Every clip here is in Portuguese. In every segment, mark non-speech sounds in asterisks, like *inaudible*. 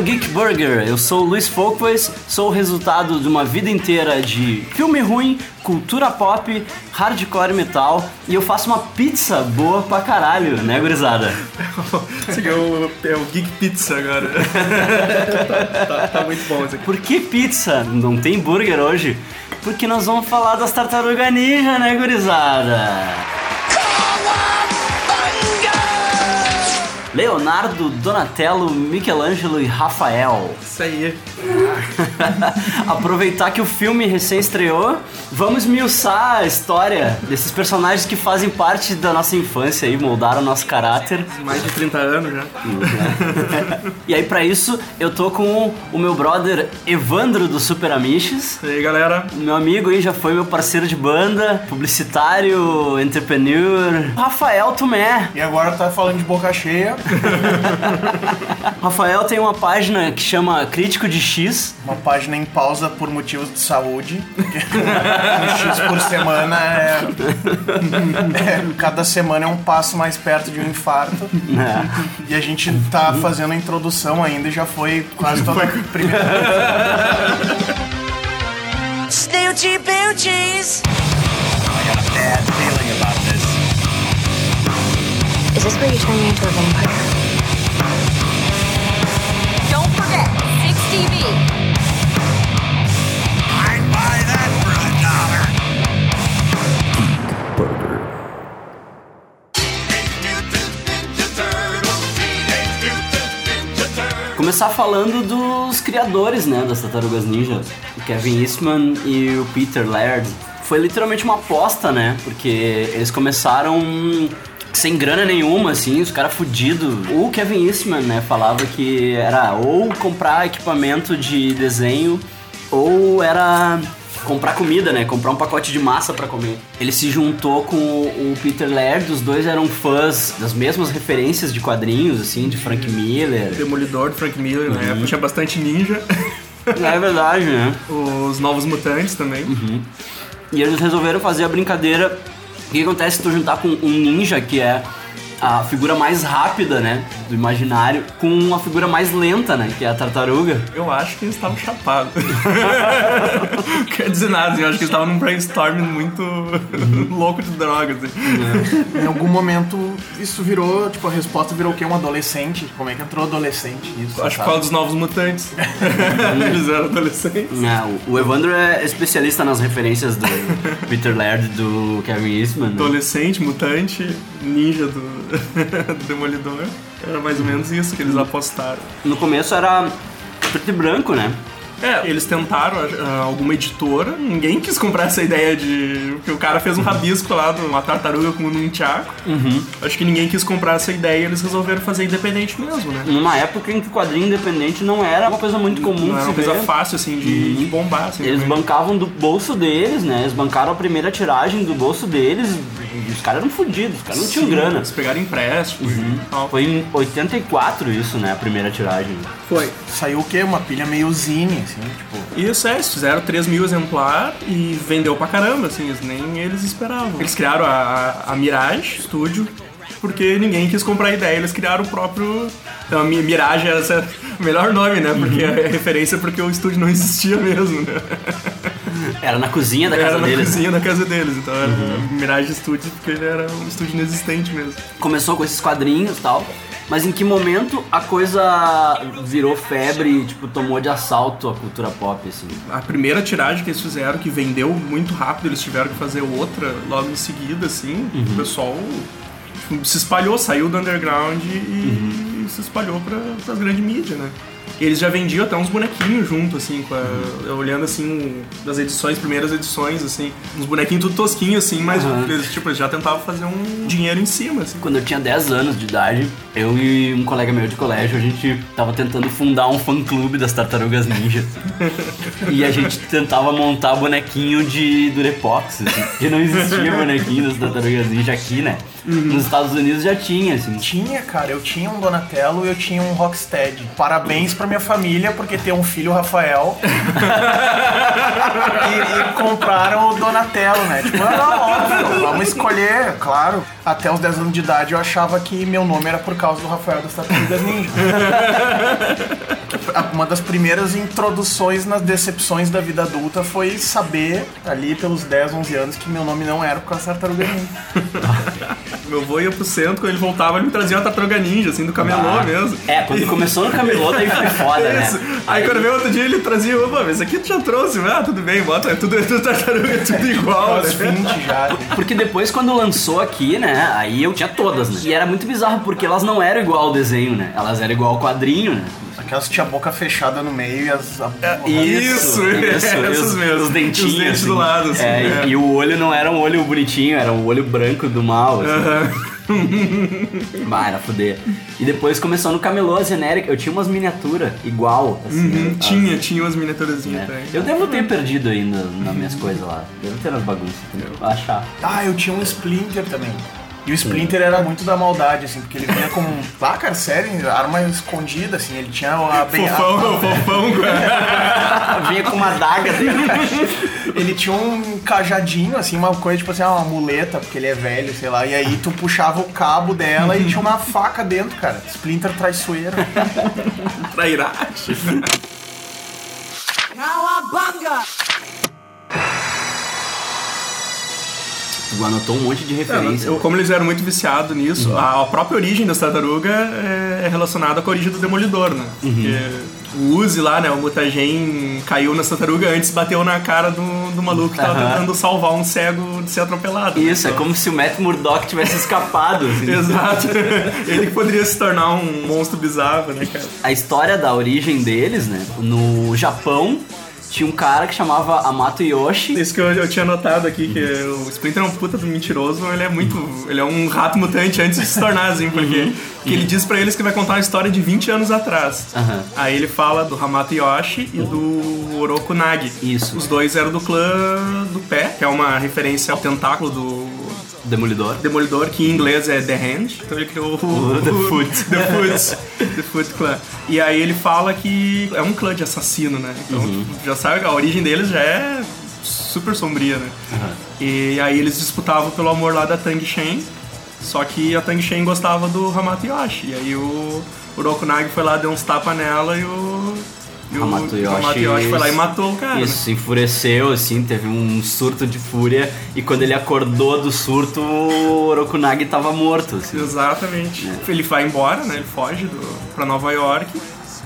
O Geek Burger. Eu sou o Luiz Folkways, sou o resultado de uma vida inteira de filme ruim, cultura pop, hardcore metal e eu faço uma pizza boa pra caralho, né, gurizada? *laughs* Esse aqui é o, é o Geek Pizza agora. *laughs* tá, tá- tá muito bom esse aqui. Por que pizza? Não tem burger hoje? Porque nós vamos falar das tartarugas ninja, né, gurizada? Leonardo, Donatello, Michelangelo e Rafael. Isso aí. *laughs* Aproveitar que o filme recém estreou, vamos esmiuçar a história desses personagens que fazem parte da nossa infância e moldaram nosso caráter. Mais de 30 anos já. *laughs* E aí, pra isso, eu tô com o meu brother Evandro do Super Amiches. E aí, galera? Meu amigo aí já foi meu parceiro de banda, publicitário, entrepreneur, Rafael Tomé. E agora tá falando de boca cheia, *laughs* Rafael tem uma página que chama Crítico de X. uma página em pausa por motivos de saúde. *laughs* um X por semana é, é- Cada semana é um passo mais perto de um infarto. né? E a gente tá fazendo a introdução ainda e já foi quase toda a primeira. Snoochie boochies. Is this where you turn me into a vampire? Don't forget, 6TV. Começar falando dos criadores, né, das Tartarugas Ninja, o Kevin Eastman e o Peter Laird. Foi literalmente uma aposta, né, porque eles começaram sem grana nenhuma, assim, os caras fudidos. O Kevin Eastman, né, falava que era ou comprar equipamento de desenho ou era comprar comida, né? Comprar um pacote de massa pra comer. Ele se juntou com o Peter Laird, os dois eram fãs das mesmas referências de quadrinhos, assim, de Frank Miller. Demolidor do Frank Miller, na época tinha bastante ninja. *laughs* É verdade, né? Os Novos Mutantes também. E eles resolveram fazer a brincadeira. O que acontece se tu juntar com um ninja, que é a figura mais rápida, né? Do imaginário, com uma figura mais lenta, né? Que é a tartaruga. Eu acho que eles estavam chapados. Não *laughs* Quer dizer nada, assim, eu acho que eles estavam num brainstorming muito *laughs* louco de drogas. Assim. Em algum momento isso virou, tipo, a resposta virou o quê? Um adolescente? Como é que entrou adolescente nisso? Acho que causa dos Novos Mutantes. *laughs* eles eram adolescentes. É, o- Evandro é especialista nas referências do Peter Laird do Kevin Eastman. né? Adolescente, mutante, ninja do, do *laughs* Demolidor. Era mais ou menos isso que eles apostaram. No começo era preto e branco, né? É, eles tentaram ah, alguma editora, ninguém quis comprar essa ideia de. Porque o cara fez um rabisco lá de uma tartaruga com um nunchaku. Acho que ninguém quis comprar essa ideia e eles resolveram fazer independente mesmo, né? Numa época em que o quadrinho independente não era uma coisa muito comum Não era uma coisa ver. fácil assim de, de bombar. Assim, Eles também. bancavam do bolso deles, né? Eles bancaram a primeira tiragem do bolso deles. E os caras eram fodidos, os caras não tinham Sim, grana. Eles pegaram empréstimo e tal. Foi em 84 isso, né? A primeira tiragem. Foi. Saiu o quê? Uma pilha meio zine, assim, tipo. Isso é, eles fizeram 3 mil exemplar e vendeu pra caramba, assim, eles- nem eles esperavam. Eles criaram a, a Mirage Studio porque ninguém quis comprar a ideia, eles criaram o próprio. Então a Mi- Mirage era o *laughs* melhor nome, né? Porque é referência porque o estúdio não existia mesmo, né? *laughs* *laughs* Era na cozinha da Era casa na deles. cozinha da casa deles, então era Mirage Studios porque ele era um estúdio inexistente mesmo. Começou com esses quadrinhos e tal. Mas em que momento a coisa virou febre e, tipo, tomou de assalto a cultura pop, assim? A primeira tiragem que eles fizeram, que vendeu muito rápido, eles tiveram que fazer outra logo em seguida, assim. O pessoal tipo, se espalhou, saiu do underground e se espalhou pra, pras grandes mídias, né? Eles já vendiam até uns bonequinhos junto, assim, com a- olhando assim, das edições, primeiras edições, assim, uns bonequinhos tudo tosquinhos, assim, mas Uhum. eles, tipo, eles já tentavam fazer um dinheiro em cima, assim. Quando eu tinha 10 anos de idade, eu e um colega meu de colégio, a gente tava tentando fundar um fã-clube das Tartarugas Ninja. *laughs* e a gente tentava montar bonequinho de Durepox, assim, porque não existia bonequinho das Tartarugas Ninja aqui, né? Nos Estados Unidos já tinha, assim. Tinha, cara, eu tinha um Donatello e eu tinha um Rocksteady. Parabéns pra minha família, porque tem um filho Rafael. *laughs* e, e compraram o Donatello, né? Tipo, não, não, óbvio, vamos escolher, claro. Até os 10 anos de idade eu achava que meu nome era por causa do Rafael das Tartarugas Ninja. *laughs* uma das primeiras introduções nas decepções da vida adulta foi saber, ali pelos 10, 11 anos, que meu nome não era por causa da tartaruga ninja. Meu avô ia pro centro, quando ele voltava, ele me trazia uma tartaruga ninja, assim, do camelô Ah. mesmo. É, quando começou no camelô, daí foi *laughs* foda, Isso. né? Aí quando veio outro dia ele trazia, opa, mas esse aqui tu já trouxe, ah, tudo bem, bota, é tudo, é tudo tartaruga, é tudo igual, né? 20 já. Porque depois, quando lançou aqui, né? Aí eu tinha todas, né? E era muito bizarro, porque elas não eram igual ao desenho, né? Elas eram igual ao quadrinho, né? Aquelas que tinha a boca fechada no meio e as. a- Isso, *laughs* essas os, mesmo. Os dentinhos. Os dentes assim. do lado, assim, É, é. E o olho não era um olho bonitinho, era um olho branco do mal. Assim. *laughs* Bah, era fuder. E depois começou no camelô a genérica. Eu tinha umas miniaturas igual, assim. Uhum, as- tinha, tinha umas miniaturazinhas também. Eu devo ter perdido ainda nas minhas coisas lá. Devo ter nas bagunças. Que achar. Ah, eu tinha um Splinter também. E o Splinter era muito da maldade, assim, porque ele vinha com. *laughs* Ah, cara, sério, arma escondida, assim, ele tinha a. bem- Fofão, a- *laughs* fofão, cara. Vinha com uma daga dentro. Ele tinha um cajadinho, assim, uma coisa tipo assim, uma muleta, porque ele é velho, sei lá. E aí tu puxava o cabo dela e tinha uma faca dentro, cara. Splinter traiçoeiro. Trairate. Tu anotou um monte de referência. Eu, como eles eram muito viciados nisso, a, a própria origem das tartarugas é, é relacionada com a origem do Demolidor, né? Porque o Uzi lá, né, o Mutagen caiu nas tartarugas antes bateu na cara do, do maluco que tava Aham. tentando salvar um cego de ser atropelado. né? Isso, é Então- como se o Matt Murdock tivesse escapado. assim. *laughs* Exato. *laughs* Ele que poderia se tornar um monstro bizarro, né, cara? A história da origem deles, né? No Japão tinha um cara que chamava Amato Yoshi. Isso que eu, eu tinha notado aqui, que o Splinter é um puta do mentiroso, ele é muito. Ele é um rato mutante antes de se tornar assim, porque, porque ele diz pra eles que vai contar uma história de 20 anos atrás. Aham. Aí ele fala do Hamato Yoshi e do Oroku Nagi. Isso. Os dois eram do clã do pé, que é uma referência ao tentáculo do Demolidor. Demolidor, que em inglês é The Hand. Então ele criou o, The *laughs* Foot. The Foot. The Foot Clan. E aí ele fala que é um clã de assassino, né? Então Uhum. tu já sabe, a origem deles já é super sombria, né? E aí eles disputavam pelo amor lá da Tang Shen. Só que a Tang Shen gostava do Hamato Yoshi. E aí o Urokunagi foi lá, deu uns tapas nela e o. E o Hamato Yoshi, foi lá e matou o cara. né? Isso, se enfureceu, assim, teve um surto de fúria. E quando ele acordou do surto, o Orokunagi tava morto, assim. Exatamente. É. Ele vai embora, né? Ele foge do, pra Nova York.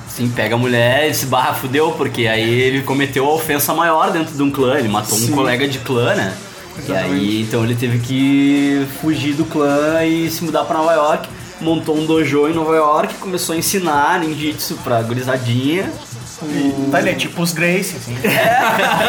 Sim, pega a mulher e se barra, fudeu, porque aí ele cometeu a ofensa maior dentro de um clã. Ele matou Sim. um colega de clã, né? E Exatamente. aí, então ele teve que fugir do clã e se mudar pra Nova York. Montou um dojo em Nova York, começou a ensinar ninjitsu pra gurizadinha. Tá, ele é tipo os Grace, assim.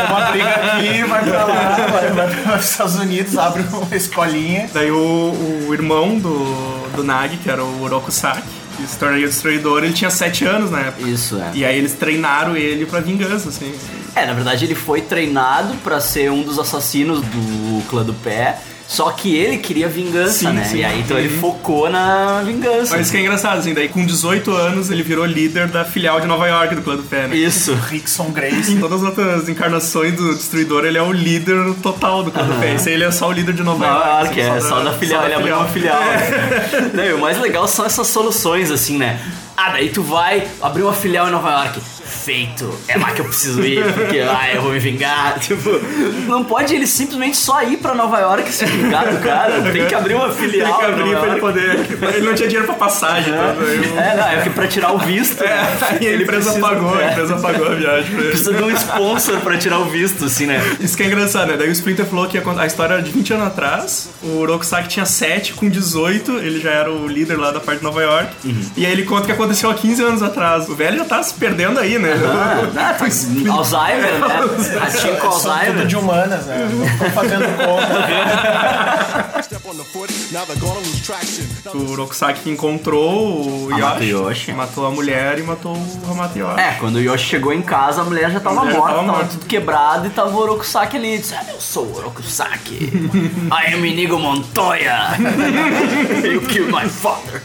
Uma briga aqui, vai pra lá, vai, vai para os Estados Unidos, abre uma escolinha. Daí o, o irmão do, do Nagi, que era o Orokusaki, que se tornaria o destruidor, ele tinha 7 anos na época. Isso, é. E aí eles treinaram ele pra vingança, assim. É, na verdade ele foi treinado pra ser um dos assassinos do clã do pé. Só que ele queria vingança, Sim, né? sim. E aí então ele Uhum. focou na vingança. Mas isso que é engraçado, assim, daí com 18 anos ele virou líder da filial de Nova York do clã do pé, né? Isso. *laughs* Rickson Grace. Em todas as outras encarnações do Destruidor, ele é o líder total do clã do pé. Esse aí ele é só o líder de Nova York. York, assim, é, só da filial, só ele da abriu uma filial. né? *laughs* Não, e o mais legal são essas soluções, assim, né? Ah, daí tu vai abrir uma filial em Nova York. Feito, é lá que eu preciso ir, porque lá eu vou me vingar. *laughs* Tipo, não pode ele simplesmente só ir pra Nova York e se vingar do cara. Tem que abrir uma Tem filial. que em abrir pra ele poder. Ele não tinha dinheiro pra passagem. tá? Aí É, não, é que pra tirar o visto. É, né? aí a empresa precisa- pagou, a é. empresa pagou a viagem pra ele. Precisa de um sponsor pra tirar o visto, assim, né? Isso que é engraçado, né? Daí o Splinter falou que a história era de 20 anos atrás. O Rokusaki tinha 7, com 18, ele já era o líder lá da parte de Nova York. Uhum. E aí ele conta que aconteceu há 15 anos atrás. O velho já tá se perdendo aí, né? Ah, *laughs* tá, Alzheimer, né? *laughs* Ratinho com São tudo Alzheimer. de humanas, né? Não fazendo conta. O Rokusaki encontrou o Yoshi, Yoshi. matou a mulher e matou o Hamato Yoshi. É, quando o Yoshi chegou em casa, a mulher já tava mulher morta, tava tudo quebrado e tava o Orokusaki ali. Disse, ah, eu sou o Orokusaki. *laughs* I am Inigo Montoya. you killed my father.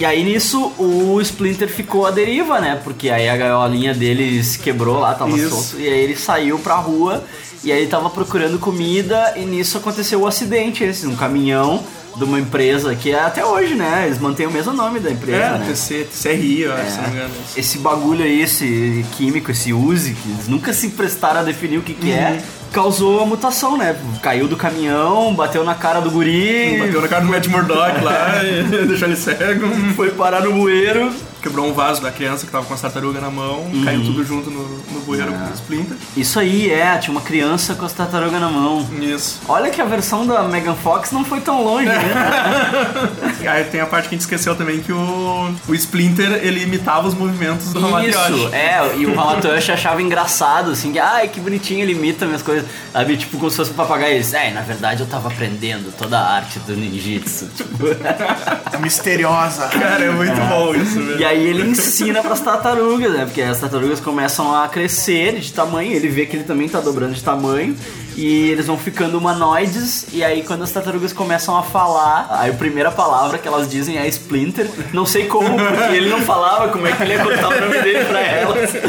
E aí nisso o Splinter ficou à deriva, né? Porque aí a gaiolinha dele se quebrou lá, tava Isso. solto. E aí ele saiu pra rua e aí ele tava procurando comida e nisso aconteceu o acidente esse, um caminhão de uma empresa que é até hoje, né? Eles mantêm o mesmo nome da empresa, É, né? TC, TCRI, eu acho, É. se não me engano. Esse bagulho aí, esse químico, esse use, que eles nunca se prestaram a definir o que, que é, causou a mutação, né? Caiu do caminhão, bateu na cara do guri, Bateu na cara do Matt Murdock lá e *laughs* deixou ele cego. foi parar no bueiro. Quebrou um vaso da criança que tava com as tartarugas na mão, Uhum. caiu tudo junto no, no bueiro É. com o Splinter. Isso aí, é, tinha uma criança com as tartarugas na mão. Isso. Olha que a versão da Megan Fox não foi tão longe, né? *laughs* Aí tem a parte que a gente esqueceu também que o, o Splinter ele imitava os movimentos do Hamadryash. Isso, é, e o Ramatoshi achava engraçado, assim, que, ai, que bonitinho, ele imita minhas coisas. Sabe, tipo, como se fosse um papagaio. Ele disse, É, na verdade eu tava aprendendo toda a arte do ninjitsu. Tipo, *laughs* É misteriosa. Cara, é muito bom isso, velho. Aí ele ensina pras tartarugas, né? Porque as tartarugas começam a crescer de tamanho, ele vê que ele também tá dobrando de tamanho. E eles vão ficando humanoides, e aí quando as tartarugas começam a falar, aí a primeira palavra que elas dizem é Splinter. Não sei como, porque ele não falava como é que ele ia contar o nome dele pra elas. *laughs*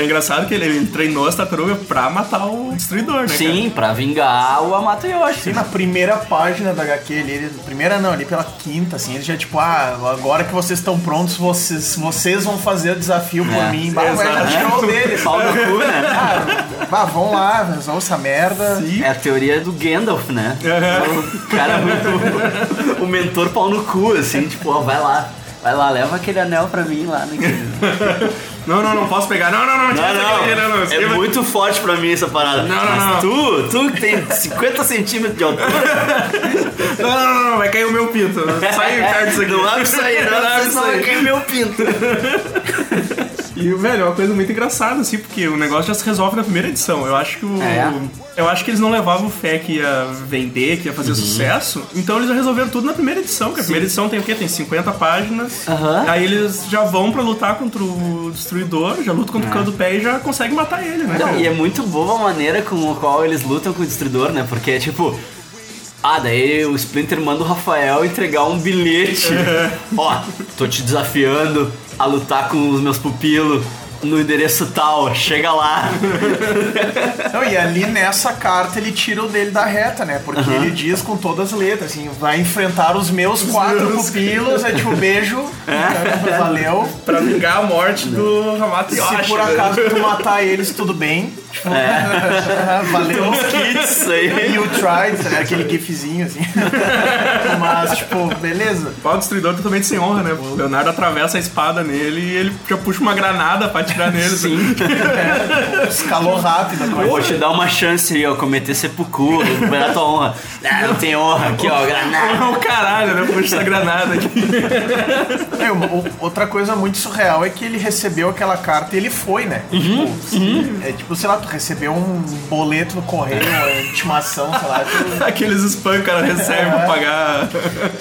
É engraçado que ele, treinou as tartarugas pra matar o destruidor, né? Sim, pra vingar o Amato Yoshi. Sim, na primeira página da HQ ali, ele- primeira não, ali pela quinta, assim, ele já tipo, ah, agora que vocês estão prontos, vocês, vocês vão fazer o desafio por É, mim. Bah, mas já tirou dele. Pau no cu, né? Ah, bah, vão lá, resolve essa merda. É a teoria do Gandalf, né? O cara, o, o mentor pau no cu, assim, tipo, ó, vai lá. Vai lá, leva aquele anel pra mim lá naquele. *laughs* Não, não, não posso pegar. Não, não, não, Não, isso aqui, não, não, não. É escreva- muito forte pra mim essa parada. Não, não, Mas não. tu, tu que tem 50 centímetros de altura. Não, não, não, não, vai cair o meu pinto. Sai *laughs* perto disso aqui. Não abre isso aí, não abre isso Não aí. vai cair meu pinto. *laughs* E, velho, é uma coisa muito engraçada, assim, porque o negócio já se resolve na primeira edição. Eu acho que o. É. Eu acho que eles não levavam fé que ia vender, que ia Uhum. fazer sucesso. Então eles já resolveram tudo na primeira edição, que a primeira edição tem o quê? Tem 50 páginas. Aham. Aí eles já vão pra lutar contra o destruidor, já lutam contra o cão do pé e já conseguem matar ele, né? Não, e é muito boa a maneira com a qual eles lutam com o destruidor, né? Porque é tipo. Ah, daí o Splinter manda o Rafael entregar um bilhete. *laughs* Ó, tô te desafiando a lutar com os meus pupilos no endereço tal, chega lá. Não, e ali nessa carta ele tira o dele da reta, né? Porque ele diz com todas as letras, assim, vai enfrentar os meus quatro meus. pupilos, é tipo, beijo, valeu. Pra vingar a morte do Hamato Se por né? acaso tu matar eles, tudo bem. Tipo, *laughs* valeu. Isso aí. You tried, né? aquele gifzinho assim. *laughs* Mas, tipo, beleza. O destruidor totalmente sem honra, né? O Leonardo atravessa a espada nele e ele já puxa uma granada pra atirar nele. Sim. *laughs* Escalou rápido a coisa. Te dar uma chance aí, ó, cometer seppuku, recuperar tua honra. Ah, não tem honra aqui, ó, granada. o caralho, né? Puxa essa granada aqui. É, uma- o- outra coisa muito surreal é que ele recebeu aquela carta e ele foi, né? Uhum, tipo, É tipo, sei lá, tu recebeu um boleto no correio, uma intimação, sei lá. Tu... *laughs* Aqueles spam que o cara recebe pra pagar.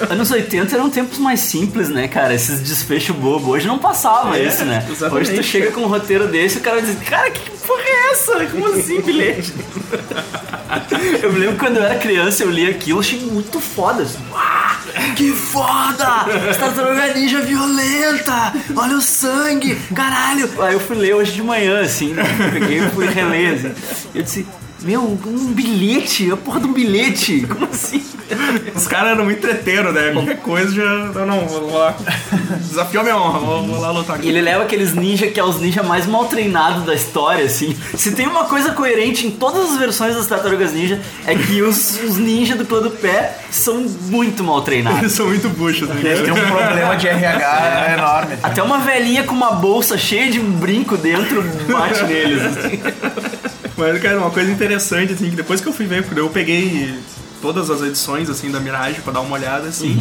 Anos 80 eram tempos mais simples, né, cara? Esses desfechos bobo. Hoje não passava É, isso, né? exatamente. Hoje tu chega com um roteiro desse e o cara diz, cara, que porra é essa? Como assim, bilhete? *laughs* eu me lembro quando eu era criança, eu li aquilo, achei muito foda. Assim, "Uau, que foda! As tartaruga ninja violenta! Olha o sangue! Caralho! Aí eu fui ler hoje de manhã, assim, né? peguei e fui reler, assim. Eu disse, meu, um bilhete? A porra de um bilhete? Como assim? Os caras eram muito treteiros, né? Qualquer coisa já. Não, não, vou lá. Desafiou minha honra, vou, vou lá lutar. Ele leva aqueles ninja que é os ninja mais mal treinados da história, assim. Se tem uma coisa coerente em todas as versões das Tartarugas Ninja, é que os, os ninja do clã do pé são muito mal treinados. Eles são muito buchos, né? Ele tem um problema de RH enorme. assim. Até uma velhinha com uma bolsa cheia de brinco dentro bate neles. assim. Mas, cara, uma coisa interessante, assim, que depois que eu fui ver, porque eu peguei todas as edições, assim, da Mirage pra dar uma olhada, assim,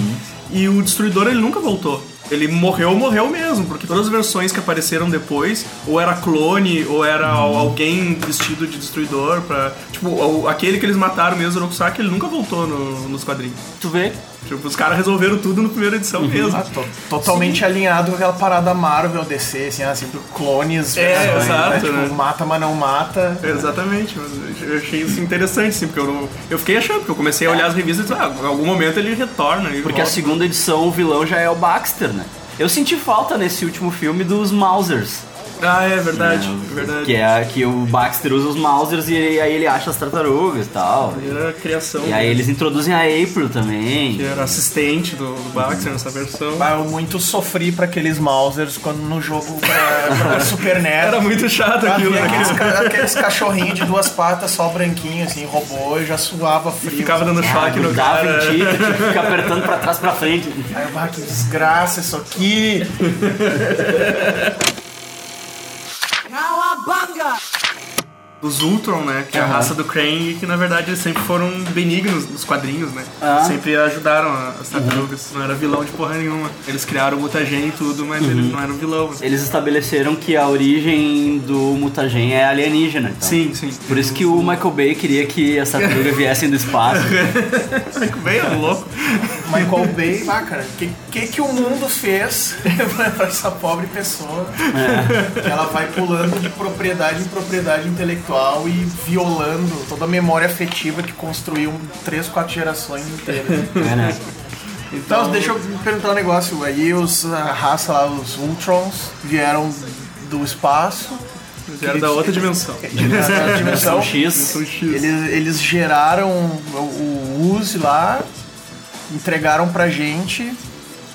e o Destruidor, ele nunca voltou. Ele morreu, morreu mesmo, porque todas as versões que apareceram depois, ou era clone, ou era alguém vestido de Destruidor, pra... Tipo, o- aquele que eles mataram mesmo, o Rokusaki, ele nunca voltou no- nos quadrinhos. Tu vê? Tipo, os caras resolveram tudo na primeira edição mesmo. Ah, to- totalmente alinhado com aquela parada Marvel DC, assim, ah, sempre clones, É, versões, exato, Tipo, né? mata, mas não mata. Exatamente, mas eu achei isso interessante, assim, porque eu, não, eu fiquei achando, porque eu comecei a olhar as revistas e disse, ah, em algum momento ele retorna. Ele Porque a volta. segunda edição o vilão já é o Baxter, né? Eu senti falta nesse último filme dos Mausers. Ah, é verdade, é verdade. Que é que o Baxter usa os Mausers e aí ele acha as tartarugas e tal. Era a criação. E aí eles introduzem a April também. Que era assistente do, do Baxter nessa versão. Ah, Eu muito sofri pra aqueles Mausers quando no jogo pra, pra *laughs* Super NES. Era muito chato aquilo, né? aqueles, ca- aqueles cachorrinhos de duas patas só branquinho, assim, robô, e já suava frio. Ficava dando choque no cara. em ti, tinha que ficar apertando pra trás pra frente. Aí eu, ah, que desgraça isso aqui. *laughs* Os Ultron, né? Que é a Aham. raça do Krang, que na verdade eles sempre foram benignos nos quadrinhos, né? Ah. Sempre ajudaram a- as tartarugas. Não era vilão de porra nenhuma. Eles criaram o mutagen e tudo, mas eles não eram vilão. assim. Eles estabeleceram que a origem do mutagen é alienígena. Então. Sim, sim. Por isso que o Michael Bay queria que as tartarugas viessem do espaço. *laughs* Bem louco. Michael Bay, ah, cara, que, que que o mundo fez *laughs* pra essa pobre pessoa? Que ela vai pulando de propriedade em propriedade intelectual e violando toda a memória afetiva que construiu três, quatro gerações inteiras. É, né? Então, deixa eu perguntar um negócio. Aí os, a raça lá, os Ultrons, vieram do espaço. Eles eram da outra dimensão. *laughs* Da dimensão X. Dimensão X. Eles, eles geraram o, o Uzi lá, entregaram pra gente.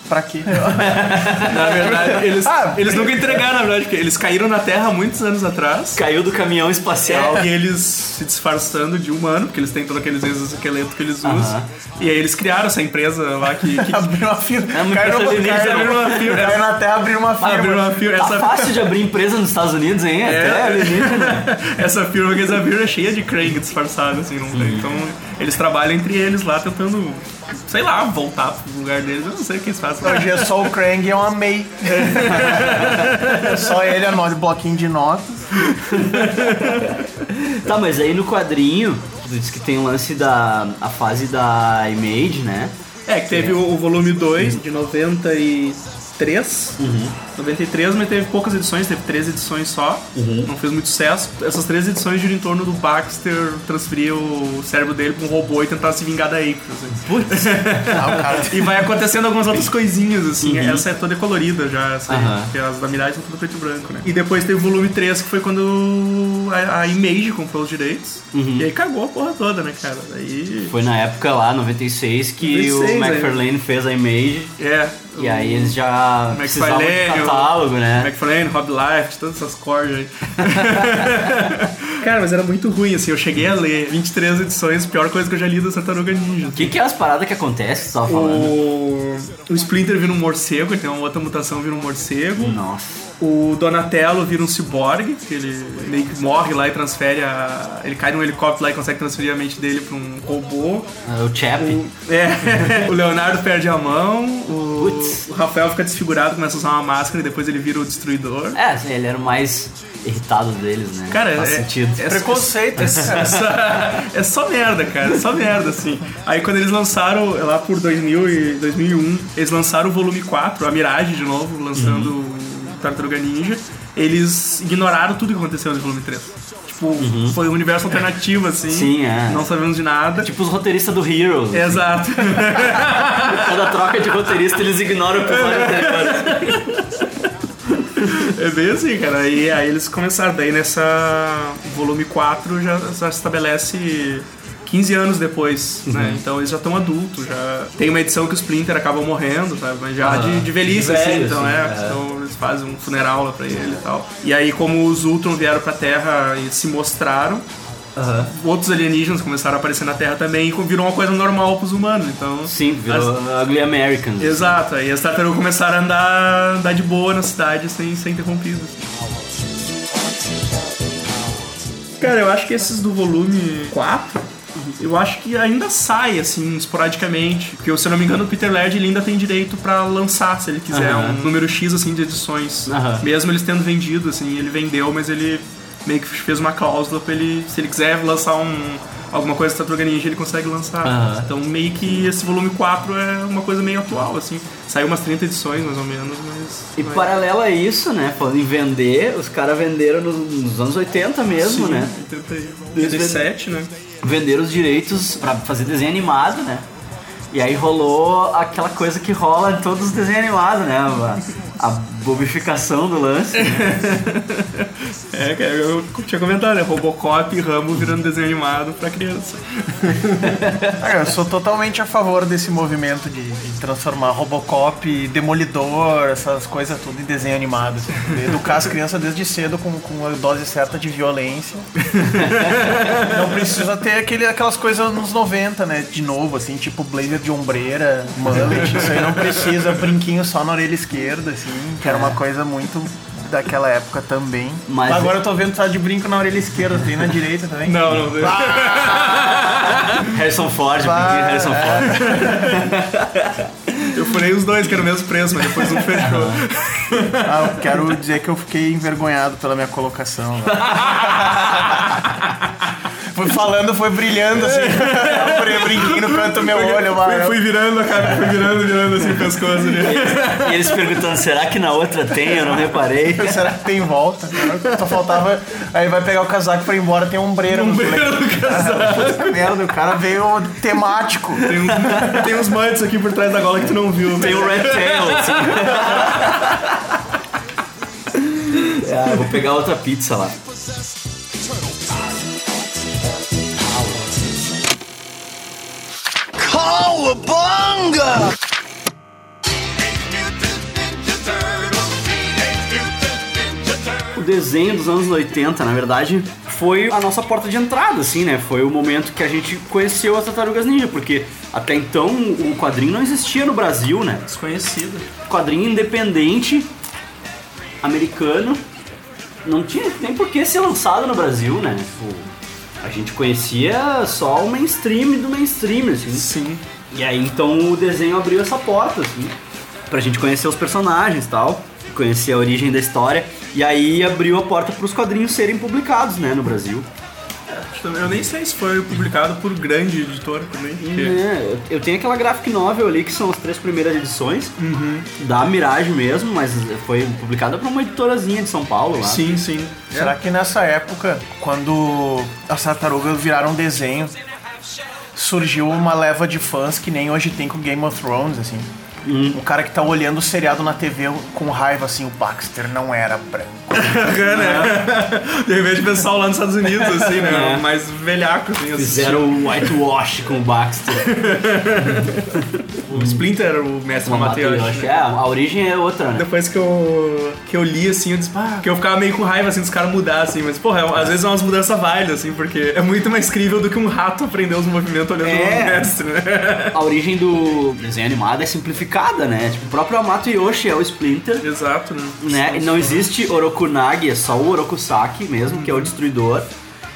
Pra quê? *laughs* Na verdade, eles, Ah, eles nunca entregaram, na verdade, porque eles caíram na Terra há muitos anos atrás. Caiu do caminhão espacial. E eles se disfarçando de humano, porque eles têm todos aqueles exoesqueletos que eles usam. Aham. E aí eles criaram essa empresa lá que, que *laughs* abriram uma firma. É uma empresa no- numa firma. Caíram na Terra, abriram uma firma. abriu uma firma. Tá Essa, fácil de abrir empresa nos Estados Unidos, hein? Até alienígena. *laughs* essa firma que eles abriram é cheia de Krang disfarçado, assim, não tem. Então eles trabalham entre eles lá tentando, sei lá, voltar pro lugar deles. Eu não sei o que eles fazem. Hoje é só o Krang e uma May. É só ele, anota, bloquinho de notas. Tá, mas aí no quadrinho, tu disse que tem o lance da a fase da Image, né? É, que teve o, o volume 2 de 93. 93, mas teve poucas edições, teve três edições só. Não fez muito sucesso. Essas três edições giram em torno do Baxter transferir o cérebro dele pra um robô e tentar se vingar da April. Assim. *laughs* Ah, o cara E vai acontecendo algumas outras coisinhas, assim. Essa é toda colorida já, essa Aham. porque as da Mirage são tudo preto e branco, né? E depois teve o volume 3, que foi quando a, a Image comprou os direitos. E aí cagou a porra toda, né, cara? Daí. Foi na época lá, 96, que 96, o. McFarlane fez a Image. É. E aí eles já precisavam de McFarlane, o- catálogo, né? McFarlane, Rob Life, todas essas cordas aí. *laughs* Cara, mas era muito ruim, assim. Eu cheguei a ler 23 edições, pior coisa que eu já li da Tartaruga Ninja. O que, que é as paradas que acontecem tava falando? O... o Splinter vira um morcego, tem uma outra mutação, vira um morcego. Nossa. O Donatello vira um ciborgue, que ele meio que morre lá e transfere a... Ele cai num helicóptero lá e consegue transferir a mente dele pra um robô. É O Chap. É, o Leonardo perde a mão, o, Putz. o Rafael fica desfigurado, começa a usar uma máscara e depois ele vira o destruidor. É, assim, ele era o mais irritado deles, né? Cara, Faz é, sentido. é- Preconceito. *laughs* É, só- é só merda, cara. É só merda, assim. Aí quando eles lançaram, lá por 2000 e 2001, eles lançaram o volume 4, a Mirage de novo, lançando o Tartaruga Ninja. Eles ignoraram tudo que aconteceu no volume 3. Tipo, foi um universo alternativo, assim. Sim, é. Não sabemos de nada. Tipo os roteiristas do Heroes. Exato. *laughs* Cada troca de roteirista eles ignoram o episódio anterior. É bem assim, cara. E aí eles começaram. Daí nessa volume 4 já, já se estabelece 15 anos depois, Uhum. né? Então eles já estão adultos, já. Tem uma edição que o Splinter acaba morrendo, sabe? Mas já de, de velhice, De assim, velho, então assim, é, é. Então eles fazem um funeral lá pra ele e tal. E aí, como os Ultron vieram pra Terra e se mostraram. Outros alienígenas começaram a aparecer na Terra também e virou uma coisa normal pros humanos. Então, Sim, virou Ugly Americans. Exato, aí as tartarugas começaram a andar, andar de boa na cidade sem ser interrompidas. Cara, eu acho que esses do volume 4, eu acho que ainda sai, assim, esporadicamente. Porque, se eu não me engano, o Peter Laird ele ainda tem direito pra lançar, se ele quiser, Aham. um número X, assim, de edições. Aham. Mesmo eles tendo vendido, assim, ele vendeu, mas ele meio que fez uma cláusula pra ele, se ele quiser lançar um... Alguma coisa da Tartaruga Ninja ele consegue lançar. Aham. Então meio que esse volume 4 é uma coisa meio atual, assim. Saiu umas 30 edições, mais ou menos, mas. E mas- paralelo a isso, né? Falando em vender, os caras venderam nos, nos anos 80 mesmo, Sim, né? 87, né? Venderam os direitos pra fazer desenho animado, né? E aí rolou aquela coisa que rola em todos os desenhos animados, né? A bobificação do lance. né? É, cara, eu tinha comentado, né? Robocop e Rambo virando desenho animado pra criança. *laughs* Ah, eu sou totalmente a favor desse movimento de, de transformar Robocop, Demolidor, essas coisas tudo em desenho animado. assim. *laughs* Educar as crianças desde cedo com, com a dose certa de violência. *laughs* Não precisa ter aquele, aquelas coisas nos 90, né? De novo, assim, tipo blazer de ombreira, mullet. Isso aí não precisa, brinquinho só na orelha esquerda, assim, que era uma coisa muito daquela época também. Mas- Agora eu tô vendo tá de brinco na orelha esquerda, tem na direita também. Não, não. *laughs* Harrison Ford, Vai, brinquinho Harrison é. Ford. Eu furei os dois, que era o mesmo preço, mas depois um fechou. Ah, eu quero dizer que eu fiquei envergonhado pela minha colocação. *laughs* Foi falando, foi brilhando assim. *laughs* Eu brinquinho no canto do meu olho, Fui, mano. fui virando a cara, fui virando, virando assim o pescoço ali. E eles perguntando, será que na outra tem? Eu não reparei. *laughs* Será que tem volta? Só faltava. Aí vai pegar o casaco pra ir embora, tem ombreira no Ombreira no casaco. *laughs* Puta merda, o cara veio temático. Tem uns, tem uns mantos aqui por trás da gola que tu não viu. Tem o Red Tail, assim. Ah, eu vou pegar outra pizza lá. Cowabunga! O desenho dos anos 80, na verdade, foi a nossa porta de entrada, assim, né? Foi o momento que a gente conheceu as Tartarugas Ninja, porque até então o quadrinho não existia no Brasil, né? Desconhecido. Quadrinho independente, americano, não tinha nem por que ser lançado no Brasil, né? Tipo, a gente conhecia só o mainstream do mainstream, assim. Sim. E aí então o desenho abriu essa porta, assim, pra gente conhecer os personagens e tal, conhecer a origem da história, e aí abriu a porta pros quadrinhos serem publicados, né, no Brasil. Eu nem sei se foi publicado por grande editora também. porque- É, eu- tenho aquela graphic novel ali que são as três primeiras edições, da Mirage mesmo, mas foi publicada por uma editorazinha de São Paulo lá. Sim, sim. Será que nessa época, quando as tartarugas viraram desenho, surgiu uma leva de fãs que nem hoje tem com Game of Thrones, assim? Um cara que tá olhando o seriado na TV com raiva, assim, o Baxter não era branco. *laughs* né? De repente o pessoal lá nos Estados Unidos, assim, né? É. Mais velhaco, assim. Fizeram o whitewash com o Baxter. O Splinter era o mestre Mateusz. Mateusz. né? É, a origem é outra, né? Depois que eu, que eu li, assim, eu disse, pá, que eu ficava meio com raiva, assim, dos caras mudar, assim, mas, porra, é, às vezes é umas mudanças válidas, assim, porque é muito mais crível do que um rato aprender os movimentos olhando É. o mestre, né? A origem do desenho animado é simplificada, né? Tipo, o próprio Amato Yoshi é o Splinter, Exato, né? né? E não existe Orokunagi, é só o Orokusaki mesmo, que é o destruidor.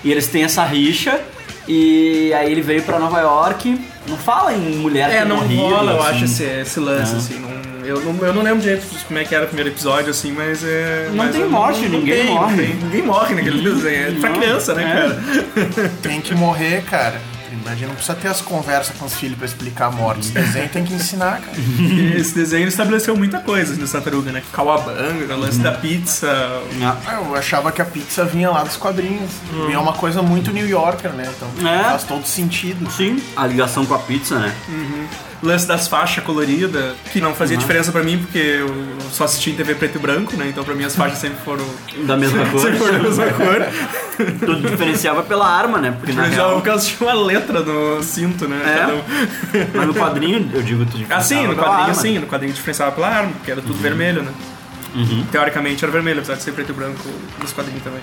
E eles têm essa rixa. E aí ele veio pra Nova York. Não fala em mulher É, ter não rola, eu assim. acho, esse, esse lance, É. assim, não, eu, não, eu não lembro direito como é que era o primeiro episódio, assim, mas é... Não mas tem eu morte, ninguém tem, morre. não tem. ninguém morre naquele *laughs* desenho, é pra Não, criança, né, é. cara? Tem que morrer, cara. Imagina, não precisa ter as conversas com os filhos pra explicar a morte. Esse desenho tem que ensinar, cara. *laughs* Esse desenho estabeleceu muita coisa assim, no Tartaruga, né? Kawabanga, o lance da pizza, Ah, Ah, Eu achava que a pizza vinha lá dos quadrinhos. E é uma coisa muito New Yorker, né? Então É. faz todo sentido. Sim, a ligação com a pizza, né? o lance das faixas coloridas, que não fazia diferença pra mim, porque eu só assistia em TV preto e branco, né? Então pra mim as faixas sempre foram, Da mesma cor. *laughs* sempre foram da mesma cor. Tudo diferenciava pela arma, né? Porque na Mas real, porque elas tinham uma letra no cinto, né? É. Um. mas no quadrinho, eu digo tudo Ah, sim, diferenciava no pela quadrinho sim, no quadrinho diferenciava pela arma, porque era tudo vermelho, né? Teoricamente era vermelho, apesar de ser preto e branco nos quadrinhos também.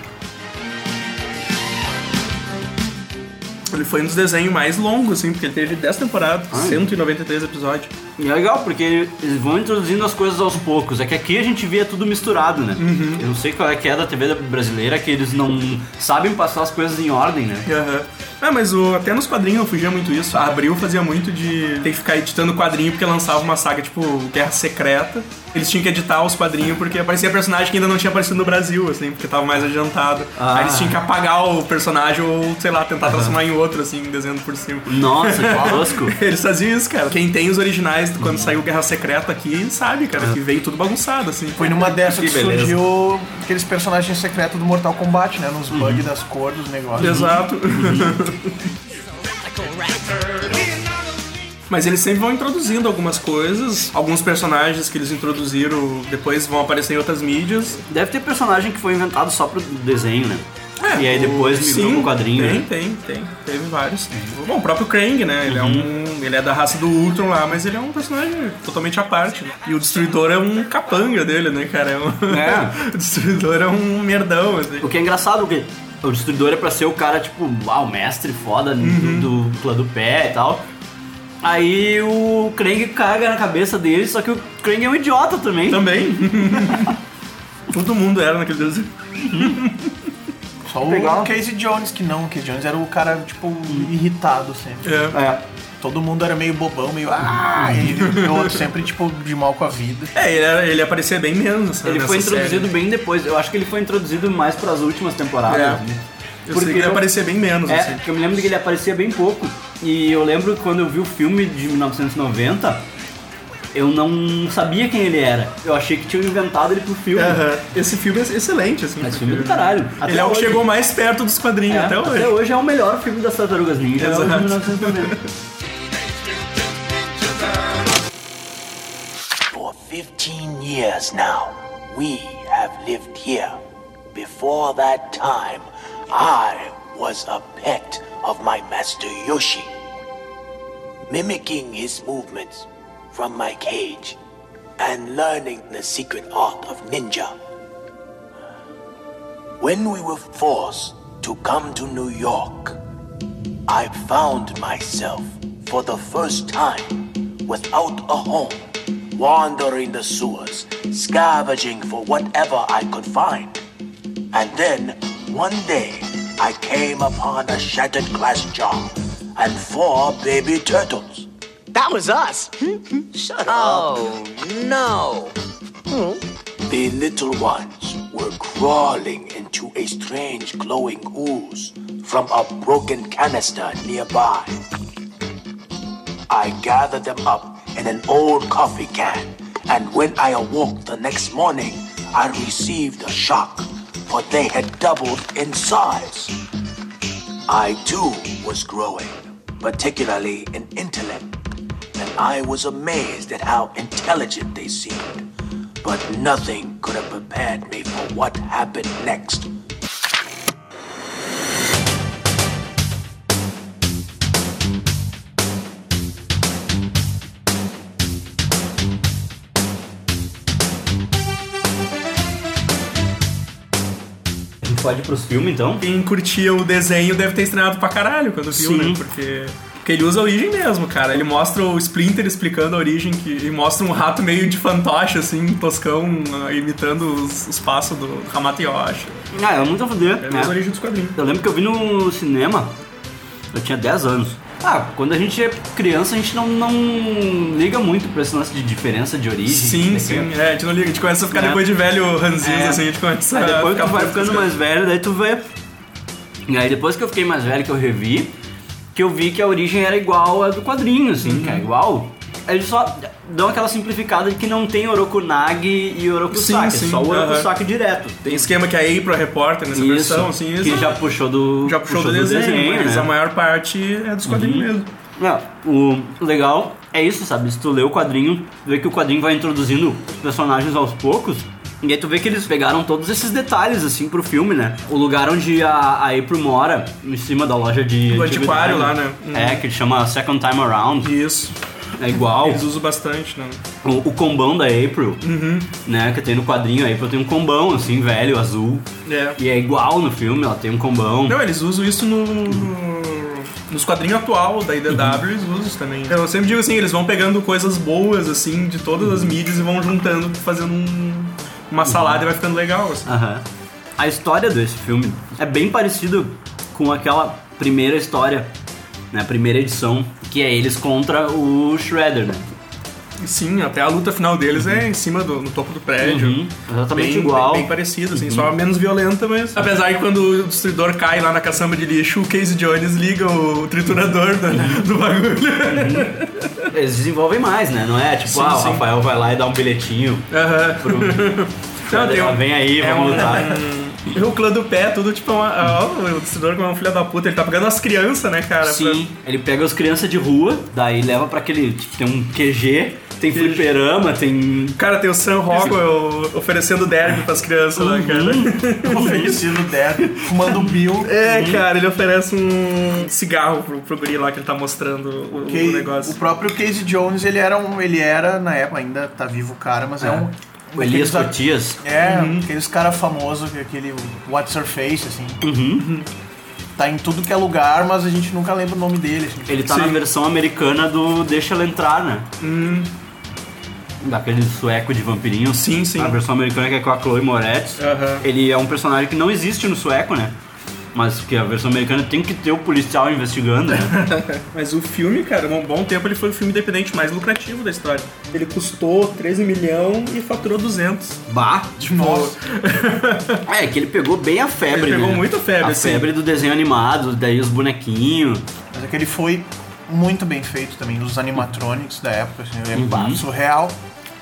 Ele foi um dos desenhos mais longos, assim, porque ele teve 10 temporadas, 193 episódios. E é legal, porque eles vão introduzindo as coisas aos poucos. É que aqui a gente via tudo misturado, né? Eu não sei qual é que é da TV brasileira, que eles não sabem passar as coisas em ordem, né? Aham. Ah, mas o, até nos quadrinhos eu fugia muito isso. A Abril fazia muito de ter que ficar editando quadrinho porque lançava uma saga tipo Guerra Secreta. Eles tinham que editar os quadrinhos porque aparecia personagem que ainda não tinha aparecido no Brasil, assim, porque tava mais adiantado. Ah. Aí eles tinham que apagar o personagem ou, sei lá, tentar transformar em outro, assim, desenhando por cima. Nossa, que *laughs* tosco. Eles faziam isso, cara. Quem tem os originais de quando saiu Guerra Secreta aqui sabe, cara, que veio tudo bagunçado, assim. Foi numa dessas que, Que surgiu aqueles personagens secretos do Mortal Kombat, né? Nos bugs das cores dos negócios. Exato. *laughs* Mas eles sempre vão introduzindo algumas coisas, alguns personagens que eles introduziram depois vão aparecer em outras mídias. Deve ter personagem que foi inventado só pro desenho, né? E aí depois migrou Sim, pro quadrinho, Tem, né? tem, tem. Teve vários. Bom, o próprio Krang, né? Ele é um. Ele é da raça do Ultron lá, mas ele é um personagem totalmente à parte. né? E o Destruidor é um capanga dele, né, cara? É um... É. *laughs* o Destruidor é um merdão, assim. O que é engraçado, porque o Destruidor é pra ser o cara, tipo, ah, o mestre foda do clã do pé e tal. Aí o Krang caga na cabeça dele, só que o Krang é um idiota também. Também. *laughs* Todo mundo era naquele desenho. *laughs* Só Legal. o Casey Jones, que não. O Casey Jones era o cara, tipo, irritado sempre. É. É. Todo mundo era meio bobão, meio. Ah! E ele, o outro sempre, tipo, de mal com a vida. É, ele, era- ele aparecia bem menos. nessa- Ele nessa foi introduzido série. bem depois. Eu acho que ele foi introduzido mais pras últimas temporadas. É. né? Eu sei que ele eu- aparecia bem menos, É, assim. porque eu me lembro que ele aparecia bem pouco. E eu lembro que quando eu vi o filme de 1990, eu não sabia quem ele era. Eu achei que tinham inventado ele pro filme. Aham. Esse filme é excelente, assim. Esse filme é do caralho. Até Ele é o que hoje. chegou mais perto dos quadrinhos É, até hoje. é o melhor filme das Tartarugas Ninja. É o de Exato. 1990. For 15 years now, we have lived here. Before that time, I was a pet of my master Yoshi. Mimicking his movements from my cage and learning the secret art of ninja. When we were forced to come to New York, I found myself for the first time without a home, wandering the sewers, scavenging for whatever I could find. And then, one day, I came upon a shattered glass jar and four baby turtles. That was us. Shut up! Oh, no. The little ones were crawling into a strange glowing ooze from a broken canister nearby. I gathered them up in an old coffee can, and when I awoke the next morning, I received a shock, for they had doubled in size. I too was growing, particularly in intellect, and I was amazed at how intelligent they seemed. But nothing could have prepared me for what happened next. A gente pode ir pros filmes então? Quem curtia o desenho deve ter estranhado pra caralho quando viu, Sim. né? Porque, porque ele usa a origem mesmo, cara. Ele mostra o Splinter explicando a origem, que, e mostra um rato meio de fantoche, assim, toscão, ah, imitando os, os passos do Hamato Yoshi. Ah, é muito a fuder. É a mesma origem dos quadrinhos. Eu lembro que eu vi no cinema, eu tinha 10 anos. Ah, quando a gente é criança, a gente não, não liga muito pra esse lance de diferença de origem. Sim, né? sim. É, a gente não liga, a gente começa a ficar É. depois de velho ranzinho, É. assim, a gente começa Aí a depois ficar tu vai ficando mais velho, daí tu vê. E aí depois que eu fiquei mais velho, que eu revi, que eu vi que a origem era igual a do quadrinho, assim, Uhum. que é igual. Eles só dão aquela simplificada de que não tem Orokunagi e Orokusaki, Sim, sim, é só o. Orokusaki direto. Tem esquema que a April é repórter nessa versão, assim, que isso já puxou do, já puxou, do, desenho, mas né? a maior parte é dos quadrinhos mesmo. É, o legal é isso, sabe? Se tu lê o quadrinho, vê que o quadrinho vai introduzindo personagens aos poucos. E aí tu vê que eles pegaram todos esses detalhes, assim, pro filme, né? O lugar onde a, a April mora, em cima da loja de... Do antiguidade, antiquário lá, né? Uhum. É, que chama Second Time Around. Isso. É igual. Eles usam bastante, né? O, o combão da April, Uhum. né? Que tem no quadrinho, a April tem um combão, assim, velho, azul. É. E é igual no filme, ela tem um combão. Não, eles usam isso no. Nos quadrinhos atual da IDW, eles usam isso também. Eu sempre digo assim, eles vão pegando coisas boas, assim, de todas as mídias e vão juntando, fazendo um- uma salada e vai ficando legal, assim. Aham. A história desse filme é bem parecido com aquela primeira história, né? Primeira edição, que é eles contra o Shredder, né? Sim, até a luta final deles é em cima do no topo do prédio. Uhum, exatamente bem, igual. Uhum. Bem, bem parecido, assim, só menos violenta, mas. Apesar que quando o destruidor cai lá na caçamba de lixo, o Casey Jones liga o triturador do, do bagulho. Eles desenvolvem mais, né? Não é tipo, Sim, ah, sim. o Rafael vai lá e dá um bilhetinho *laughs* pro. Não, tem um- vem aí, é vamos um- lutar. *laughs* E o clã do pé, tudo tipo uma. Ó, o destruidor como é um filho da puta, ele tá pegando as crianças, né, cara? Sim, ele pega as crianças de rua, daí leva pra aquele. Tipo, tem um QG, tem fliperama, tem. Pra... Cara, tem o Sam Rockwell oferecendo derby pras crianças lá, cara. *laughs* Oferecido Deb, fumando *laughs* Bill. É, cara, ele oferece um cigarro pro, pro guri lá que ele tá mostrando o, o Que negócio. o próprio Casey Jones, ele era um. Ele era, na época, ainda tá vivo o cara, mas é, um. O Elias aqueles- Cotias. É, aqueles cara famoso, que é aquele What's Your Face, assim. Tá em tudo que é lugar, mas a gente nunca lembra o nome dele. assim. Ele tá Sim. na versão americana do Deixa Ela Entrar, né? Daquele sueco de vampirinho. Sim, sim. A versão americana que é com a Chloe Moretz. Aham. Ele é um personagem que não existe no sueco, né? Mas que a versão americana tem que ter o policial investigando, né? *laughs* Mas o filme, cara, um bom tempo ele foi o filme independente mais lucrativo da história. Ele custou 13 milhões e faturou 200. bah! Nossa. É, que ele pegou bem a febre, Ele pegou né? muito a febre, A assim. febre do desenho animado, daí os bonequinhos. Mas é que ele foi muito bem feito também, os animatronics da época, assim, eu lembro, Uhum. surreal.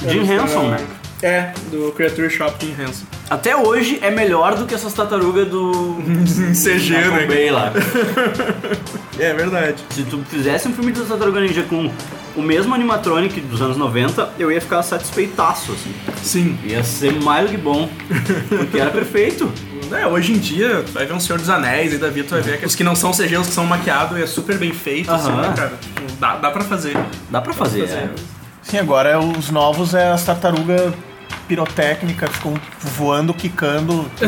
Jim Henson, né? É, do Creature Shop Jim Henson. Até hoje é melhor do que essas tartarugas do. *laughs* Em CG, né? Bay lá. É verdade. Se tu fizesse um filme das Tartarugas Ninja com o mesmo animatronic dos anos 90, eu ia ficar satisfeitaço, assim. Sim. Ia ser mais do que bom. Porque era perfeito. *laughs* É, hoje em dia, vai ver um Senhor dos Anéis e da vida, tu vai ver que os que não são CG, os que são maquiados, é super bem feito, assim, Aham. né, cara? Dá, dá pra fazer. Dá pra fazer, é. Sim, agora os novos é as tartarugas pirotécnicas, ficam voando, quicando. *laughs*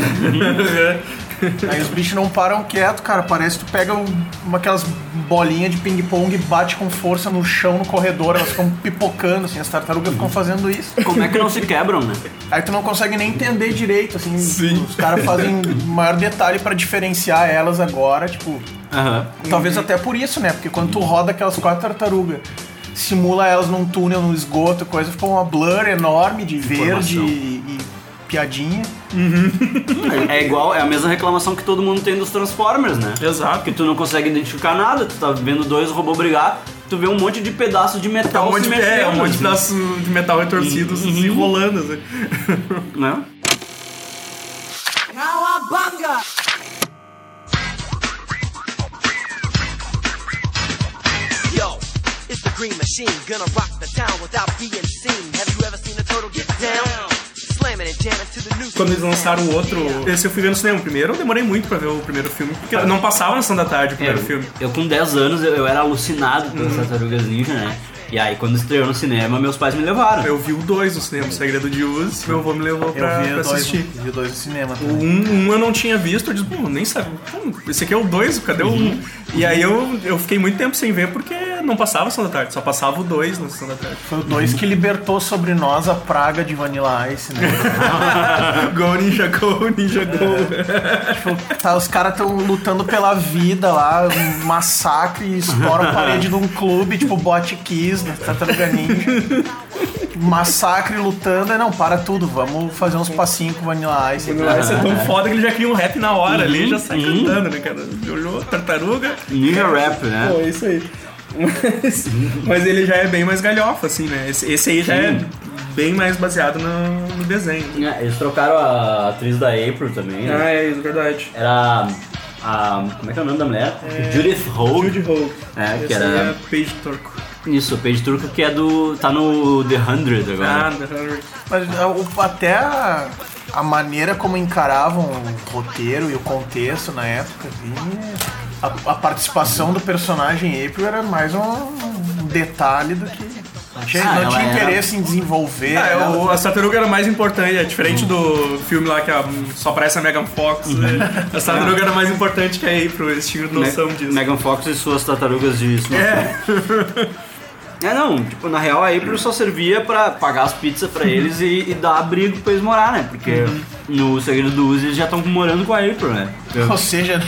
Aí os bichos não param quieto, cara. Parece que tu pega um- uma, aquelas bolinhas de ping-pong e bate com força no chão, no corredor, elas ficam pipocando, assim, as tartarugas ficam fazendo isso. Como é que não se quebram, né? Aí tu não consegue nem entender direito, assim. Sim. Os caras fazem maior detalhe pra diferenciar elas agora, tipo. Aham. Talvez até por isso, né? Porque quando tu roda aquelas quatro tartarugas, simula elas num túnel, no esgoto, coisa, fica uma blur enorme de verde e, e piadinha. É igual, é a mesma reclamação que todo mundo tem dos Transformers, né? Exato. Que tu não consegue identificar nada, tu tá vendo dois robôs brigar, tu vê um monte de pedaços de É metal um monte se de, mexendo. é, um monte de assim, pedaço de metal retorcido se enrolando, assim. né? Yo, Green Machine, gonna rock the town without being seen. Have you ever seen a turtle get down? Quando eles lançaram o outro, esse eu fui ver no cinema. O primeiro eu demorei muito pra ver o primeiro filme, porque não passava na Sessão da Tarde o primeiro É, filme. Eu com 10 anos, eu, eu era alucinado pelas Uhum. tartarugas ninja, né? E aí quando estreou no cinema, meus pais me levaram. Eu vi o 2 no cinema, o Segredo de Uz, meu avô me levou Eu pra, vi pra dois, assistir. vi dois no cinema O também. um, um eu não tinha visto, eu disse, pô, nem sabe. Esse aqui é o 2, cadê o 1? Um? E aí eu, eu fiquei muito tempo sem ver porque não passava a Sessão da Tarde, só passava o 2 na Sessão da Tarde. Foi o dois que libertou sobre nós a praga de Vanilla Ice, né? *laughs* Go Ninja Go, Ninja Go. Tipo, tá, os caras tão lutando pela vida lá, um massacre, e estoura a parede de um clube, tipo Bot Kiss, da Tartaruga Ninja. Massacre lutando, aí não, para tudo, vamos fazer uns passinhos com Vanilla Ice. Vanilla Ice é tão foda que ele já cria um rap na hora ali, já sai cantando, né, cara? Olhou, tartaruga. Ninja Rap, né? Pô, é isso aí. Mas, mas ele já é bem mais galhofa, assim, né? Esse, esse aí já é bem mais baseado no, no desenho. É, Eles trocaram a atriz da April também, Ah, né? é isso, verdade. Era a. Como é que é o nome da mulher? Judith Hogue. Jude Hogue. É, que Esse era- aí é Paige Turco. Isso, Paige Turco que é do. tá no The 100 agora. Ah, The Hundred. Mas ah, o- até a, a maneira como encaravam o roteiro e o contexto na época, assim, a, a participação do personagem April era mais um, um detalhe do que. Não tinha, Ah, não tinha era- interesse em desenvolver. Ah, é, ela. o, a tartaruga era mais importante, é diferente do filme lá que a- só aparece a Megan Fox. né? A tartaruga era mais importante que a April, eles tinham noção Me- disso. Megan Fox e suas tartarugas de. É. *laughs* não, tipo, na real a April só servia pra pagar as pizzas pra eles e, e dar abrigo pra eles morar, né? Porque no Segredo do Uzi eles já estão morando com a April, né? Ou seja,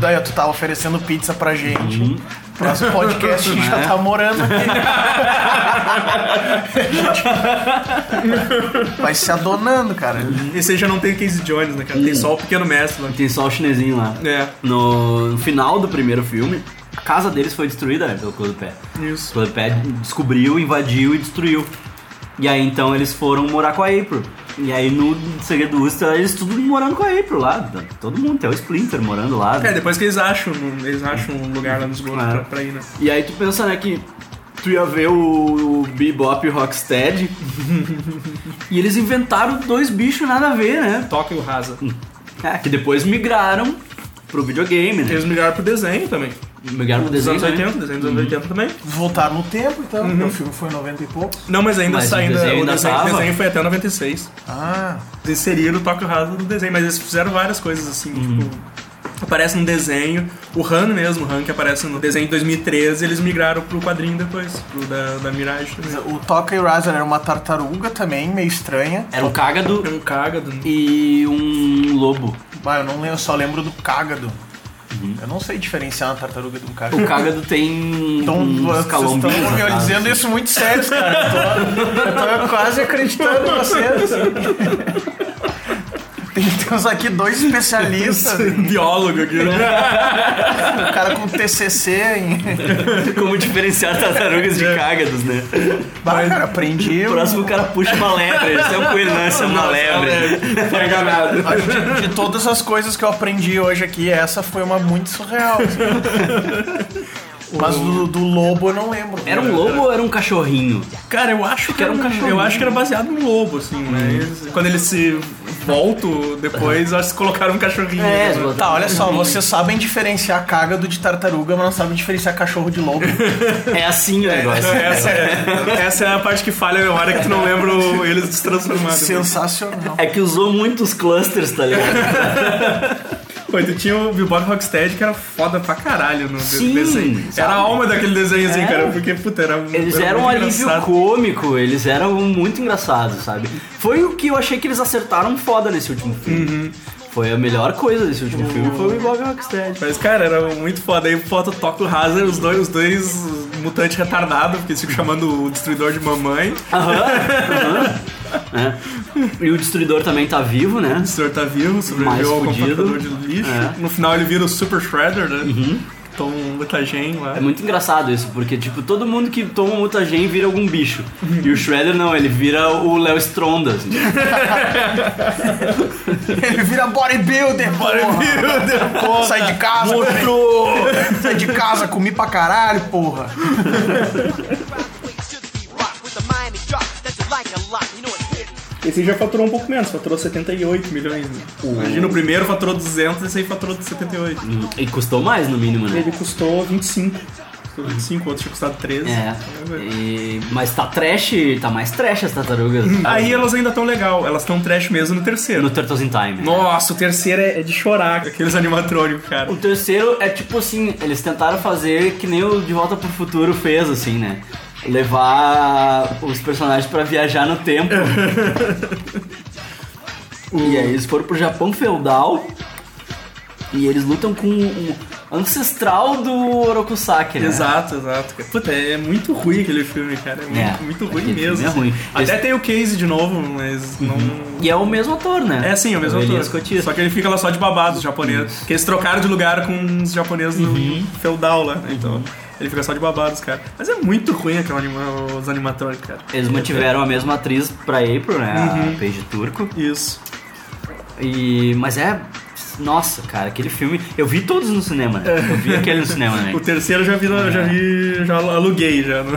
daí tu tá oferecendo pizza pra gente. Próximo podcast a gente já É. tá morando aqui. *laughs* Vai se adonando, cara. Esse aí já não tem Casey Jones, né, cara? Tem só o Pequeno Mestre lá. Tem só o chinesinho lá. É, No, no final do primeiro filme, a casa deles foi destruída né, pelo Clodopé. O isso. Clodopé descobriu, invadiu e destruiu. E aí então eles foram morar com a April. E aí no Segredo do Ulster eles tudo morando com a April lá. Todo mundo, até o Splinter morando lá. É, depois que eles acham, eles acham um lugar lá no esgoto É. pra, pra ir, né? E aí tu pensa, né, que tu ia ver o, o Bebop e o Rocksteady e eles inventaram dois bichos nada a ver, né? Toca e o Rasa. É, que depois migraram pro videogame, né? Eles migraram pro desenho também. Migraram pro Dos desenho anos né? 80, desenho dos anos 80 também. Voltaram no tempo, então. porque O filme foi em 90 e pouco. Não, mas ainda Mas o saindo. desenho O ainda desenho, tava? o desenho foi até 96. Ah, Eles inseriram o toque rasa no desenho, mas eles fizeram várias coisas assim, tipo. Aparece num desenho, o Han mesmo, o Han que aparece no desenho de 2013, eles migraram pro quadrinho depois, pro da, da Mirage também. o Toca e Razor era uma tartaruga também, meio estranha. Era um cágado É um cagado. e um lobo. Ah, eu não lembro, eu só lembro do cágado. Eu não sei diferenciar uma tartaruga de um cágado. O cágado tem Então, uns vocês calombinhos. estão me dizendo isso muito sério, cara. Eu tô, eu tô quase acreditando em vocês. assim. *laughs* Tem, temos aqui dois especialistas. Biólogo aqui, né? *laughs* O cara com TCC em... Como diferenciar tartarugas de cágados, né? Bah, cara, aprendi... O próximo cara puxa uma lebre. Esse é um coelho, não, esse é uma lebre. Foi enganado. De, de todas as coisas que eu aprendi hoje aqui, essa foi uma muito surreal. assim. *laughs* Mas do, do lobo eu não lembro. Era um lobo ou era um cachorrinho? Cara, eu acho que era um cachorro. Eu acho que era baseado no lobo, assim, né? Eles- quando eles se voltam depois, acho que colocaram um cachorrinho. É, né? eles botaram Tá, olha só, vocês sabem diferenciar cágado de tartaruga, mas não sabem diferenciar cachorro de lobo. *laughs* É assim o negócio. Essa é, essa é a parte que falha a memória que tu não lembra o- eles se transformando. Sensacional. É que usou muitos clusters, tá ligado? *laughs* Pô, tu tinha o Billboard Rocksteady que era foda pra caralho no Sim, desenho. sabe? Era a alma daquele desenho, assim, Era. cara. Porque, puta, era Eles era eram um alívio engraçado. cômico, eles eram muito engraçados, sabe? Foi o que eu achei que eles acertaram foda nesse último filme. Uhum. Foi a melhor coisa desse último filme, foi o Bob Rocksteady. Mas, cara, era muito foda. Aí foto toca o Hazard, os dois, os dois mutantes retardados, porque eles ficam chamando o destruidor de mamãe. Aham, aham. *laughs* É. E o Destruidor também tá vivo, né? O senhor tá vivo, sobreviveu ao fudido. compactador de lixo. É. No final ele vira o Super Shredder, né? Toma um mutagen lá. É muito engraçado isso, porque, tipo, todo mundo que toma mutagen vira algum bicho. E o Shredder não, ele vira o Léo Stronda, assim. *laughs* Ele vira bodybuilder, bodybuilder, porra. Sai de casa, comi- Sai de casa, comi pra caralho, porra. *laughs* *laughs* Esse já faturou um pouco menos, faturou 78 milhões. Né? Imagina, o primeiro faturou 200 e esse aí faturou 78. E custou mais, no mínimo, né? Ele custou 25. Custou 25, o outro tinha custado 13. É. E- Mas tá trash, tá mais trash as tartarugas. Aí elas ainda estão legal, elas estão trash mesmo no terceiro. No Turtles in Time. Nossa, o terceiro é é de chorar, aqueles animatrônicos, cara. O terceiro é tipo assim, eles tentaram fazer que nem o De Volta pro Futuro fez, assim, né? Levar os personagens pra viajar no tempo. *laughs* e aí eles foram pro Japão feudal e eles lutam com o ancestral do Orokusaki, né? Exato, exato. Puta, é muito ruim aquele filme, cara. É muito, É, muito ruim aquele mesmo. é ruim. Até Esse- tem o Case de novo, mas não. E é o mesmo ator, né? É sim, é o mesmo Elias ator. Só que ele fica lá só de babado, os japoneses. Que eles trocaram de lugar com os japoneses Uhum. do feudal lá, né? Então. Ele fica só de babados, cara. Mas é muito ruim aquele anima, os animatrônicos, cara. Eles mantiveram a mesma atriz pra April, né? Uhum. A Paige Turco. Isso. E, mas é. Nossa, cara, aquele filme. Eu vi todos no cinema, né? Eu vi aquele no cinema, né? *laughs* O terceiro eu já vi, na- já vi, já aluguei já. *laughs*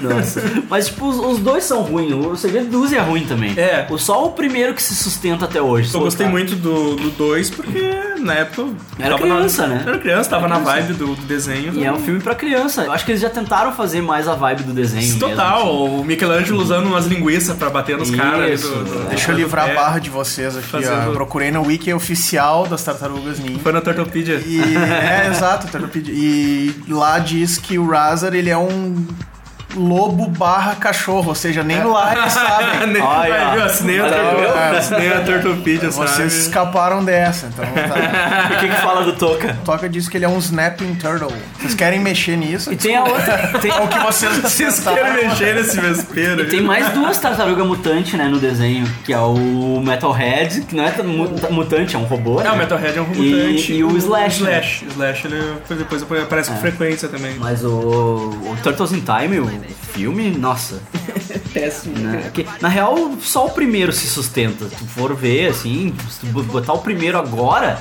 Nossa. Mas, tipo, os, os dois são ruins. O Segredo do Uzi é ruim também. É. O, só o primeiro que se sustenta até hoje. Eu gostei Tá. muito do 2 porque na época. Era tava criança, na, né? Era criança, tava Era na criança. vibe do, do desenho. E é um filme pra criança. Eu acho que eles já tentaram fazer mais a vibe do desenho. Total, mesmo, assim. o Michelangelo usando umas linguiças pra bater nos caras. do- do- Deixa eu livrar É. a barra de vocês aqui, Fazendo-. Procurei no wiki oficial das Tartarugas Ninja. Foi na Turtlepedia. E, é, exato, Tartaruga. E lá diz que o Razar, ele é um lobo barra cachorro, ou seja, nem lá eles sabem. *laughs* Nem- Olha, viu? Assinei a viu? assinei a Turtlepedia, Vocês sabe? escaparam dessa, então tá. O que, que fala do Toca? Toca diz que ele é um snapping turtle. Vocês querem mexer nisso? E tem a outra. Tem, É o que vocês *laughs* Vocês querem mexer nesse vespeiro? tem mais duas tartarugas mutantes, né, no desenho. Que é o Metalhead, que não é mu- mutante, é um robô. Ah, né? o Metalhead é um E- mutante. e o Slash, né? Slash. Slash, ele depois aparece com frequência também. Mas o, o Turtles in Time, o filme, nossa. *laughs* Péssimo. né? Que, na real, só o primeiro se sustenta. Se tu for ver, assim, se tu botar o primeiro agora,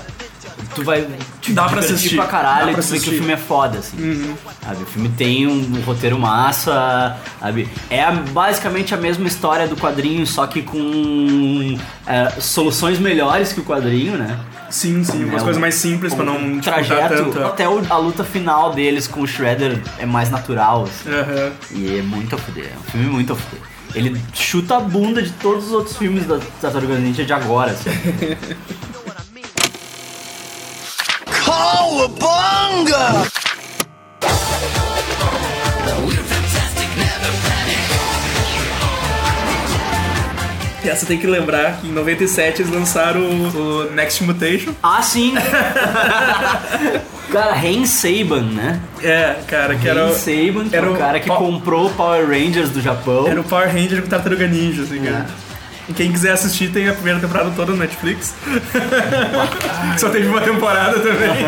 tu vai te Dá pra assistir. pra caralho Dá e pra vê que o assistir. Uhum. filme é foda, assim. Sabe? O filme tem um, roteiro massa, sabe? É a- basicamente a mesma história do quadrinho, só que com é, soluções melhores que o quadrinho, né? Sim, sim, umas É, coisas mais simples pra não trajeto, tanto. até o- a luta final deles com o Shredder é mais natural, assim. Aham. E é muito a fuder, é um filme muito a fuder. Ele chuta a bunda de todos os outros filmes da Tartaruga Ninja de agora, assim. Cowabunga! Essa tem que lembrar que em 97 eles lançaram o, o Next Mutation. Ah, sim! cara, Ren Saban, né? É, cara, que era, Ren Saban, que era é o o cara que pa- comprou o Power Rangers do Japão. era o Power Ranger com Tartaruga Ninja, assim, É. cara. E quem quiser assistir tem a primeira temporada toda no Netflix. *laughs* Só teve uma temporada também.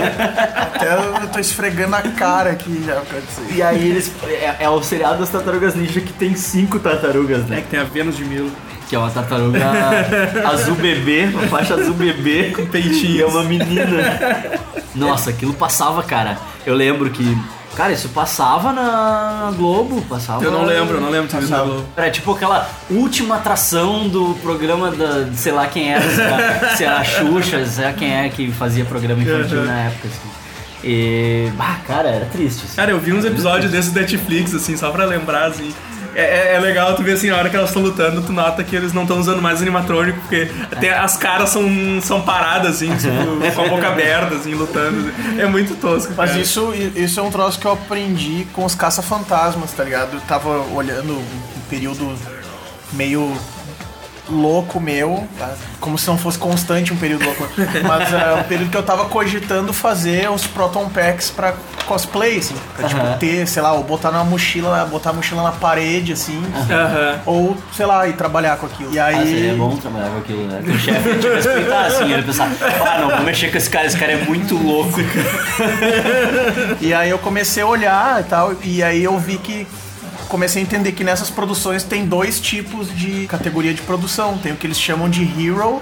Até eu tô esfregando a cara aqui já. disso aí. E aí eles. É, é o seriado das Tartarugas Ninja que tem cinco tartarugas, É né? que tem a Vênus de Milo. Que é uma tartaruga *laughs* azul bebê, uma faixa azul bebê. Com peitinhos. E é uma menina. Nossa, aquilo passava, cara. Eu lembro que. Cara, isso passava na Globo, passava. Eu não lembro, eu não lembro de na Globo. Era tipo aquela última atração do programa da. sei lá quem era, se era, se era a Xuxa, sei lá quem é que fazia programa infantil na época, assim. E. Ah, cara, era triste. Assim. Cara, eu vi uns episódios desses da Netflix, assim, só pra lembrar, assim. É, é- é legal tu ver assim, na hora que elas estão lutando, tu nota que eles não estão usando mais animatrônico, porque até as caras são, são paradas, assim, tipo, com a boca aberta, assim, lutando. É muito tosco. Mas cara. isso, isso é um troço que eu aprendi com os caça-fantasmas, tá ligado? Eu tava olhando um período meio louco meu, tá? como se não fosse constante um período louco, *laughs* mas é um período que eu tava cogitando fazer os Proton Packs pra cosplay, assim, pra tipo, Aham. ter, sei lá, ou botar na mochila, botar a mochila na parede, assim, Aham. ou, sei lá, ir trabalhar com aquilo. E aí... Ah, seria bom trabalhar com aquilo, né? Que o chefe tinha que respeitar, assim, ele pensar, ah, não, vou mexer com esse cara, esse cara é muito louco. *laughs* E aí eu comecei a olhar e tal, e aí eu vi que comecei a entender que nessas produções tem dois tipos de categoria de produção. Tem o que eles chamam de hero,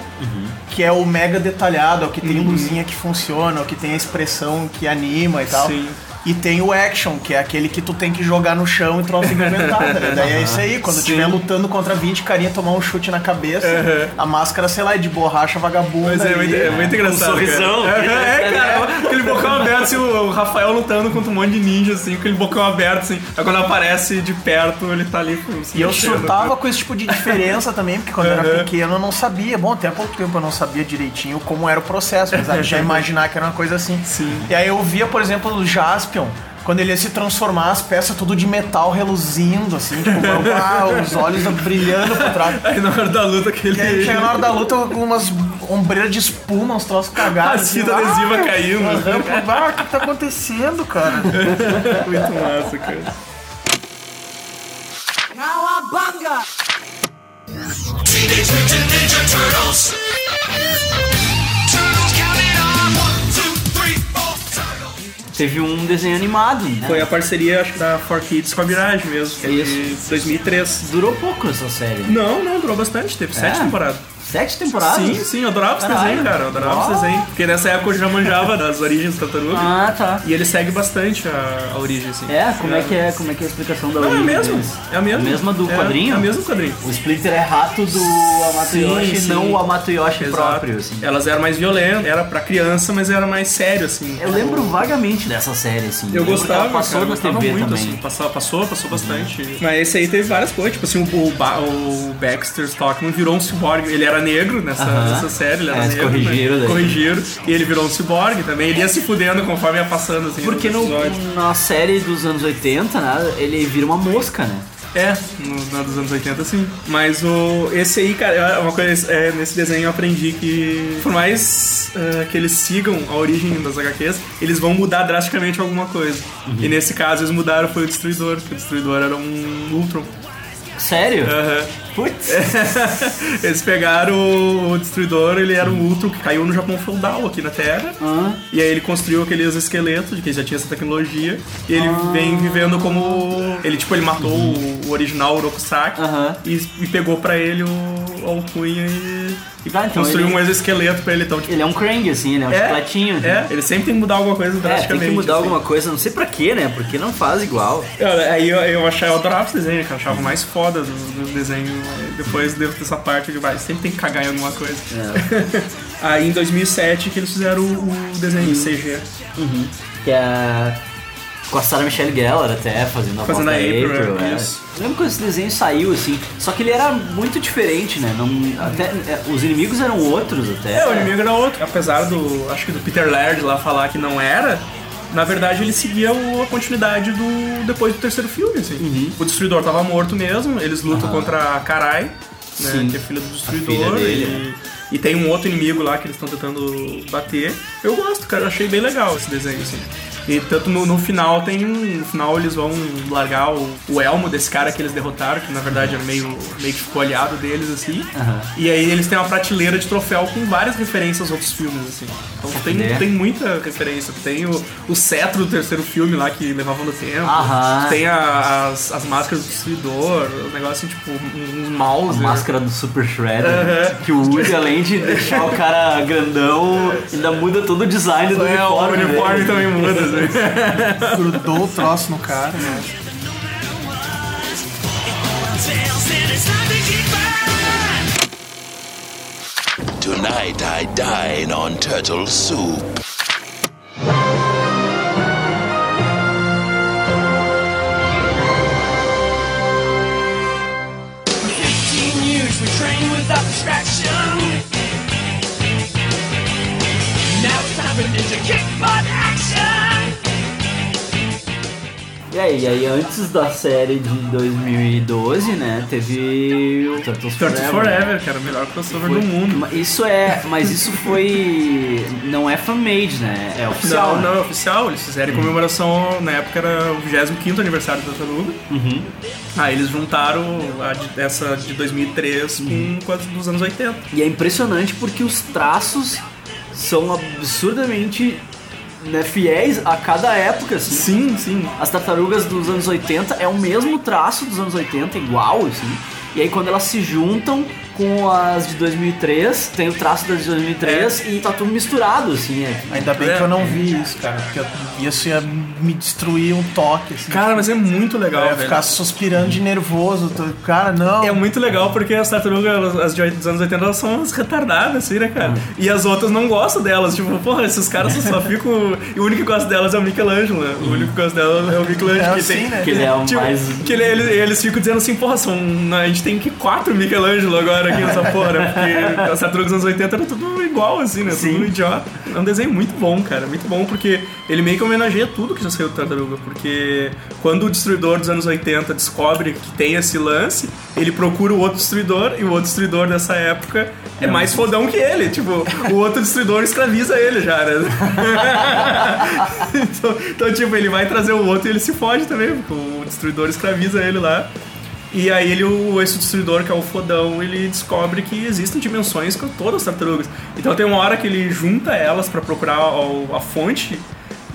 que é o mega detalhado, é o que tem luzinha que funciona, é o que tem a expressão que anima e tal. Sim. E tem o action, que é aquele que tu tem que jogar no chão e troço inventar. né? Daí é isso aí, quando Sim. estiver lutando contra 20 carinha tomar um chute na cabeça, Uhum. a máscara, sei lá, é de borracha vagabunda. Mas é muito, é muito engraçado. sorrisão. Cara. É, é, cara, aquele bocão aberto, assim, o Rafael lutando contra um monte de ninja, assim, com aquele bocão aberto, assim. Aí quando aparece de perto, ele tá ali com se E eu surtava com esse tipo de diferença também, porque quando eu era Uhum. pequeno eu não sabia. Bom, até há pouco tempo eu não sabia direitinho como era o processo, apesar de já *laughs* imaginar que era uma coisa assim. Sim. E aí eu via, por exemplo, o Jaspion, quando ele ia se transformar, as peças tudo de metal reluzindo, assim, tipo, ah, os olhos brilhando por trás. Aí na hora da luta que ele. E aí chega na hora da luta com umas ombreiras de espuma, uns troços cagados. A cinta adesiva caindo. aham, Ah, o que tá acontecendo, cara? *laughs* Muito massa, cara. Teenage Mutant Ninja! Turtles Teve um desenho animado, né? Foi a parceria, acho que da 4Kids com a Mirage mesmo. que é de Isso. 2003. Durou pouco essa série. Não, não, durou bastante. Teve sete É? temporadas. Sete temporadas? Sim, sim, eu adorava esse desenho, cara. Eu adorava esse desenho. Porque nessa época eu já manjava das origens da tartaruga. Ah, tá. E ele segue bastante a, a origem, assim. É, como é que é, como é que é a explicação da Não, é a origem mesma. deles? É a mesma. A mesma do É, quadrinho? É a mesma do quadrinho. O Splinter é rato do Amato Yoshi, sim. não o Amato Yoshi próprio, assim. Elas eram mais violentas, era pra criança, mas era mais sério, assim. Eu lembro vagamente dessa série, assim. Eu gostava, passou cara, eu gostava TV muito, também. assim. Passou, passou, passou bastante. Mas esse aí teve várias coisas. Tipo assim, o, o, o Baxter Stockman virou um cyborg. Ele era negro nessa, Aham. nessa série, ele era É, negro. corrigiram né? Corrigiram. E ele virou um cyborg também. Ele ia se fudendo conforme ia passando, assim. Porque no, na série dos anos 80, né, ele vira uma mosca, né? É, no, na dos anos 80, sim. Mas o, esse aí, cara, é uma coisa. é, nesse desenho eu aprendi que, por mais é, que eles sigam a origem das HQs, eles vão mudar drasticamente alguma coisa. E nesse caso, eles mudaram foi o Destruidor, porque o Destruidor era um Ultron. Sério? Aham. Putz. *laughs* Eles pegaram o Destruidor, ele era um Ultron que caiu no Japão feudal aqui na Terra. Ah. E aí ele construiu aqueles esqueletos, de que já tinha essa tecnologia. E ele vem vivendo como. Ele, tipo, ele matou o, o original Urokusaki Aham. e, e pegou pra ele o alcunha e, e Ah, então construiu ele- um exoesqueleto pra ele. Então, tipo, Ele é um Krang, assim, ele é um chicletinho. É, ele sempre tem que mudar alguma coisa É, drasticamente. tem que mudar assim. alguma coisa, não sei pra quê, né? Porque não faz igual. Eu- Aí eu, eu achava, eu adorava esse desenho, que eu achava mais foda do, do desenho. Depois dentro dessa parte de vai, sempre tem que cagar em alguma coisa. É. Aí em 2007 que eles fizeram o, o desenho em CG. Que é com a Sarah Michelle Gellar até, fazendo a Fazendo a April, April. é, é. isso. Eu lembro quando esse desenho saiu, assim, só que ele era muito diferente, né? Não, até, é, os inimigos eram outros até. É, o inimigo era outro. Apesar do, acho que do Peter Laird lá falar que não era, na verdade ele seguia o- a continuidade do depois do terceiro filme, assim. Uhum. O Destruidor tava morto mesmo, eles lutam contra a Karai, né, que é filha do filha Destruidor. dele, e, e tem um outro inimigo lá que eles estão tentando bater. Eu gosto, cara, eu achei bem legal esse desenho, assim. E tanto no, no final tem. No final eles vão largar o, o elmo desse cara que eles derrotaram, que na verdade era meio, meio que ficou aliado deles, assim. Aham. E aí eles têm uma prateleira de troféu com várias referências aos outros filmes, assim. Então tem, fuder. tem muita referência. Tem o, o cetro do terceiro filme lá que levavam no tempo. Aham. Tem a- as, as máscaras do destruidor, o negócio assim, tipo, um, um mouse. A máscara do Super Shredder, Aham. que o Woody, além de deixar o cara grandão, ainda muda todo o design do É, o uniforme. uniforme dele. também muda. Grudou o troço no cara, né? Tonight I dine on turtle soup. years we train without distraction. Now it's time for ninja kick butt action. E aí, e aí, antes da série de 2012, né, teve o Turtles Turtles Forever. Forever, que era o melhor crossover Foi- do mundo. Isso é, mas isso foi, não é fan-made, né, é oficial. Não, né? não é oficial, eles fizeram em comemoração, na época era o 25 aniversário da Tartaruga. Uhum. Aí eles juntaram de- essa de 2003 Uhum. com, as dos anos 80. E é impressionante porque os traços são absurdamente né, fiéis a cada época, assim. Sim, sim. As tartarugas dos anos 80 é o mesmo traço dos anos 80, igual, assim. E aí quando elas se juntam com as de 2003, tem o traço das de 2003 e tá tudo misturado, assim. É. Ainda bem que eu não vi isso, cara. Porque eu- isso ia me destruir um toque, assim. Cara, mas é muito legal, eu ia ficar suspirando de nervoso. tô- Cara, não. É muito legal porque as tartarugas, as de- dos anos 80, elas são umas retardadas, assim, né, cara? E as outras não gostam delas. Tipo, porra, esses caras só *laughs* ficam. E o único que gosta delas é o Michelangelo, né? O único que gosta dela é o Michelangelo. É que assim, tem, né? Que ele é o Tipo, mais. que ele- ele- eles ficam dizendo assim, porra, são, a gente tem que quatro Michelangelo agora aqui nessa porra, né? porque as tartarugas dos anos 80 era tudo igual, assim, né? Sim. Tudo idiota. É um desenho muito bom, cara, muito bom, porque ele meio que homenageia tudo que já saiu do Tartaruga, porque quando o Destruidor dos anos 80 descobre que tem esse lance, ele procura o outro Destruidor, e o outro Destruidor dessa época é mais fodão que ele, tipo, o outro Destruidor escraviza ele já, né? *laughs* então, então, tipo, ele vai trazer o outro e ele se fode também, porque o Destruidor escraviza ele lá. E aí ele, o, esse destruidor, que é o fodão, ele descobre que existem dimensões com todas as tartarugas. Então tem uma hora que ele junta elas pra procurar o- a fonte.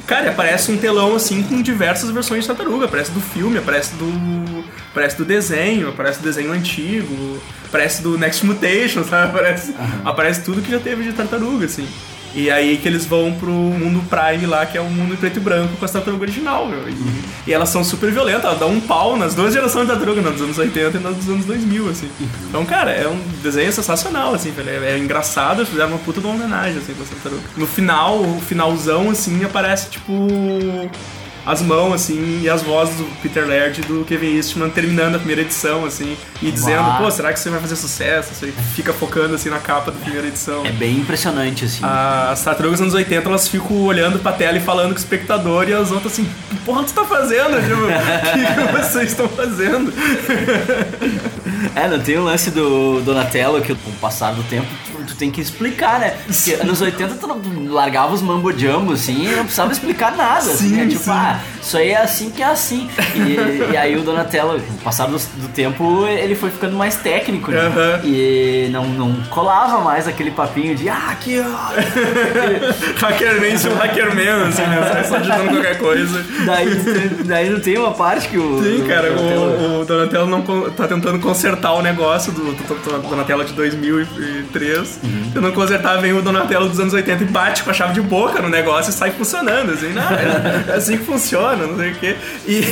Cara, e aparece um telão assim com diversas versões de tartaruga. Aparece do filme, aparece do. Aparece do desenho, aparece do desenho antigo, aparece do Next Mutation, *laughs* sabe? Aparece, aparece tudo que já teve de tartaruga, assim. E aí que eles vão pro mundo Prime lá, que é o mundo em preto e branco com as tartarugas original, meu. E, e elas são super violentas, elas dão um pau nas duas gerações de tartaruga, na dos anos 80 e na dos anos 2000, assim. Então, cara, é um desenho sensacional, assim, velho. É, é engraçado, eles fizeram uma puta de uma homenagem, assim, com as tartarugas. No final, o finalzão, assim, aparece, tipo... As mãos, assim, e as vozes do Peter Laird e do Kevin Eastman terminando a primeira edição, assim, e dizendo, Uau. pô, será que você vai fazer sucesso? Você fica focando, assim, na capa da primeira edição. É bem impressionante, assim. As tartarugas anos 80, elas ficam olhando pra tela e falando com o espectador, e as outras assim, que porra tu tá fazendo? Tipo, o que, que vocês estão fazendo? *laughs* É, não tem o lance do Donatello que com o passar do tempo tu tem que explicar, né? Porque anos 80 tu largava os mambo jumbo assim e não precisava explicar nada. assim, Sim, né? Tipo, sim. ah, isso aí é assim que é assim. E, e aí o Donatello, com o passar do, do tempo, ele foi ficando mais técnico, né? E não, não colava mais aquele papinho de, ah, ó. Hackerman se um Hackerman, assim, né? Só digitando qualquer coisa. Daí, daí não tem uma parte que o. Sim, cara, Donatello- o, o Donatello não tá tentando consertar o negócio do, do, do Donatello de 2003. Uhum. Tentando consertar, vem o Donatello dos anos 80 e bate com a chave de boca no negócio e sai funcionando, assim, não, é assim que funciona, não sei o quê. E,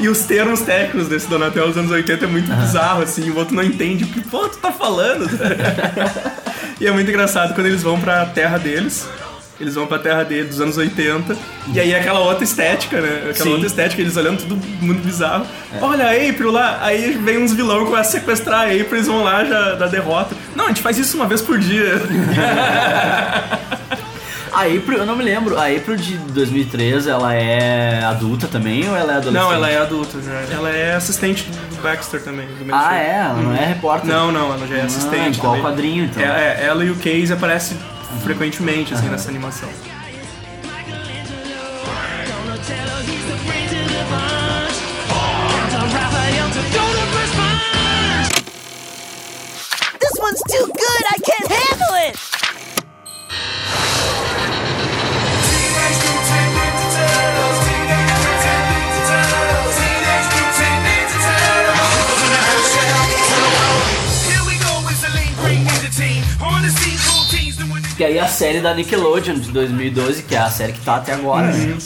e os termos técnicos desse Donatello dos anos 80 é muito bizarro, assim, o outro não entende o que, pô, tu tá falando. *laughs* e é muito engraçado quando eles vão pra terra deles. Eles vão pra terra dele dos anos 80. E aí é aquela outra estética, né? Aquela Sim. outra estética, eles olhando tudo muito bizarro. Olha a April lá, aí vem uns vilão que começam a sequestrar a April, eles vão lá já da derrota. Não, a gente faz isso uma vez por dia. *laughs* A April, eu não me lembro, a April de 2003, ela é adulta também ou ela é adolescente? Não, ela é adulta já. Ela é assistente do Baxter também. Do Ah, é? Ela não é repórter? Não, não, ela já é Ah, assistente. igual também. quadrinho, então. É, é, ela e o Case aparecem frequentemente, assim, nessa animação. This one's too good, I can't handle it! Que aí a série da Nickelodeon de 2012, que é a série que tá até agora, né?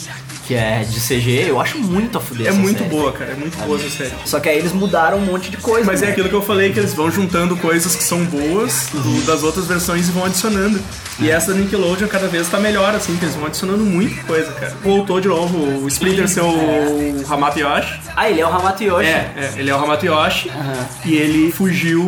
que é de CG, eu acho muito a fuder É muito série. boa, cara. É muito boa essa série. Só que aí eles mudaram um monte de coisa. Mas é né? aquilo que eu falei, que eles vão juntando coisas que são boas do- das outras versões e vão adicionando. E essa da Nickelodeon cada vez tá melhor, assim, que eles vão adicionando muita coisa, cara. Voltou de novo o Splinter ser o Hamato Yoshi. Ah, ele é o Hamato Yoshi. É, é, ele é o Hamato Yoshi. E ele fugiu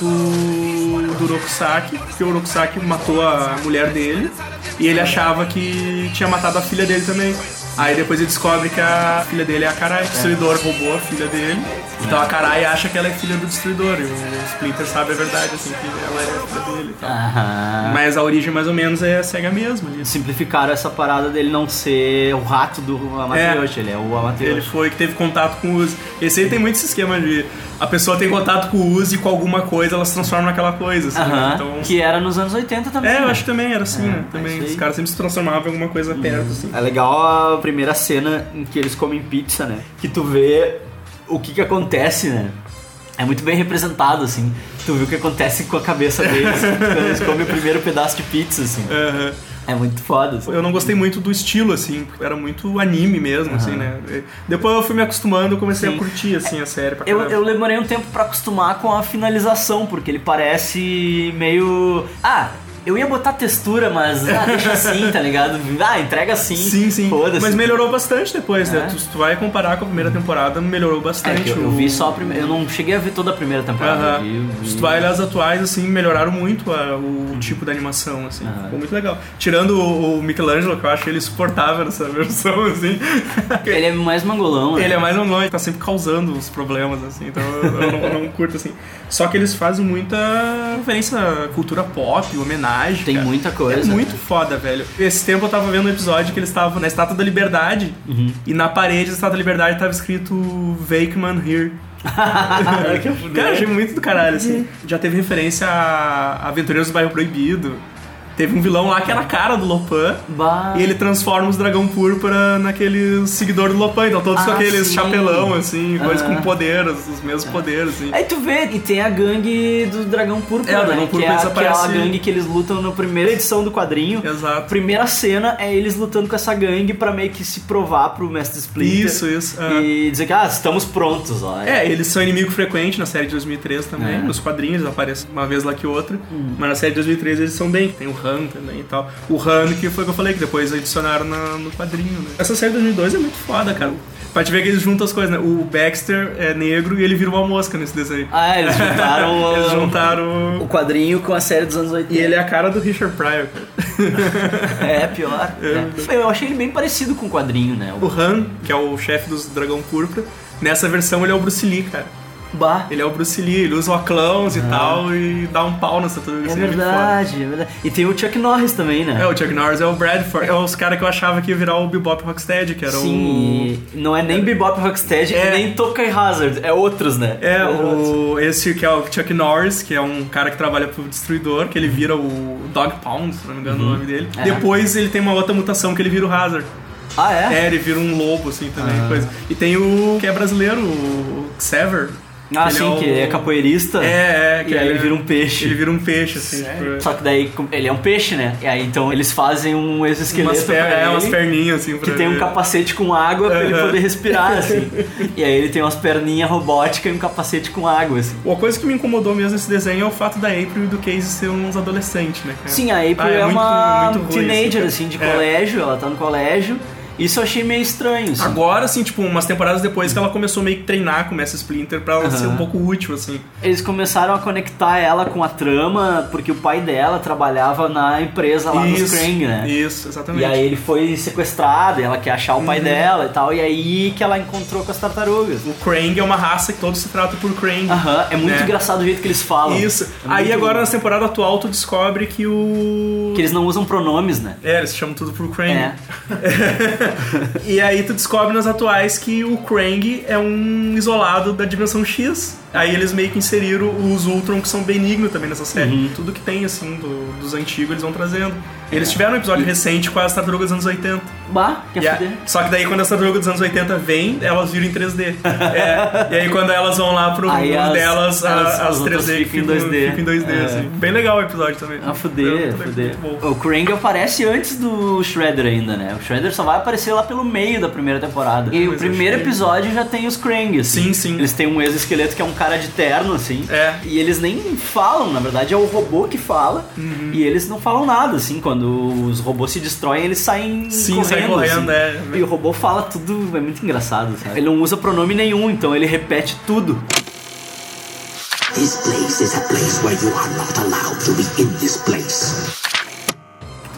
do, do Rokusaki, porque o Rokusaki matou a mulher dele. E ele achava que tinha matado a filha dele também. Aí depois ele descobre que a filha dele é a Karai. O destruidor roubou a filha dele. Então a Karai acha que ela é filha do destruidor. E o Splinter sabe a verdade, assim, que ela é a filha dele e tal. Aham. Mas a origem mais ou menos é cega mesmo ali. Simplificaram essa parada dele não ser o rato do Hamato É. Ele é o Hamato Ele foi que teve contato com o Uzi. Esse aí tem muito esse esquema de a pessoa tem contato com o Uzi com alguma coisa, ela se transforma naquela coisa. Assim, né? Aham, Então. Que era nos anos 80 também. É, eu né? acho que também era assim, É, né? Também. isso aí. Os caras sempre se transformavam em alguma coisa perto, assim. É legal a primeira cena em que eles comem pizza, né? Que tu vê o que que acontece, né? É muito bem representado, assim. Tu vê o que acontece com a cabeça deles *laughs* quando eles comem o primeiro pedaço de pizza, assim. Aham. É muito foda. assim. Eu não gostei muito do estilo, assim, era muito anime mesmo, assim, né? Depois eu fui me acostumando, eu comecei Sim. a curtir, assim, a série pra Eu, caramba. eu demorei um tempo pra acostumar com a finalização, porque ele parece meio. Ah, eu ia botar textura, mas ah, deixa assim, tá ligado? Ah, entrega assim. Sim, sim. Mas melhorou bastante depois, É. né? Tu, tu vai comparar com a primeira temporada, melhorou É, bastante. que eu, eu vi só a primeira. Eu não cheguei a ver toda a primeira temporada. Aham. Eu vi, eu vi- Os trailers atuais, assim, melhoraram muito a- o tipo da animação, assim. Ficou muito legal. Tirando o, o Michelangelo, que eu acho ele suportável nessa versão, *laughs* assim. Ele é mais mangolão, né? Ele é mais um nome, tá sempre causando os problemas, assim, então eu, eu não, não curto, assim. Só que eles fazem muita referência à cultura pop, homenagem. Tem cara. muita coisa. É muito foda, velho. Esse tempo eu tava vendo um episódio que eles estavam na Estátua da Liberdade Uhum. e na parede da Estátua da Liberdade tava escrito Wakeman Here. *laughs* Cara, achei muito do caralho, assim. Já teve referência a Aventureiros do Bairro Proibido. Teve um vilão lá que era a cara do Lopan. Bah. E ele transforma os dragão púrpura naquele seguidor do Lopan. Então todos com Ah, aqueles sim. chapelão, assim, coisas com poder, os, os mesmos poderes, assim. Aí tu vê, e tem a gangue do Dragão Púrpura, É, o né? Dragão que Púrpura é aquela desaparece- gangue que eles lutam na primeira edição do quadrinho. Exato. Primeira cena é eles lutando com essa gangue pra meio que se provar pro Mestre Splinter. Isso, isso, é. E dizer que, ah, estamos prontos, ó. É, eles são inimigo frequente na série de 2003 também. É. Nos quadrinhos eles aparecem uma vez lá que outra. Mas na série de 2003 eles são bem. Tem o Han também e tal. O Han que foi o que eu falei, que depois adicionaram na- no quadrinho, né? Essa série de 2002 é muito foda, cara. Pra te ver que eles juntam as coisas, né? O Baxter é negro e ele vira uma mosca nesse desenho. Ah, eles juntaram. *laughs* eles o- juntaram... o quadrinho com a série dos anos 80. E ele é a cara do Richard Pryor, cara. *laughs* É, pior. *laughs* É. Eu achei ele bem parecido com o quadrinho, né? O Han, que é o chefe dos Dragão Púrpura, nessa versão ele é o Bruce Lee, cara. Bah. Ele é o Bruce Lee, ele usa o clowns e tal e dá um pau nas tartarugas. É verdade, é verdade. E tem o Chuck Norris também, né? É, o Chuck Norris é o Bradford. É os caras que eu achava que ia virar o Bebop Rocksteady, que era Sim, e não é nem Bebop Rocksteady, É. nem Tokai Hazard, é outros, né? o... É, o... esse que é o Chuck Norris, que é um cara que trabalha pro Destruidor, que ele vira o Dog Pound, se não me engano o nome dele. É. Depois ele tem uma outra mutação que ele vira o Hazard. Ah, é? É, ele vira um lobo, assim, também. Ah. Coisa. E tem o que é brasileiro, o Xaver. Ah, Ele sim, o- que é capoeirista. É, é. que E aí ele vira um peixe. Ele vira um peixe, assim. tipo, Só que daí ele é um peixe, né? E aí então eles fazem um exoesqueleto umas, per... pra é, ele, umas perninhas, assim, que tem um ele. capacete com água pra ele Aham. poder respirar, assim. *laughs* e aí ele tem umas perninhas robóticas e um capacete com água, assim. Uma coisa que me incomodou mesmo nesse desenho é o fato da April e do Casey ser uns adolescentes, né? cara? Sim, a April Ah, é, muito- uma muito ruim, teenager, assim. assim, de É. colégio, ela tá no colégio. Isso eu achei meio estranho, assim. Agora, assim, tipo, umas temporadas depois que ela começou meio que treinar com essa Splinter pra ela Aham. ser um pouco útil, assim. Eles começaram a conectar ela com a trama, porque o pai dela trabalhava na empresa lá Isso, Krang, né? Isso, exatamente. E aí ele foi sequestrado, e ela quer achar o pai Uhum. dela e tal, e aí que ela encontrou com as tartarugas. O Krang é uma raça que todos se tratam por Krang. Aham, é muito né? engraçado o jeito que eles falam. Isso. É aí agora, nessa temporada atual, tu descobre que o... Que eles não usam pronomes, né? É, eles chamam tudo por Krang. É. *laughs* e aí tu descobre nas atuais que o Krang é um isolado da dimensão X. Aí eles meio que inseriram os Ultron que são benignos também nessa série. Uhum. Tudo que tem, assim, do- dos antigos eles vão trazendo. Eles tiveram um episódio recente com as tartarugas dos anos 80. Bah, quer E a- fuder. só que daí quando as tartarugas dos anos 80 vêm, elas viram em 3D. *laughs* É, e aí quando elas vão lá pro Aí mundo as- delas, as- as, as outras 3D ficam em 2D. ficam em 2D, É. assim. Bem legal o episódio também. Ah, fuder, fuder. O Krang aparece antes do Shredder ainda, né? O Shredder só vai aparecer lá pelo meio da primeira temporada. E o Mas primeiro acho que- episódio já tem os Krang, assim. Sim, sim. Eles têm um exoesqueleto que é um cara de terno, assim. É. E eles nem falam, na verdade é o robô que fala. Uhum. E eles não falam nada, assim. Quando os robôs se destroem, eles saem Sim, correndo. sai correndo, assim. é. E o robô fala tudo, é muito engraçado, sabe? Ele não usa pronome nenhum, então ele repete tudo. This place is a place where you are not allowed to be in this place.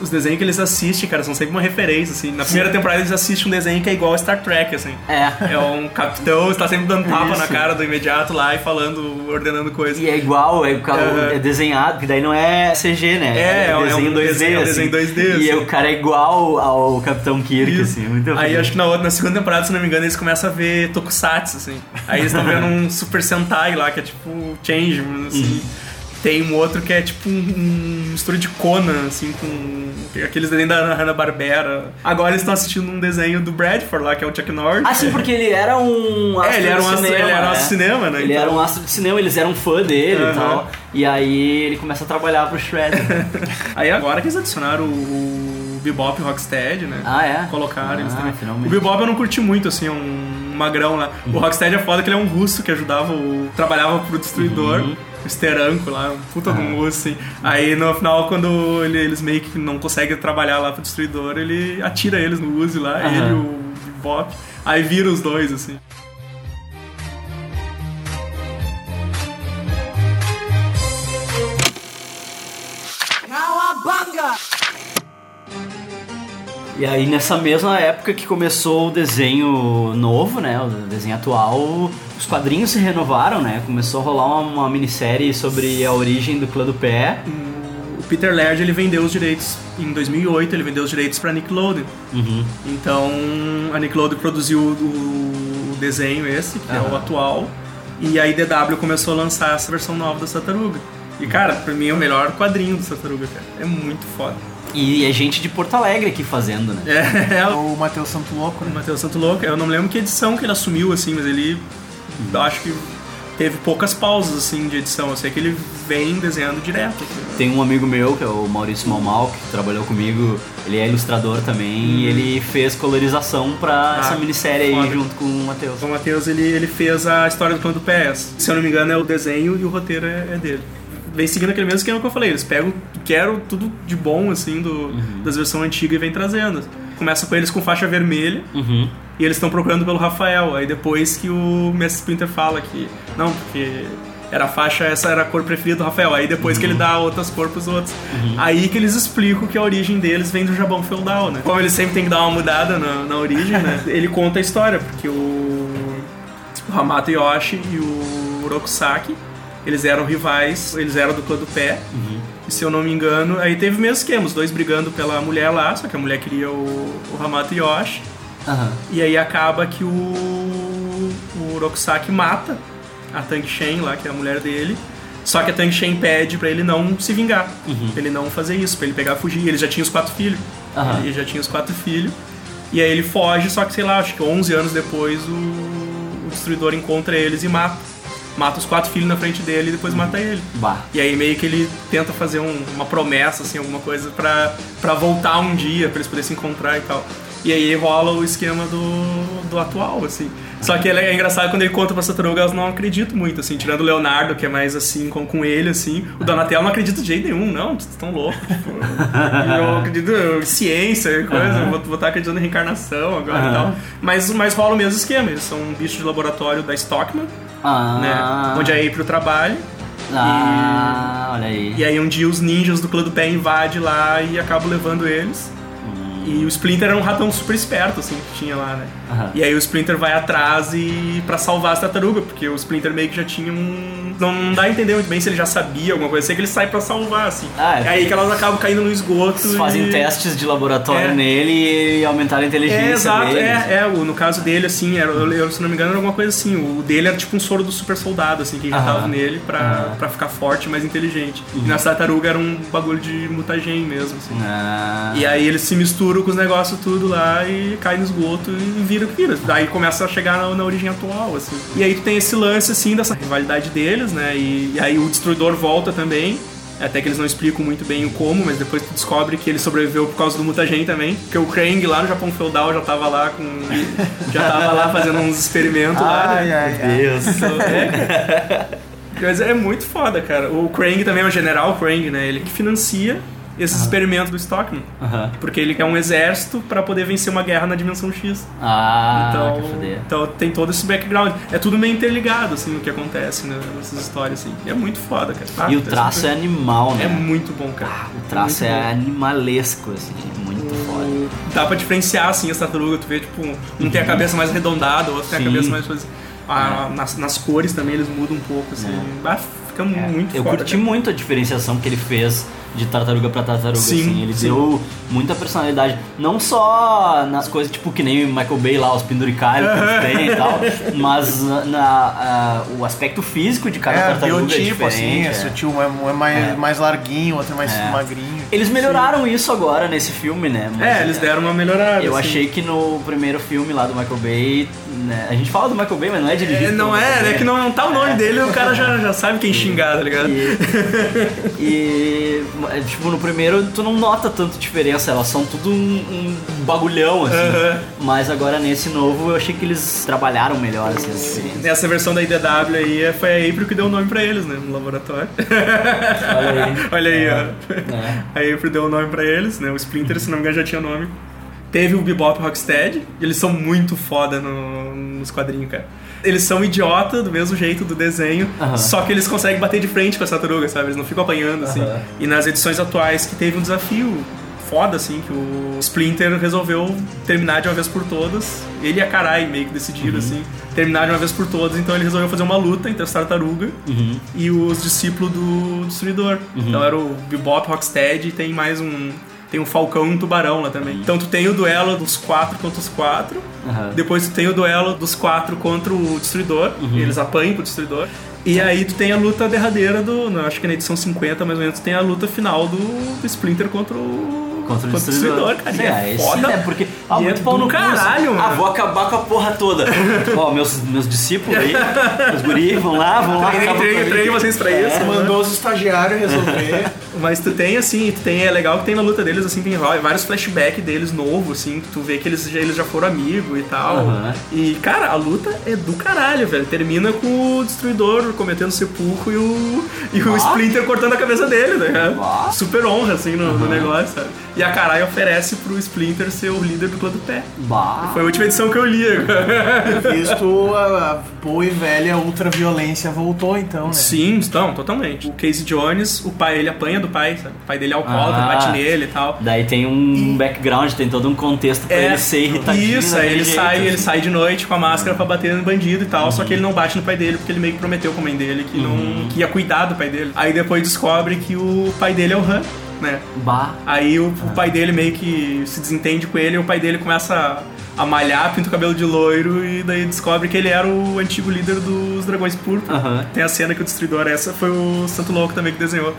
Os desenhos que eles assistem, cara, são sempre uma referência, assim. Na primeira temporada eles assistem um desenho que é igual a Star Trek, assim. É. É um capitão, está sempre dando tapa Isso. na cara do imediato lá e falando, ordenando coisas. E é igual, é, o cara- é desenhado, que daí não é CG, né? É, é um- desenho é um 2D. desenho- é um assim. desenho 2D, E assim. o cara é igual ao Capitão Kirk, Isso. assim. Muito Aí acho que na, outra, na segunda temporada, se não me engano, eles começam a ver Tokusatsu, assim. Aí eles estão vendo um *laughs* Super Sentai lá, que é tipo Changeman, assim. Uhum. Tem um outro que é tipo um, um mistura de Conan, assim, com aqueles desenhos da Hanna-Barbera. Agora eles estão assistindo um desenho do Bradford lá, que é o Chuck Norris. Ah, sim, porque ele era um astro É, ele era um de astro- cinema. ele era um né? astro de cinema, né? Ele Então- era um astro de cinema, eles eram fã dele e Aham. tal. E aí ele começa a trabalhar pro Shredder. *laughs* Aí agora que eles adicionaram o, Bebop e o Rocksteady, né? ah, é? Colocaram eles Ah, também. finalmente. O Bebop eu não curti muito, assim, é um magrão lá. O Rocksteady é foda que ele é um russo que ajudava o... trabalhava pro Destruidor. Uhum. O Steranko lá, um puta de um russo, assim. Aí no final, quando ele- eles meio que não conseguem trabalhar lá pro Destruidor, ele atira eles no Uzi lá, ele e o Bebop. Aí vira os dois, assim. E aí nessa mesma época que começou o desenho novo, né? O desenho atual, os quadrinhos se renovaram, né? Começou a rolar uma, uma minissérie sobre a origem do clã do pé. O Peter Laird, ele vendeu os direitos em 2008, ele vendeu os direitos pra Nickelodeon. Uhum. Então a Nickelodeon produziu o, desenho esse, que é o atual, e a IDW começou a lançar essa versão nova da Tartaruga. E cara, pra mim é o melhor quadrinho do Tartaruga, cara. É muito foda. E é gente de Porto Alegre aqui fazendo, né? É, é o O Matheus Santo Louco, né? Matheus Santo Louco. Eu não me lembro que edição que ele assumiu, assim, mas ele. Eu acho que teve poucas pausas, assim, de edição. Eu sei que ele vem desenhando direto. assim. Tem um amigo meu, que é o Maurício Malmal, que trabalhou comigo, ele é ilustrador também, e ele fez colorização pra essa minissérie aí Hum. Ah, foda. junto com o Matheus. O Matheus, ele, ele fez a história do clã do PS. Se eu não me engano, é o desenho e o roteiro é, é dele. Vem seguindo aquele mesmo esquema que eu falei. Eles pegam, quero tudo de bom, assim, do, das versões antigas e vem trazendo. Começa com eles com faixa vermelha. Uhum. E eles estão procurando pelo Rafael. Aí depois que o Mestre Splinter fala que. Não, porque era a faixa, essa era a cor preferida do Rafael. Aí depois que ele dá outras cores pros outros. Aí que eles explicam que a origem deles vem do Japão feudal, né? Como eles sempre tem que dar uma mudada na, na origem, né? *laughs* Ele conta a história, porque o. O Hamato Yoshi e o o Rokusaki. Eles eram rivais, eles eram do clã do pé. E se eu não me engano, aí teve o mesmo esquema, os dois brigando pela mulher lá, só que a mulher queria o, o Hamato Yoshi. Aham. E aí acaba que o, o Rokusaki mata a Tang Shen lá, que é a mulher dele. Só que a Tang Shen pede pra ele não se vingar, pra ele não fazer isso, pra ele pegar e fugir. Ele já tinha os quatro filhos. Aham. Ele já tinha os quatro filhos. E aí ele foge, só que sei lá, acho que 11 anos depois o, o destruidor encontra eles e mata. Mata os quatro filhos na frente dele e depois mata ele. Bah. E aí meio que ele tenta fazer um- uma promessa, assim, alguma coisa pra voltar um dia, pra eles poderem se encontrar e tal. E aí rola o esquema do, do atual, assim. Só que é engraçado quando ele conta pra tartaruga, elas não acreditam muito, assim. Tirando o Leonardo, que é mais assim com, com ele, assim. O Donatello não acredita de jeito nenhum, não, vocês estão loucos. tipo. *laughs* eu acredito em ciência e coisa, Aham. vou, vou estar acreditando em reencarnação agora e Aham. tal. Mas, mas rola o mesmo esquema, eles são um bicho de laboratório da Stockman, Ah. né? Onde a April trabalha. Ah, olha aí. E aí um dia os ninjas do clã do pé invadem lá e acabam levando eles. E o Splinter era um ratão super esperto, assim, que tinha lá, né? Aham. E aí o Splinter vai atrás e para salvar as tartarugas, porque o Splinter meio que já tinha um. Não, dá a entender muito bem se ele já sabia alguma coisa, sei que ele sai pra salvar, assim. Ah, é. é aí que elas acabam caindo no esgoto. Eles fazem e... testes de laboratório É. nele e aumentaram a inteligência É, exato, dele. é, é, o- no caso dele, assim, era, eu, se não me engano, era alguma coisa assim. O dele era tipo um soro do super soldado, assim, que injetava Aham. nele pra, Aham. pra ficar forte e mais inteligente. E na tartaruga era um bagulho de mutagen mesmo, assim. Ah. E aí eles se misturam com os negócios tudo lá e cai no esgoto e vira o que vira. Daí começa a chegar na, na origem atual, assim. E aí tu tem esse lance, assim, dessa rivalidade deles, né? E, e aí o Destruidor volta também. Até que eles não explicam muito bem o como, mas depois tu descobre que ele sobreviveu por causa do mutagen também. Porque o Krang lá no Japão Feudal já tava lá com. *laughs* já tava lá fazendo uns experimentos lá, Ai, né? ai, ai. Deus. Então, é. *laughs* Mas é muito foda, cara. O Krang também é o general Krang, né? Ele que financia esses experimentos do Stockman. Aham. Porque ele quer um exército pra poder vencer uma guerra na dimensão X. Ah, então, então tem todo esse background. É tudo meio interligado, assim, o que acontece né, nessas histórias, assim. E é muito foda, cara. Ah, E o traço é animal, né? É muito bom, cara. O traço muito é bom. animalesco, assim, muito foda. Dá pra diferenciar, assim, as tartarugas. Tu vê, tipo, um tem a cabeça mais arredondada, o outro tem a Sim. cabeça mais... Ah, nas, nas cores também eles mudam um pouco, assim. Ah, fica muito Eu foda. curti cara. muito a diferenciação que ele fez de tartaruga pra tartaruga, Sim, assim. Ele sim. deu muita personalidade. Não só nas coisas, tipo, que nem o Michael Bay lá, os penduricalhos que eles têm e tal, *laughs* mas na, na- a- o aspecto físico de cada É, tartaruga é biotipo, assim, diferente. é é. sutil, um é, um é mais, mais larguinho, outro é mais É. magrinho. Eles melhoraram isso agora nesse filme, né? Mas, É, eles deram uma melhorada. Eu assim. achei que no primeiro filme lá do Michael Bay, né, a gente fala do Michael Bay, mas não é dirigido É, não é, é que não, não tá o nome dele, o cara já, já sabe quem *laughs* xingar, tá ligado? E, é, *laughs* tipo, no primeiro tu não nota tanto diferença, elas são tudo um, um bagulhão, assim. Mas agora nesse novo eu achei que eles trabalharam melhor, assim, as diferenças. Nessa versão da IDW aí é- foi a April que deu o nome pra eles, né? No laboratório. Olha aí. *laughs* Olha aí, É. ó. A April deu o nome pra eles, né? O Splinter, se não me engano, já tinha nome. Teve o Bebop e o Rocksteady. e Eles são muito foda no- nos quadrinhos, cara. Eles são idiota do mesmo jeito do desenho, Aham. só que eles conseguem bater de frente com essa tartaruga, sabe? Eles não ficam apanhando, assim. Aham. E nas edições atuais que teve um desafio foda, assim, que o Splinter resolveu terminar de uma vez por todas. Ele e a Karai meio que Uhum. decidiram, assim, terminar de uma vez por todas. Então ele resolveu fazer uma luta entre as tartarugas Uhum. e os discípulos do Destruidor. Então era o Bebop, Rocksteady e tem mais um... Tem um Falcão e um Tubarão lá também. Então tu tem o duelo dos quatro contra os quatro. Aham. Depois tu tem o duelo dos quatro contra o Destruidor. Uhum. E eles apanham pro Destruidor. E aí tu tem a luta derradeira do. não, Acho que na edição 50, mais ou menos, tu tem a luta final do, do Splinter contra o. Contra o destruidor. cara. É, é foda. né? Porque ah, E é muito pau no caralho, Ah, mano. vou acabar com a porra toda. *laughs* Ó, meus, meus discípulos aí, os guris, vão lá, vão lá. Treinem gente. vocês pra isso. mano. Mandou os estagiários resolver. *laughs* Mas tu tem assim, tu tem, é legal que tem na luta deles, assim, tem vários flashbacks deles novos, assim, que tu vê que eles já, eles já foram amigos e tal. Aham. E, cara, a luta é do caralho, velho. Termina com o destruidor cometendo sepulcro e o, e o Splinter cortando a cabeça dele, né? Ah. Super honra, assim, no, no negócio, sabe? E a Karai oferece pro Splinter ser o líder do clã do pé. Bah. Foi a última edição que eu li. Visto a, boa e velha ultraviolência voltou então, né? Sim, então, totalmente. O Casey Jones, o pai ele apanha do pai, sabe? O pai dele é alcoólatra, Ah. bate nele e tal. Daí tem um background, tem todo um contexto pra ele ser irritadinho. É, Isso, aí ele jeito, sai, assim. ele sai de noite com a máscara pra bater no bandido e tal, só que ele não bate no pai dele porque ele meio que prometeu com a mãe dele que, não, que ia cuidar do pai dele. Aí depois descobre que o pai dele é o Han, né? Bah. Aí o, o pai dele meio que se desentende com ele e o pai dele começa a, malhar, pinta o cabelo de loiro e daí descobre que ele era o antigo líder dos Dragões Púrpura. Tem a cena que o Destruidor, essa foi o Santo Louco também que desenhou.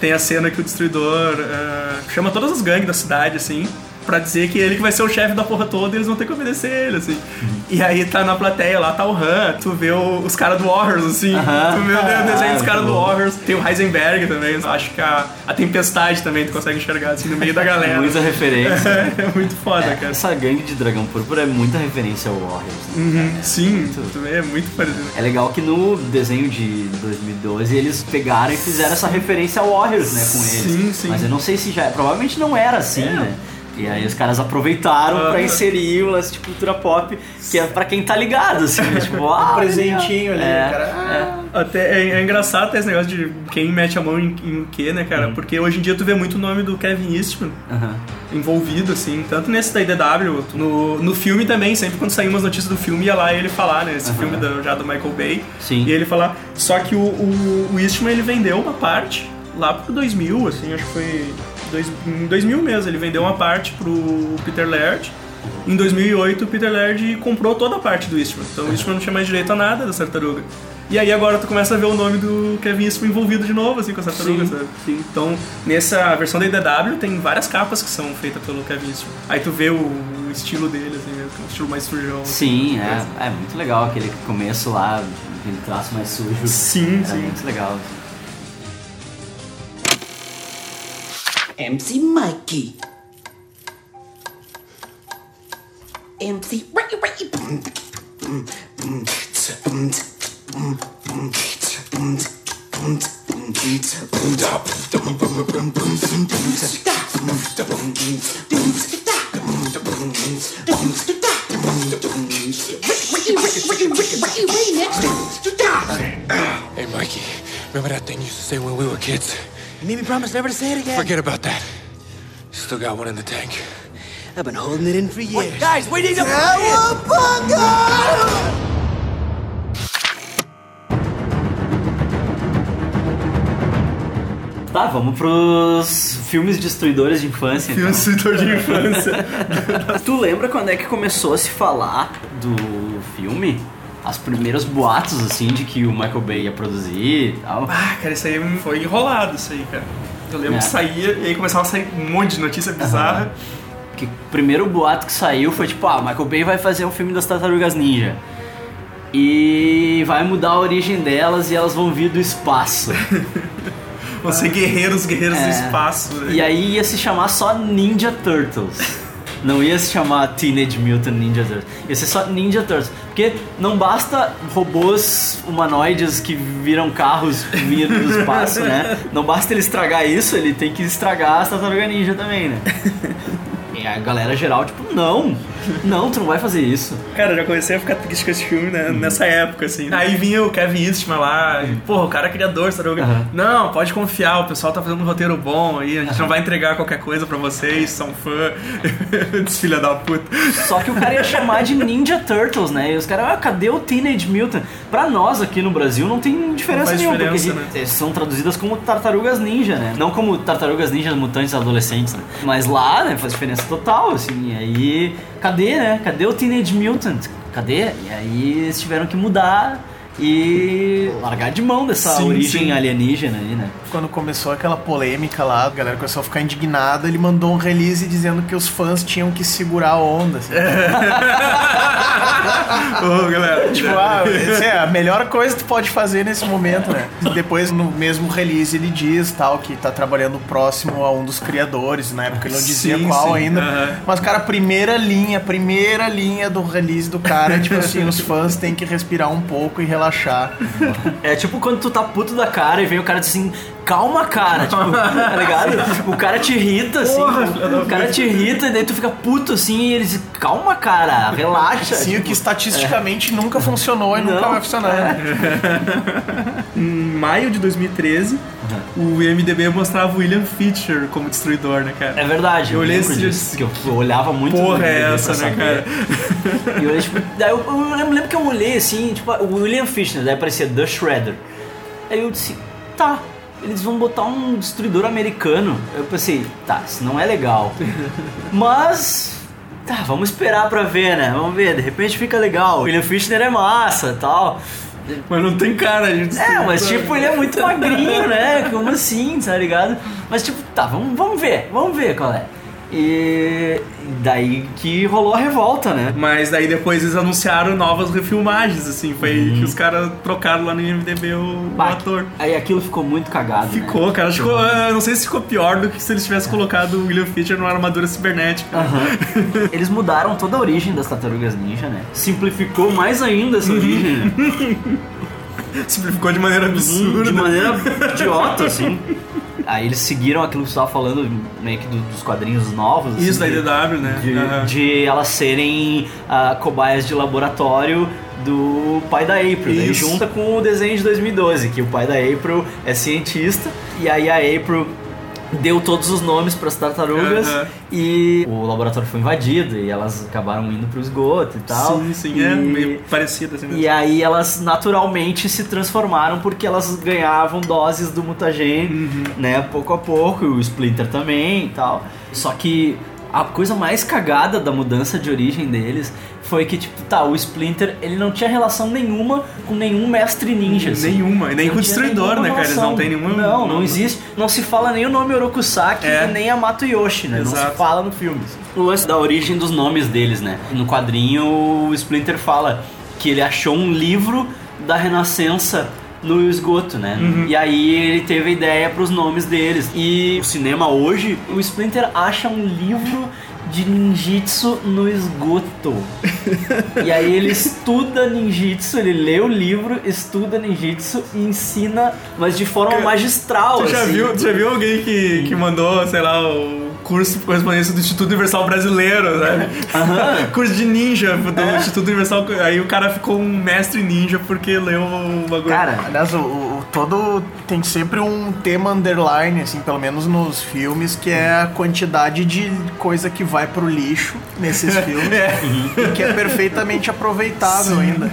Tem a cena que o Destruidor eh, chama todas as gangues da cidade, assim, pra dizer que ele que vai ser o chefe da porra toda e eles vão ter que obedecer ele, assim. Uhum. E aí tá na plateia lá, tá o Han, tu vê o- os caras do Warriors, assim, Aham. tu vê o desenho dos caras do muito. Warriors. Tem o Heisenberg também, acho que a, a Tempestade também tu consegue enxergar, assim, no meio da galera. *laughs* Muita referência. *laughs* é muito foda, cara. Essa gangue de dragão púrpura é muita referência ao Warriors. né? Uhum, sim, tu vê, é muito parecido. É legal que no desenho de 2012 eles pegaram e fizeram essa referência ao Warriors, né, com eles. Sim, sim. Mas eu não sei se já. Provavelmente não era assim, né? E aí os caras aproveitaram pra Aham. inserir o lance de cultura pop, que é pra quem tá ligado, assim, né? tipo, *laughs* ah, Um presentinho ali, é, cara. Até é, é engraçado ter esse negócio de quem mete a mão em, em quê, né, cara? Porque hoje em dia tu vê muito o nome do Kevin Eastman Aham. envolvido, assim, tanto nesse da IDW, no, no filme também, sempre quando saíam umas notícias do filme, ia lá ele falar, né? Esse filme da- já do Michael Bay. Sim. E ele falar. Só que o, o, o Eastman ele vendeu uma parte lá pro 2000, assim, acho que foi. Dois, em 2000 mesmo, ele vendeu uma parte pro Peter Laird. Em 2008, o Peter Laird comprou toda a parte do Eastman. Então o Eastman não tinha mais direito a nada da tartaruga. E aí agora tu começa a ver o nome do Kevin Eastman envolvido de novo, assim, com a tartaruga, Sim, sabe? Então, nessa versão da IDW tem várias capas que são feitas pelo Kevin Eastman. Aí tu vê o, o estilo dele, assim, né? um estilo mais sujão. Sim, é, é muito legal aquele começo lá, aquele traço mais sujo. Sim, Era sim. muito legal. MC Mikey. MC Ray Ray. Hey, Mikey, remember that thing you used to say when we were kids? You made me promise never to say it again. Forget about that. Still got one in the tank. I've been holding it in for years. guys, we need to- Tá, vamos pros filmes destruidores de infância. Filme então. destruidor de infância. *laughs* tu lembra quando é que começou a se falar do filme? As primeiros boatos, assim, de que o Michael Bay ia produzir e tal. Ah, cara, isso aí foi enrolado, isso aí, cara. Eu lembro É. que saía e aí começava a sair um monte de notícia bizarra. Que o primeiro boato que saiu foi tipo, ah, Michael Bay vai fazer um filme das Tartarugas Ninja. E vai mudar a origem delas e elas vão vir do espaço. *laughs* Vão ser guerreiros, guerreiros do É. espaço. né? E aí ia se chamar só Ninja Turtles. Não ia se chamar Teenage Mutant Ninja Turtles. Ia ser só Ninja Turtles. Porque não basta robôs humanoides que viram carros vindo do espaço, né? Não basta ele estragar isso, ele tem que estragar as tartarugas ninja também, né? *laughs* E a galera geral, tipo, não, não, tu não vai fazer isso. Cara, eu já comecei a ficar triste com esse filme né, nessa época, assim. Aí vinha o Kevin Eastman lá, e, porra, o cara é criador, tartaruga. Não, pode confiar, o pessoal tá fazendo um roteiro bom aí, a gente não vai entregar qualquer coisa pra vocês, são fã. *laughs* Desfilha da puta. Só que o cara ia chamar de Ninja Turtles, né? E os caras, ah, cadê o Teenage Mutant? Pra nós aqui no Brasil não tem diferença faz nenhuma, diferença, porque né? são traduzidas como Tartarugas Ninja, né? Não como Tartarugas Ninjas Mutantes Adolescentes, né? Mas lá, né, faz diferença total, assim. E aí, cadê, né? Cadê o Teenage Mutant? Cadê? E aí eles tiveram que mudar e largar de mão dessa Sim, origem sim. alienígena aí, né? Quando começou aquela polêmica lá, a galera começou a ficar indignada, ele mandou um release dizendo que os fãs tinham que segurar a onda. assim. *laughs* Ô, galera. Tipo, ah, essa é a melhor coisa que tu pode fazer nesse momento, né? Depois, no mesmo release, ele diz tal que tá trabalhando próximo a um dos criadores. Na época ele não dizia Sim, qual sim, ainda. aham. Mas, cara, a primeira linha, a primeira linha do release do cara é tipo assim: os fãs têm que respirar um pouco e relaxar. É tipo quando tu tá puto da cara e vem o cara assim, calma, cara, tipo, tá ligado? O cara te irrita, assim, o cara te irrita e daí tu fica puto, assim, e eles, calma, cara, relaxa. Sim, o tipo, que estatisticamente nunca funcionou e nunca Não, vai funcionar. *laughs* Em maio de 2013, o IMDB mostrava o William Fischer como destruidor, né, cara? É verdade, Eu olhei esse disso, que eu, eu olhava muito Porra, é essa, né, cara? E eu, olhei, tipo, daí eu, eu lembro, lembro que eu olhei assim, tipo, o William Fichtner, daí aparecia The Shredder. Aí eu disse, tá, eles vão botar um destruidor americano. Eu pensei, tá, isso não é legal. *laughs* Mas. Tá, vamos esperar pra ver, né? Vamos ver, de repente fica legal. William Fichtner é massa tal. Mas não tem cara de É, mas tipo, ele é muito magrinho, né? Como assim, tá ligado? Mas tipo, tá, vamos, vamos ver, vamos ver qual é. E daí que rolou a revolta, né? Mas daí depois eles anunciaram novas refilmagens, assim. Foi aí Uhum. que os caras trocaram lá no IMDB o, o Bah, ator. Aí aquilo ficou muito cagado. né? Ficou, cara. Acho que, eu não sei se ficou pior do que se eles tivessem colocado o William Fischer numa armadura cibernética. Aham. *laughs* Eles mudaram toda a origem das tartarugas ninja, né? Simplificou mais ainda essa origem, né? *laughs* Simplificou de maneira absurda. De maneira idiota, assim. *laughs* Aí eles seguiram aquilo que você estava falando, meio que do- dos quadrinhos novos. assim, Isso, da de- IDW, né? De, Aham. de elas serem ah, cobaias de laboratório do pai da April. Daí Isso. junta com o desenho de 2012, que o pai da April é cientista e aí a April deu todos os nomes para as tartarugas e o laboratório foi invadido e elas acabaram indo pro esgoto e tal. Sim, sim, E- é meio parecido assim. mesmo. e aí elas naturalmente se transformaram porque elas ganhavam doses do mutagen, Uhum. né, pouco a pouco, e o Splinter também e tal. Só que a coisa mais cagada da mudança de origem deles foi que, tipo, tá, o Splinter, ele não tinha relação nenhuma com nenhum mestre ninja. assim. Nenhuma, e nem Não com o Destruidor, né, cara? Eles não têm nenhuma- Não, não não- existe. Não se fala nem o nome Orokusaki É. e nem Yamato Yoshi, né? Não Exato. se fala no filme. O lance da origem dos nomes deles, né? No quadrinho, o Splinter fala que ele achou um livro da Renascença no esgoto, né? Uhum. E aí ele teve a ideia pros nomes deles. E o cinema hoje, o Splinter acha um livro de ninjitsu no esgoto. *laughs* e aí ele estuda ninjitsu, ele lê o livro, estuda ninjitsu e ensina, mas de forma magistral, Tu já, assim. viu, tu já viu alguém que, que mandou, sei lá, o curso de correspondência do Instituto Universal Brasileiro, sabe? *laughs* curso de ninja do É. Instituto Universal. Aí o cara ficou um mestre ninja porque leu o bagulho. Aliás, o, o- todo tem sempre um tema underline, assim, pelo menos nos filmes, que é a quantidade de coisa que vai pro lixo nesses *laughs* filmes. E que é perfeitamente aproveitável ainda.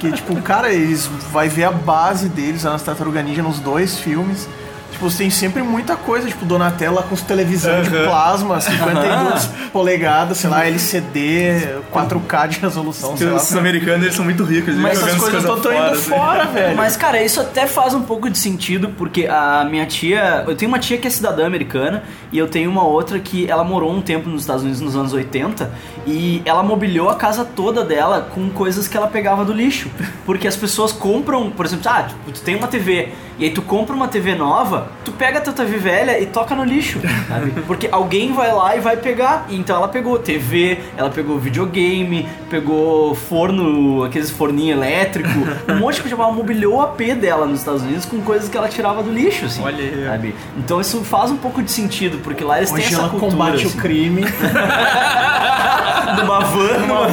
Que, tipo, cara, eles vai ver a base deles lá nas Tartaruga Ninja nos dois filmes. Tipo, tem sempre muita coisa, tipo, Donatella com os televisão de Aham. plasma, 52 polegadas, sei lá, LCD, 4K de resolução, sei lá. Os americanos eles são muito ricos, Mas essas coisas coisas estão indo assim. fora, velho. Mas, cara, isso até faz um pouco de sentido, porque a minha tia. Eu tenho uma tia que é cidadã americana e eu tenho uma outra que ela morou um tempo nos Estados Unidos nos anos 80 e ela mobiliou a casa toda dela com coisas que ela pegava do lixo. Porque as pessoas compram, por exemplo, ah, tipo, tu tem uma TV e aí tu compra uma TV nova, tu pega a tua TV velha e toca no lixo, sabe? *laughs* Porque alguém vai lá e vai pegar. E Então ela pegou TV, ela pegou videogame, pegou forno, aqueles forninho elétrico, um monte de coisa. Ela mobiliou o AP dela nos Estados Unidos com coisas que ela tirava do lixo, assim. Olha aí. Sabe? Então isso faz um pouco de sentido, porque lá eles têm Hoje essa ela cultura. combate assim. o crime *laughs* Numa van, numa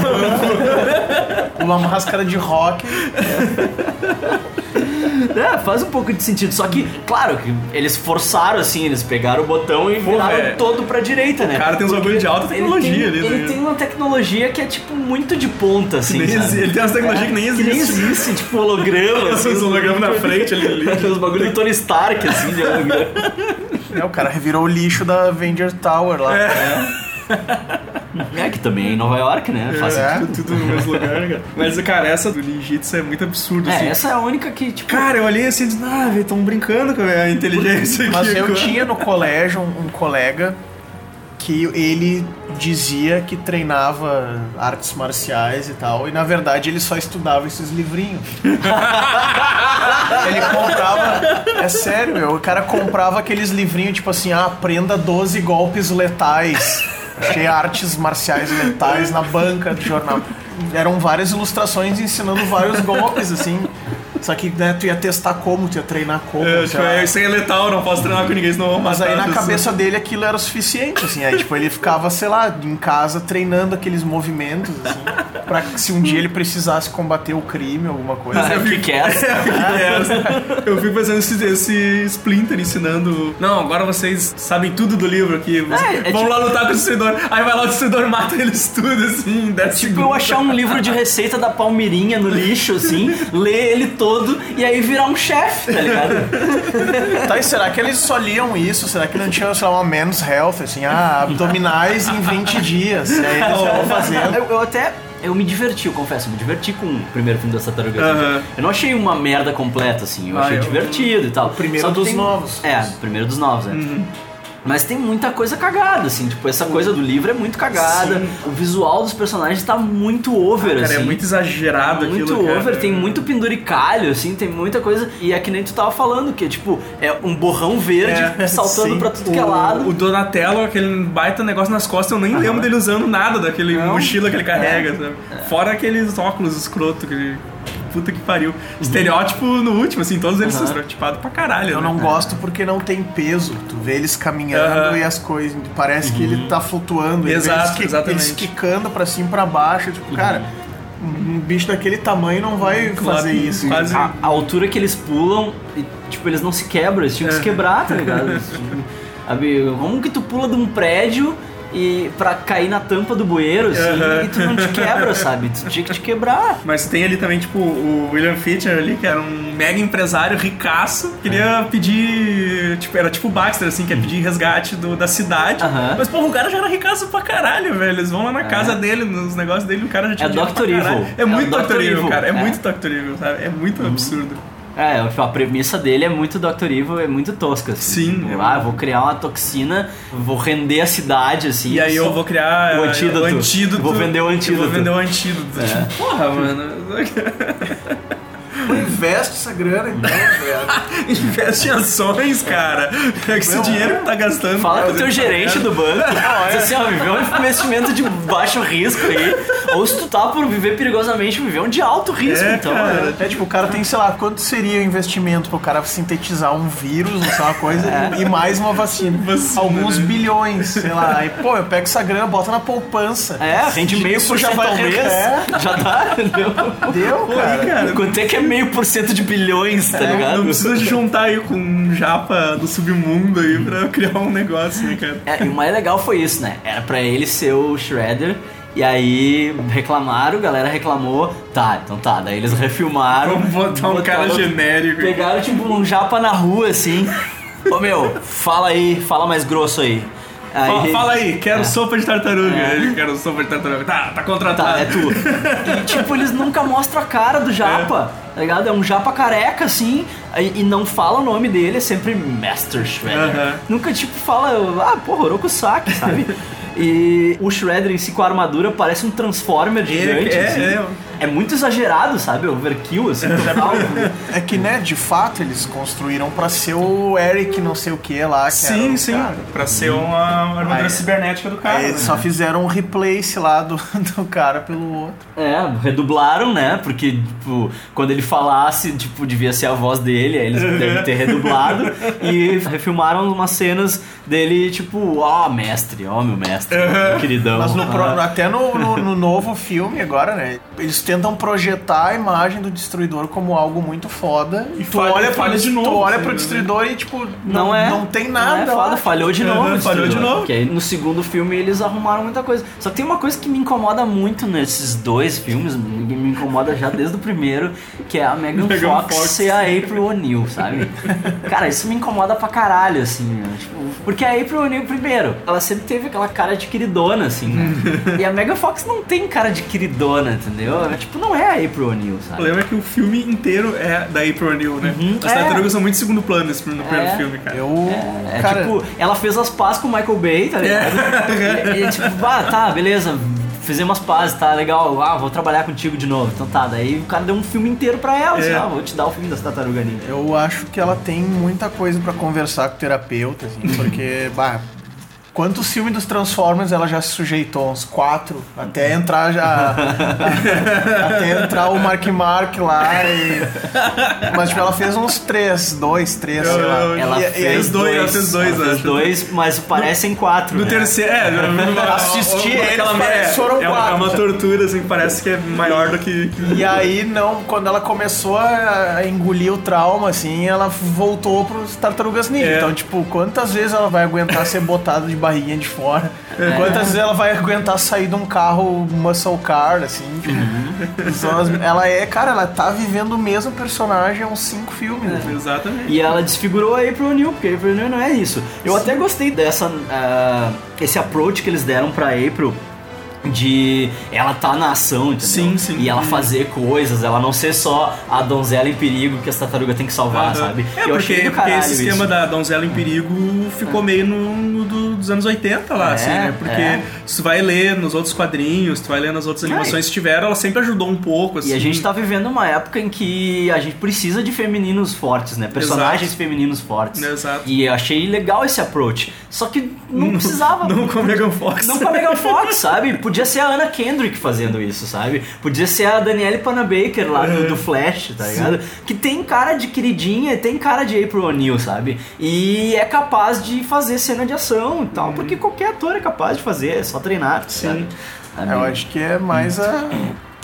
uma máscara de rock. É, *laughs* *laughs* faz um pouco de sentido. Só que, claro, que eles forçaram assim, eles pegaram o botão e viraram é. todo pra direita, né? O cara tem uns bagulho de alta tecnologia ele tem, ali, Ele né? tem uma tecnologia que é, tipo, muito de ponta, assim. exi- ele tem umas tecnologias que nem Que nem existe. existe, tipo holograma. *laughs* assim, Os hologramas na frente ali, ali. *laughs* Os bagulho do Tony Stark, assim, de holograma. É, o cara revirou o lixo da Avenger Tower lá. É, que também é em Nova York, né? Faz É, sentido. tudo no mesmo lugar, né, cara? Mas, cara, essa do ninjitsu é muito absurdo, É, assim. essa é a única que, tipo. Cara, eu olhei assim e disse, ah, velho, tão brincando com a inteligência aqui. Mas eu tinha no colégio um, um colega que ele dizia que treinava artes marciais e tal, e na verdade ele só estudava esses livrinhos. *laughs* ele comprava. É sério, meu, o cara comprava aqueles livrinhos tipo assim: ah, aprenda 12 golpes letais. Achei artes marciais letais na banca do jornal. Eram várias ilustrações ensinando vários golpes, assim. Só que né, tu ia testar como, tu ia treinar como. É, tipo, é, isso aí é letal, não posso treinar com ninguém, senão eu vou Mas aí na cabeça dele aquilo era o suficiente, assim. Aí, tipo, ele ficava, sei lá, em casa treinando aqueles movimentos, assim, pra que se um dia ele precisasse combater o crime, alguma coisa. Ah, que que é essa? *laughs* É, eu fico pensando esse, esse Splinter ensinando. Não, agora vocês sabem tudo do livro aqui. Vocês É, é vão tipo- lá lutar com o destruidor. Aí vai lá o destruidor mata eles tudo, assim, em 10 Tipo, eu achar um livro de receita da Palmirinha no lixo, assim, *laughs* ler ele todo e aí virar um chefe, tá ligado? *laughs* Tá, e será que eles só liam isso? Será que não tinha, sei lá, uma men's health, assim, ah, abdominais em 20 dias? E aí eles vão *laughs* fazendo. Eu, eu até. Eu me diverti, eu confesso, eu me diverti com o primeiro filme da Tartaruga Ninja. Aham. Eu não achei uma merda completa, assim, eu Ah, achei eu- divertido e tal. O primeiro dos novos. É, o primeiro dos novos, é. Mas tem muita coisa cagada, assim, tipo, essa coisa do livro é muito cagada. O visual dos personagens tá muito over, Cara, assim. é muito exagerado muito aquilo, cara. over, tem muito penduricalho, assim, tem muita coisa. E é que nem tu tava falando, que é tipo, é um borrão verde É, *laughs* saltando sim. pra tudo que é lado. O Donatello, aquele baita negócio nas costas, eu nem lembro dele usando nada daquele mochila que ele carrega, sabe? Fora aqueles óculos escroto que ele. Puta que pariu. Estereótipo no último, assim, todos eles são Aham. estereotipados pra caralho. Eu né? não gosto porque não tem peso. Tu vê eles caminhando Aham. e as coisas. Parece que ele tá flutuando. Exato, eles, exatamente. eles quicando pra cima e pra baixo. Tipo, cara, um bicho daquele tamanho não vai Claro, fazer isso. quase- A, a altura que eles pulam, e, tipo, eles não se quebram, eles tinham que se quebrar, tá ligado? *laughs* Sabe, como que tu pula de um prédio e pra cair na tampa do bueiro, assim, Aham. e tu não te quebra, sabe? Tu tinha que te quebrar. Mas tem ali também, tipo, o William Fischer ali, que era um mega empresário ricaço, queria pedir. Tipo, era tipo o Baxter, assim, quer pedir resgate do, da cidade. Aham. Mas, porra, o cara já era ricaço pra caralho, velho. Eles vão lá na casa dele, nos negócios dele, o cara já tinha É Dr. Evil. É É muito Dr. Evil, Evil. cara. É, É. muito Dr. Evil, sabe? É muito absurdo. É, tipo, a premissa dele é muito Dr. Evil, é muito tosca. Assim. Sim. Tipo, ah, eu vou criar uma toxina, vou render a cidade, assim. E aí eu vou criar o eh, antídoto. o antídoto. Vou vender o Eu antídoto. Vou vender o antídoto. É. Tipo, porra, mano. *laughs* Investe essa grana então, velho. *laughs* Investe em ações, cara. Pega esse dinheiro que tá gastando. Fala com o teu fazer gerente do banco. é. Diz assim, ó, viver um investimento de baixo risco aí. Ou se tu tá por viver perigosamente, viver um de alto risco, É, então. cara. né? É tipo, o cara tem, sei lá, quanto seria o investimento pro cara sintetizar um vírus, não sei uma coisa, e mais uma vacina. Vacina, Alguns né? bilhões, sei lá. Aí, pô, eu pego essa grana, bota na poupança. É, rende meio por já vai ao mês. é. Já dá, entendeu? Deu, cara. cara. Quanto é que é meio por cento de bilhões, tá ligado? Não precisa *laughs* juntar aí com um japa do submundo aí pra *laughs* criar um negócio, né, cara? É, e o mais legal foi isso, né? Era pra ele ser o Shredder. E aí reclamaram, a galera reclamou. Tá, então tá. Daí eles refilmaram. Vamos botar um cara genérico. Pegaram tipo um japa na rua assim. Ô meu, fala aí, fala mais grosso aí. Fala, fala aí, quero É. sopa de tartaruga. É. Ele quero sopa de tartaruga. Tá, tá contratado. Tá, é tu. E tipo, eles nunca mostram a cara do japa, tá ligado? É um japa careca, assim, e, e não fala o nome dele, é sempre Master Shredder. Nunca, tipo, fala, ah, porra, Orokusaki, sabe? *laughs* E o Shredder em si com a armadura parece um Transformer gigante, é, assim. é. É muito exagerado, sabe? Overkill, assim, total. É que, né, de fato, eles construíram pra ser o Eric não sei o que lá. Que era Sim, o sim. cara. Pra ser uma armadura Aí- cibernética do cara. Eles né? só fizeram um replace lá do, *laughs* do cara pelo outro. É, redublaram, né? Porque, tipo, quando ele falasse, tipo, devia ser a voz dele, aí eles devem ter redublado. *laughs* e refilmaram umas cenas dele, tipo, ó, mestre, ó, meu mestre, meu queridão. Mas no pro- Ah. até no, no- no novo filme agora, né? Eles tentam projetar a imagem do destruidor como algo muito foda. E tu falha- olha, falha pro, de novo, tu olha pro né? destruidor e, tipo, Não, não, é. não tem Não nada. é foda, falhou de novo. o falhou de novo. Porque aí no segundo filme eles arrumaram muita coisa. Só que tem uma coisa que me incomoda muito nesses dois filmes, me me incomoda já desde o primeiro, que é a Megan, Megan Fox, Fox. ser a April O'Neil, sabe? *laughs* Cara, isso me incomoda pra caralho, assim. né? Tipo, porque a April O'Neil, primeiro, ela sempre teve aquela cara de queridona, assim, né? *laughs* e a Megan Fox não tem cara de queridona, entendeu? Ela, tipo, não é a April O'Neil, O sabe? problema é que o filme inteiro é da April O'Neil, né? As é. tartarugas são muito segundo plano nesse, no primeiro É. filme, cara. Eu, É cara, tipo, ela fez as pazes com o Michael Bay, tá ligado? E, e, tipo, ah, tá, beleza, fizemos as pazes, tá legal, ah, vou trabalhar contigo de novo. Então tá, daí o cara deu um filme inteiro pra ela, assim, É. ah, vou te dar o filme das tartarugas ninja. eu acho que ela tem muita coisa pra conversar com o terapeuta, assim, *laughs* porque, bah, Quantos filmes dos Transformers ela já se sujeitou? Uns quatro. Até entrar já. *laughs* até entrar o Mark Mark lá. E... Mas tipo, ela fez uns três, dois, três, sei lá. Ela E- e- fez dois, ela fez dois, ela fez acho. dois, mas parecem quatro. No né? terceiro, é, *laughs* Assisti eles, é, foram é, uma- é quatro. uma tortura, assim, parece que é maior do que. E aí, não, quando ela começou a a engolir o trauma, assim, ela voltou pros Tartarugas Ninja. É. Então, tipo, quantas vezes ela vai aguentar ser botada de barriguinha de fora? Quantas vezes ela vai aguentar sair de um carro muscle car, assim? São as- ela é, cara, ela tá vivendo o mesmo personagem há uns cinco filmes. né? Exatamente. E ela desfigurou a April O'Neil, porque a April O'Neil não é isso. Eu até gostei dessa, ah, esse approach que eles deram pra April de ela tá na ação, entendeu? Sim, sim. E ela fazer coisas, ela não ser só a donzela em perigo que as tartarugas tem que salvar, Aham. sabe? É, Eu porque, achei porque esse esquema isso. da donzela em perigo ficou meio no, no do- dos anos 80 lá, É, assim, né? Porque é. se tu vai ler nos outros quadrinhos, tu vai ler nas outras animações que tiveram, ela sempre ajudou um pouco, assim. E a gente tá vivendo uma época em que a gente precisa de femininos fortes, né? Personagens Exato. femininos fortes. Exato. E eu achei legal esse approach. Só que não *laughs* precisava. Não com a Megan Fox. Não com a Megan Fox, *laughs* sabe? Podia ser a Anna Kendrick fazendo isso, sabe? Podia ser a Danielle Panabaker lá do, do Flash, tá ligado? Que tem cara de queridinha e tem cara de April O'Neil, sabe? E é capaz de fazer cena de ação e tal, porque qualquer ator é capaz de fazer, é só treinar, sabe? Sabe? Eu acho que é mais a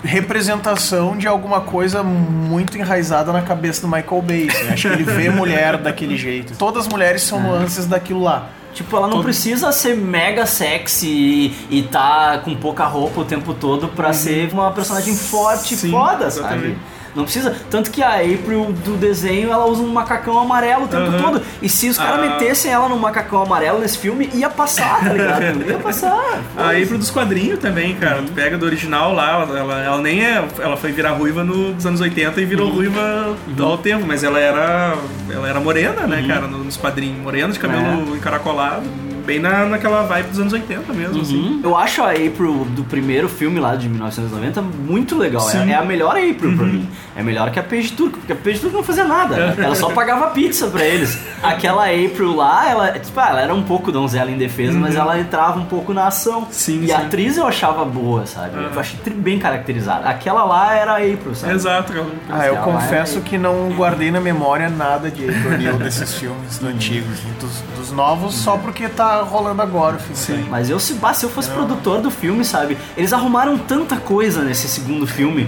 representação de alguma coisa muito enraizada na cabeça do Michael Bay. assim. Acho que ele vê mulher daquele jeito. Todas as mulheres são nuances daquilo lá. Tipo, ela não precisa ser mega sexy e, e tá com pouca roupa o tempo todo pra ser uma personagem forte e Uhum. Foda, sabe? Não precisa. Tanto que a April do desenho ela usa um macacão amarelo o tempo Aham. todo. E se os caras Ah. metessem ela num macacão amarelo nesse filme, ia passar, tá ligado? *laughs* Ia passar. A April dos quadrinhos também, cara. Tu pega do original lá, ela, ela nem é. Ela foi virar ruiva no- nos anos 80 e virou ruiva ao tempo, mas ela era. Ela era morena, né, cara, no- nos quadrinhos. Morena de cabelo encaracolado. Bem na, naquela vibe dos anos 80 mesmo, assim. Uhum. Eu acho a April do primeiro filme lá de 1990 muito legal. Uhum. É, é a melhor April pra mim. É melhor que a Paige Turco, porque a Paige Turco não fazia nada. Ela só pagava pizza pra eles. Aquela April lá, ela, tipo, ah, ela era um pouco donzela em defesa, mas ela entrava um pouco na ação. Uhum. Sim, e a sim. atriz eu achava boa, sabe? Eu achei bem caracterizada. Aquela lá era a April, sabe? Exato, cara. Ah, eu confesso é- que não guardei na memória nada de April desses filmes do antigos. assim, Dos, dos novos, só porque tá rolando agora o filme. Sim. Mas eu se, bah, se eu fosse produtor do filme, sabe? Eles arrumaram tanta coisa nesse segundo filme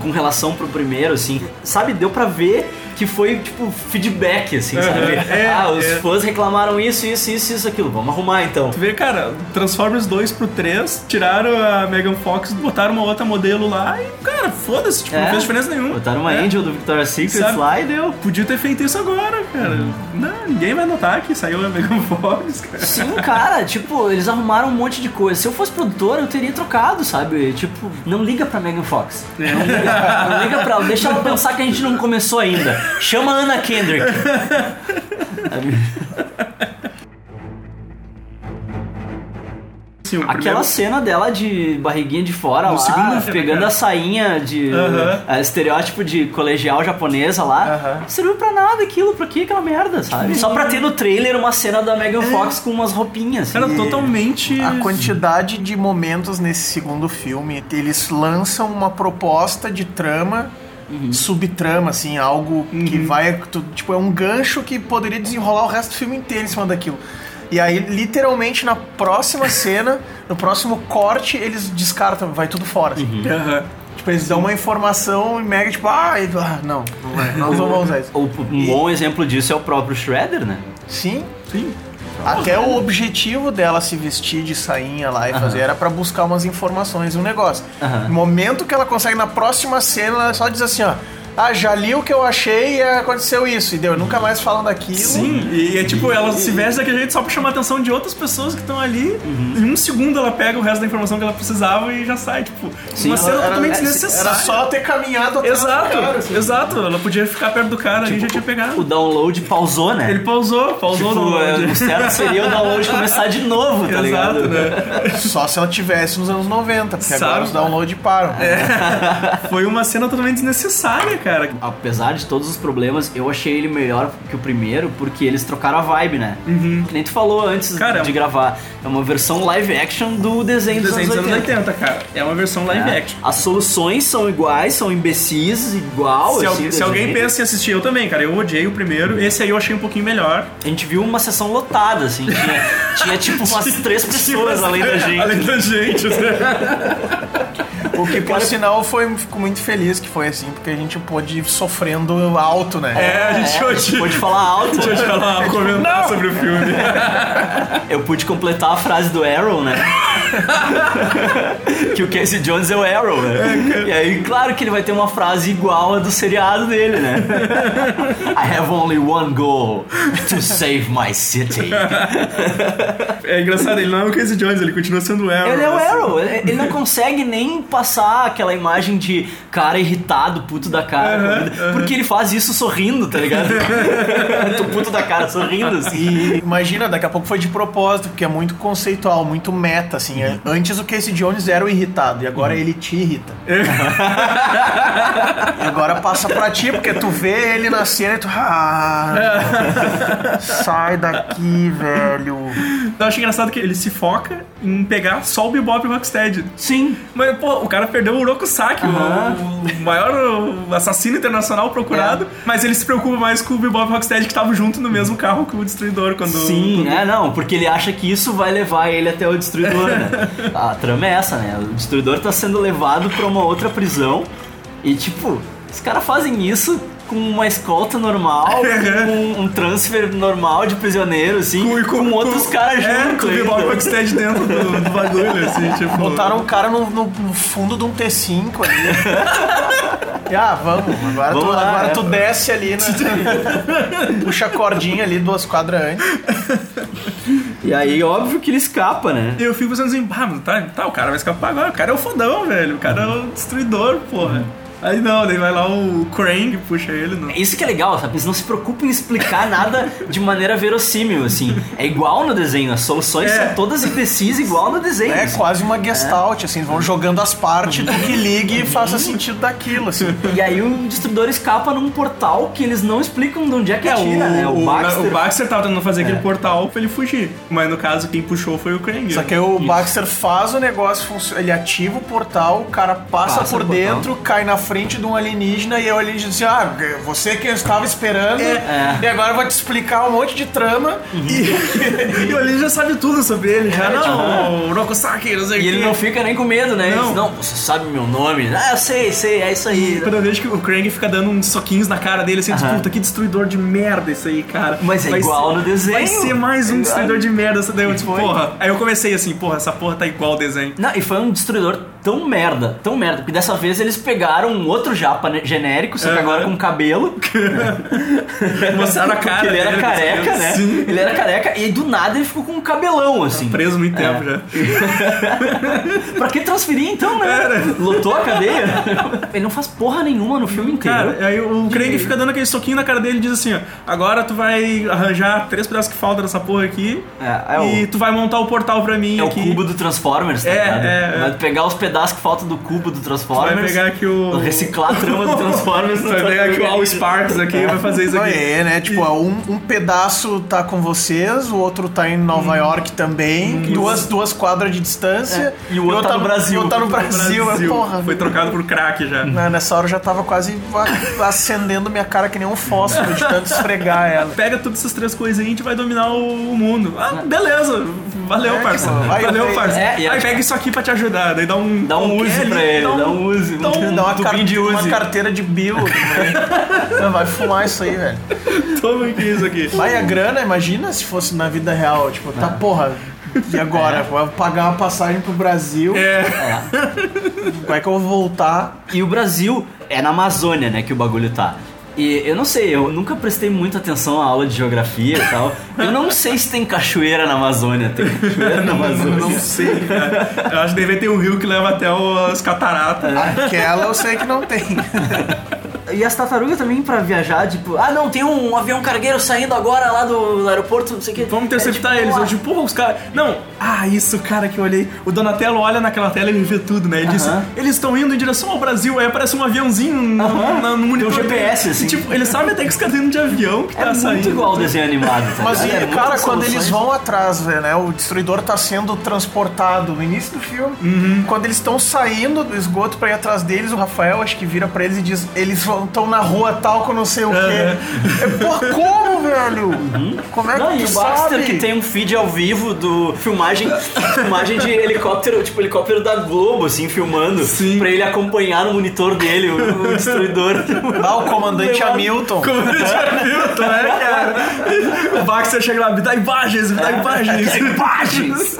com relação pro primeiro, assim. Sabe, deu pra ver que foi, tipo, feedback, assim, sabe? É, *laughs* ah, os é. fãs reclamaram isso, isso, isso, isso, aquilo. Vamos arrumar então. Tu vê, cara, Transformers 2 pro 3, tiraram a Megan Fox, botaram uma outra modelo lá e, cara, foda-se, tipo, não É. fez diferença nenhuma. Botaram uma É. Angel do Victoria's Secret Sabe? lá e deu. Podia ter feito isso agora, cara. Não, ninguém vai notar que saiu a Megan *laughs* Fox, cara. Sim, cara, tipo, eles arrumaram um monte de coisa. Se eu fosse produtor, eu teria trocado, sabe? Tipo, não liga pra Megan Fox. Não liga, não liga pra ela, deixa ela pensar que a gente não começou ainda. Chama a Anna Kendrick. Sim, Aquela primeiro- cena dela de barriguinha de fora No lá, segundo, pegando cara. a sainha de Aham. a estereótipo de colegial japonesa lá, Aham. não serviu pra nada aquilo, pra que aquela merda, sabe? Só pra ter no trailer uma cena da Megan Fox com umas roupinhas. Cara, assim. totalmente. A quantidade de momentos nesse segundo filme, eles lançam uma proposta de trama, subtrama, assim, algo que vai. Tipo, é um gancho que poderia desenrolar o resto do filme inteiro em cima daquilo. E aí, literalmente, na próxima *laughs* cena, no próximo corte, eles descartam, vai tudo fora. assim. Aham. Tipo, eles dão uma informação e mega, tipo, ah, e- ah, não, não nós não vamos usar isso. *laughs* O- Um bom exemplo disso é o próprio Shredder, né? Sim, Sim. Até o objetivo dela se vestir de sainha lá e fazer era pra buscar umas informações, um negócio. No momento que ela consegue, na próxima cena, ela só diz assim, ó. Ah, já li o que eu achei e aconteceu isso. E deu, nunca mais falam daquilo. Sim, e é tipo, ela se veste daquele jeito só pra chamar a atenção de outras pessoas que estão ali. Em um segundo ela pega o resto da informação que ela precisava e já sai, tipo, uma cena Era- totalmente era- desnecessária. Era só ter caminhado do Exato, cara, assim. exato. Ela podia ficar perto do cara ali e já tinha pegado. O download pausou, né? Ele pausou, pausou Tipo, no é, o certo seria o download começar de novo, tá Exato, ligado? né? *laughs* Só se ela tivesse nos anos 90, porque Sabe? agora os downloads param. É. Foi uma cena totalmente desnecessária, cara. Apesar de todos os problemas, eu achei ele melhor que o primeiro porque eles trocaram a vibe, né? Que nem tu falou antes Cara, de gravar. É uma versão live action do desenho dos Desenho dos anos anos 80. 80, cara. É uma versão live É. action. As soluções são iguais, são imbecis, igual. Se, assim, se alguém pensa em assistir, eu também, cara. Eu odiei o primeiro. Esse aí eu achei um pouquinho melhor. A gente viu uma sessão lotada, assim. Tinha, tinha tipo umas três *laughs* pessoas além da gente. Além da gente. O que, por sinal, foi, fico muito feliz que foi assim, porque a gente pôde ir sofrendo alto, né? É, a gente É, hoje. Pode falar alto. Deixa eu te falar, um comentário sobre o filme. *laughs* Eu pude completar a frase do Arrow, né? *laughs* que o Casey Jones é o Arrow, né? E aí, claro que ele vai ter uma frase igual a do seriado dele, né? *laughs* I have only one goal, to save my city. É engraçado, ele não é o Casey Jones, ele continua sendo o Arrow. Ele é o assim. Arrow, ele ele não consegue nem passar aquela imagem de cara irritado, puto da cara, porque ele faz isso sorrindo, tá ligado? *laughs* Tô puto da cara, sorrindo, assim. E imagina, daqui a pouco foi de propósito, porque é muito conceitual, muito meta, assim. É- Antes o Casey Jones era o irritado, e agora ele te irrita. *laughs* e agora passa pra ti, porque tu vê ele na cena e tu. Ah, *laughs* sai daqui, velho. Eu acho engraçado que ele se foca em pegar só o Bebop e o Rocksteady. Sim. Mas, pô, o cara perdeu o Urokosaki, Aham. o, o maior assassino internacional procurado, mas ele se preocupa mais com o Bebop Rocksteady que estavam junto no mesmo carro que o Destruidor quando... Sim, quando- é, não, porque ele acha que isso vai levar ele até o destruidor, né? *laughs* A trama é essa, né? O destruidor tá sendo levado pra uma outra prisão e, tipo, os caras fazem isso com uma escolta normal, *laughs* com um transfer normal de prisioneiro, assim, com, outros caras É, junto. com o Bebop o. Rocksteady dentro do, do bagulho, assim, *laughs* tipo... Botaram um cara no, no- no fundo de um T5 ali. *laughs* Ah, vamos. Agora, Vamos tu, lá, agora é. tu desce ali, né? Puxa a cordinha ali, duas quadras antes. E aí, óbvio que ele escapa, né? Eu fico pensando assim, ah, mas tá, tá, o cara vai escapar agora, o cara é o fodão, velho, o cara é o destruidor, porra. Aí não, daí vai lá o Krang, puxa ele, não. Isso que é legal, sabe? Eles não se preocupam em explicar nada de maneira verossímil, assim. É igual no desenho, as soluções É. são todas imbecis igual no desenho. É assim. quase uma gestalt, assim, vão jogando as partes do que ligue e faça sentido daquilo, assim. E aí o destruidor escapa num portal que eles não explicam de onde é que É, atira, o, né? o, Baxter. o Baxter tava tentando fazer aquele portal pra ele fugir. Mas no caso, quem puxou foi o Krang. Só que aí o Baxter faz o negócio funcionar. Ele ativa o portal, o cara passa, Passa por o portal. dentro, cai na frente de um alienígena e o alienígena diz assim: Ah, você que eu estava esperando, É. e agora eu vou te explicar um monte de trama. *laughs* E o Alien já sabe tudo sobre ele, já. É, não, o Rokosaki, não sei o E ele quê. não fica nem com medo, né? Ele Não. diz, não, você sabe meu nome? Ah, eu sei, sei, é isso aí. Quando eu vejo que o Krang fica dando uns soquinhos na cara dele, assim, Aham. puta, que destruidor de merda isso aí, cara. Mas é Vai igual ser- no desenho. Vai ser mais um É destruidor de merda. Essa daí eu, tipo, porra. Aí eu comecei assim, porra, essa porra tá igual ao desenho. Não, e foi um destruidor tão merda, tão merda, porque dessa vez eles pegaram um outro japa né, genérico, só que Aham. agora com cabelo. *laughs* Mostraram a cara ele era careca, né? Sim. Ele era careca e do nada ele ficou com um cabelão, assim. Preso muito É. tempo já. *laughs* pra que transferir então, né? Era. Lotou a cadeia? ele não faz porra nenhuma no filme inteiro. Cara, aí o Krang fica dando aquele soquinho na cara dele e diz assim, ó, agora tu vai arranjar três pedaços que faltam dessa porra aqui É, é o- e tu vai montar o portal pra mim É o aqui. cubo do Transformers, tá É, ligado? é, é. Vai pegar os pedaços que faltam do cubo do Transformers. Vai pegar aqui o... Reciclar a trama do *laughs* Transformers. Vai pegar aqui o All Sparks aqui e vai fazer isso Não, aqui. é, né? Tipo, ó, um, um pedaço tá com vocês, o outro tá em Nova York também, duas, duas quadras de distância. É, e o outro tá no Brasil. E o outro tá no Brasil, é, porra. Foi trocado por crack já. Né, Nessa hora eu já tava quase acendendo minha cara que nem um fósforo de tanto esfregar ela. Pega todas essas três coisas aí e a gente vai dominar o, mundo. Ah, beleza. Valeu, É, parça. tipo, vai, Valeu, parça. É, e aí pega isso aqui pra te ajudar. Daí dá um, Dá um use ali, pra ele, dá um use. Dá um, Dá uma, de uma carteira de bilo. né? *laughs* Não, vai fumar isso aí, velho. Toma aqui isso aqui. Vai a grana, imagina se fosse na vida real. Tipo, tá, porra. E agora? Vou pagar uma passagem pro Brasil. É. Como é que eu vou voltar? E o Brasil é na Amazônia, né, que o bagulho tá. E eu não sei, eu nunca prestei muita atenção à aula de geografia e tal. Eu não sei se tem cachoeira na Amazônia. Tem cachoeira na Amazônia? Não sei, cara. Eu acho que deve ter um rio que leva até as cataratas. Aquela eu sei que não tem. *laughs* E as tartarugas também pra viajar, tipo, ah não, tem um avião cargueiro saindo agora lá do aeroporto, não sei o que. Vamos interceptar eles. Eu tipo, porra, os caras. Não, ah, isso, cara, que eu olhei. O Donatello olha naquela tela e ele vê tudo, né? Ele disse, Aham. eles estão indo em direção ao Brasil. Aí aparece um aviãozinho no, Aham. na- no monitor. Tem um GPS, dele. assim. E, tipo, ele sabe até que os caras estão indo de avião que É tá saindo. muito igual o desenho animado, tá Mas, É cara, quando eles vão atrás, velho, né? O destruidor tá sendo transportado no início do filme. Uhum. Quando eles estão saindo do esgoto pra ir atrás deles, o Rafael acho que vira pra eles e diz: eles estão na rua tal com não sei o quê. É, porra, como, velho? Como é que Não, e tu o Baxter que tem um feed ao vivo do filmagem, filmagem de helicóptero, tipo helicóptero da Globo, assim, filmando, Sim. pra ele acompanhar no monitor dele, o, o destruidor. Ah, o comandante. Hamilton. Já viu, né, cara? O Baxter chega lá, me dá imagens, me dá imagens. *laughs* Imagens!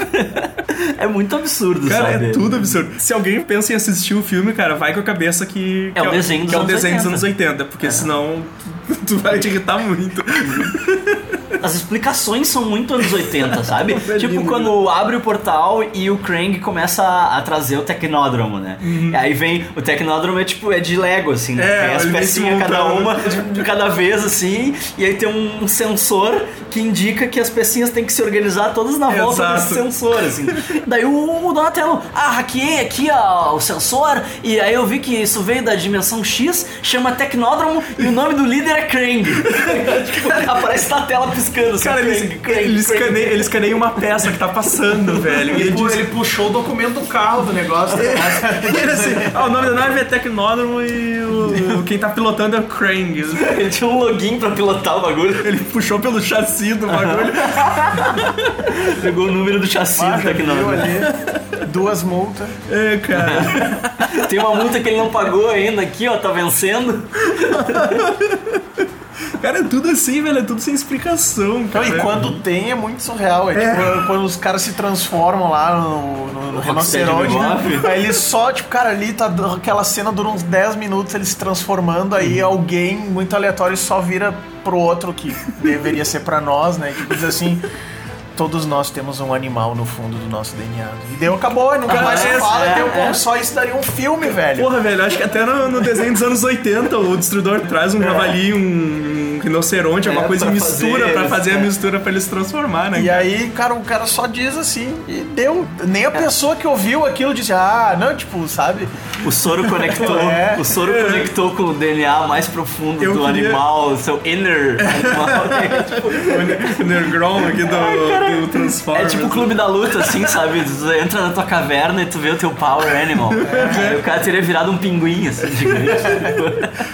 é muito absurdo, Cara, sabe? é tudo absurdo. Se alguém pensa em assistir o filme, cara, vai com a cabeça que. É o desenho dos que é anos desenho dos 80. Anos 80, porque senão tu, tu vai te irritar muito. As explicações são muito anos 80, sabe? *laughs* É tipo lindo, quando abre o portal e o Krang começa a, trazer o Tecnódromo, né? E aí vem. O Tecnódromo é tipo, é de Lego, assim, né? Uhum. É, tem as pecinhas cada uma de, de cada vez, assim, e aí tem um sensor que indica que as pecinhas têm que se organizar todas na volta Exato. desse sensor, assim. Daí o, o Donatello, ah, hackeei aqui ó, o sensor, e aí eu vi que isso veio da dimensão X, chama Tecnódromo, e o nome do líder é Krang. *laughs* tipo, aparece na tela piscando, assim, Cara, Krang, ele, Krang, ele, Krang. escaneia, ele escaneia uma peça que tá passando, *laughs* velho. E ele diz. ele puxou o documento do carro do negócio. *laughs* ele assim, ah, o nome da nave é Tecnódromo e o, quem tá pilotando é o Krang. Ele tinha um login pra pilotar o bagulho. Ele puxou pelo chassi do bagulho. Pegou o número do chassi Ah, do viu Tecnódromo. ali. Duas multas. É, cara. Tem uma multa que ele não pagou ainda aqui, ó, tá vencendo. Cara, é tudo assim, velho. É tudo sem explicação, cara. e quando tem é muito surreal. É, tipo quando os caras se transformam lá no, no, no rinoceronte. Né? Aí eles só, tipo, cara, ali tá aquela cena dura uns 10 minutos eles se transformando, aí alguém muito aleatório só vira pro outro que deveria ser pra nós, né? Tipo, diz assim. Todos nós temos um animal no fundo do nosso DNA. E deu, acabou, nunca Ah, mais se é, fala. é, deu, é. Só isso daria um filme, velho. Porra, velho, acho que até no, no desenho dos anos 80 o destruidor traz um javali, um, um rinoceronte, alguma É, coisa e pra mistura eles, fazer a é. mistura pra ele se transformar, né? E aí, cara, o cara só diz assim, e deu. Nem a pessoa que ouviu aquilo disse, ah, não, tipo, sabe? O soro conectou, *laughs* É. o soro conectou com o DNA mais profundo Eu do queria- animal, seu inner *laughs* animal. O Nergron aqui do, do Transformers. É tipo o clube da luta, assim, sabe? Tu entra na tua caverna e tu vê o teu power animal. Aí o cara teria virado um pinguim, assim, gigante.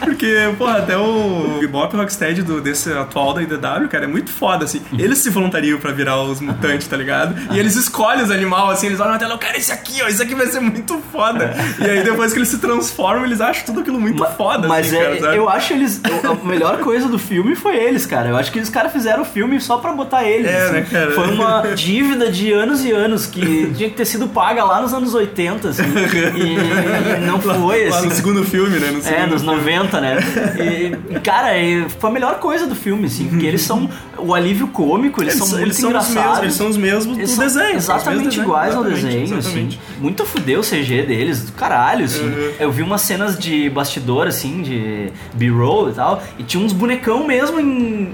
Porque, porra, até o Bebop Rocksteady do, desse atual da IDW, cara, é muito foda, assim. Eles se voluntariam pra virar os mutantes, tá ligado? E eles escolhem os animais, assim, eles olham na tela, eu quero esse aqui, ó, esse aqui vai ser muito foda. E aí depois que eles se transformam, eles acham tudo aquilo muito foda, Mas assim, é, cara, eu acho eles. A melhor coisa do filme foi eles, cara. Eu acho que os caras fizeram o filme só pra botar eles. É, assim. né, cara? Foi uma *laughs* dívida de anos e anos que tinha que ter sido paga lá nos anos 80, assim. E, e não foi, Lá assim. no segundo filme, né? No É, segundo nos filme. 90, né? E, cara, e foi a melhor coisa do filme, assim, porque eles são o alívio cômico, eles, Eles, são eles muito são os engraçados. mesmos, eles são os mesmos Eles do são desenho. são os mesmos Exatamente iguais ao desenho, exatamente. assim. Muito fudeu o CG deles, do caralho, assim. Uhum. Eu vi umas cenas de bastidor, assim, de B-roll e tal, e tinha uns bonecão mesmo em,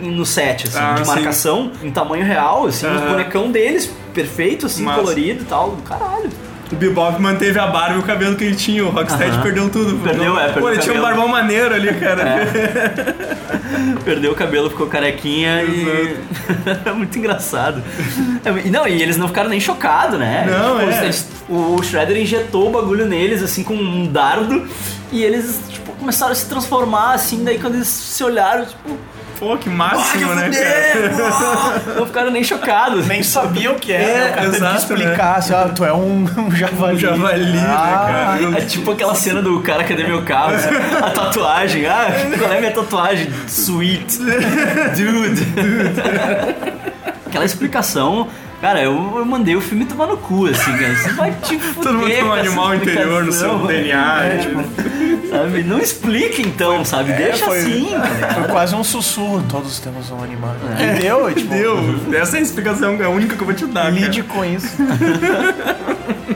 em- no set, assim, Ah, de sim. marcação, em tamanho real, assim, uns Aham. bonecão deles, perfeito, assim, Massa. colorido e tal, do caralho. O Bebop manteve a barba e o cabelo que ele tinha. O Rocksteady Aham. perdeu tudo. Perdeu, é, perdeu Pô, ele o tinha um cabelo. barbão maneiro ali, cara. *laughs* Perdeu o cabelo, ficou carequinha e. *laughs* Muito engraçado. É, e Não, e eles não ficaram nem chocados, né? Não, Tipo, é. eles- o Shredder injetou o bagulho neles, assim, com um dardo. E eles, tipo, começaram a se transformar, assim. Daí quando eles se olharam, tipo. Pô, que máximo, né, cara? Não *laughs* ficaram nem chocados. Nem sabiam o que era, É, né? o cara teve que exato, explicar, assim, ó, tu é um, *laughs* um javali. Um javali, né, Ah, cara? É tipo aquela cena do cara, cadê meu carro? assim, A tatuagem. Ah, qual é a minha tatuagem? Sweet. *laughs* Dude. Aquela explicação. Cara, eu, eu mandei o filme tomar no cu, assim, cara. Você vai te fuder *laughs* Todo mundo tem um animal interior no seu. DNA. É, tipo, Sabe? Não explica então, sabe? Deixa É, foi- assim, *laughs* cara. Foi quase um sussurro, todos temos um animal. Entendeu? E, tipo, Deu. Essa é a explicação, é a única que eu vou te dar, Lide cara. com isso. *laughs*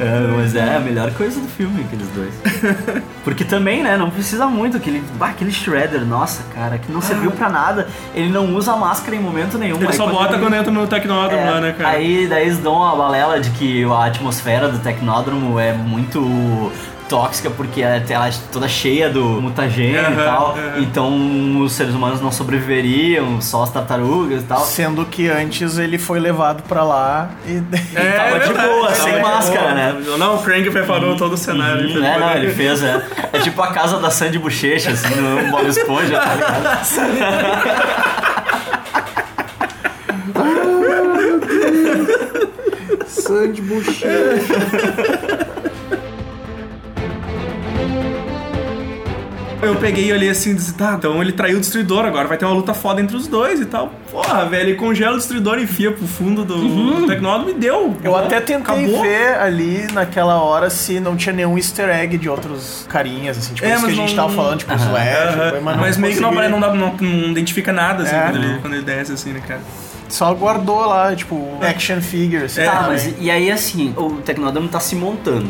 É, mas é a melhor coisa do filme, aqueles dois. *laughs* Porque também, né, não precisa muito. Aquele, bah, aquele Shredder, nossa, cara, que não serviu pra nada. Ele não usa máscara em momento nenhum. Ele Aí só bota quando entra no tecnódromo É, lá, né, cara? Aí daí eles dão a balela de que a atmosfera do tecnódromo é muito tóxica porque ela ela é toda cheia do mutagênio e Aham, tal. aham. Então os seres humanos não sobreviveriam, só as tartarugas e tal. Sendo que antes ele foi levado pra lá e. *laughs* É, tava de verdade, boa, tava sem de máscara, boa. né? Não, o Frank preparou todo o cenário. Hum, é, não, ele fez, é. É tipo a casa da Sandy Bochecha, assim, no Bob Esponja, tá ligado? *laughs* Sandy Bush. Eu peguei e olhei assim e disse, tá, então ele traiu o destruidor, agora vai ter uma luta foda entre os dois e tal. Porra, velho, ele congela o destruidor e enfia pro fundo do, do tecnódromo e deu. Eu até tentei Acabou. ver ali naquela hora se não tinha nenhum easter egg de outros carinhas, assim, tipo É, isso que a gente não- tava falando, tipo os. Wedge, Mas, mas, meio que não, não, dá, não, não identifica nada, assim, É. quando, ele, quando ele desce, assim, né, cara? Só guardou lá, tipo, action figures. É, Tá, mas e aí assim, o Tecnódromo tá se montando.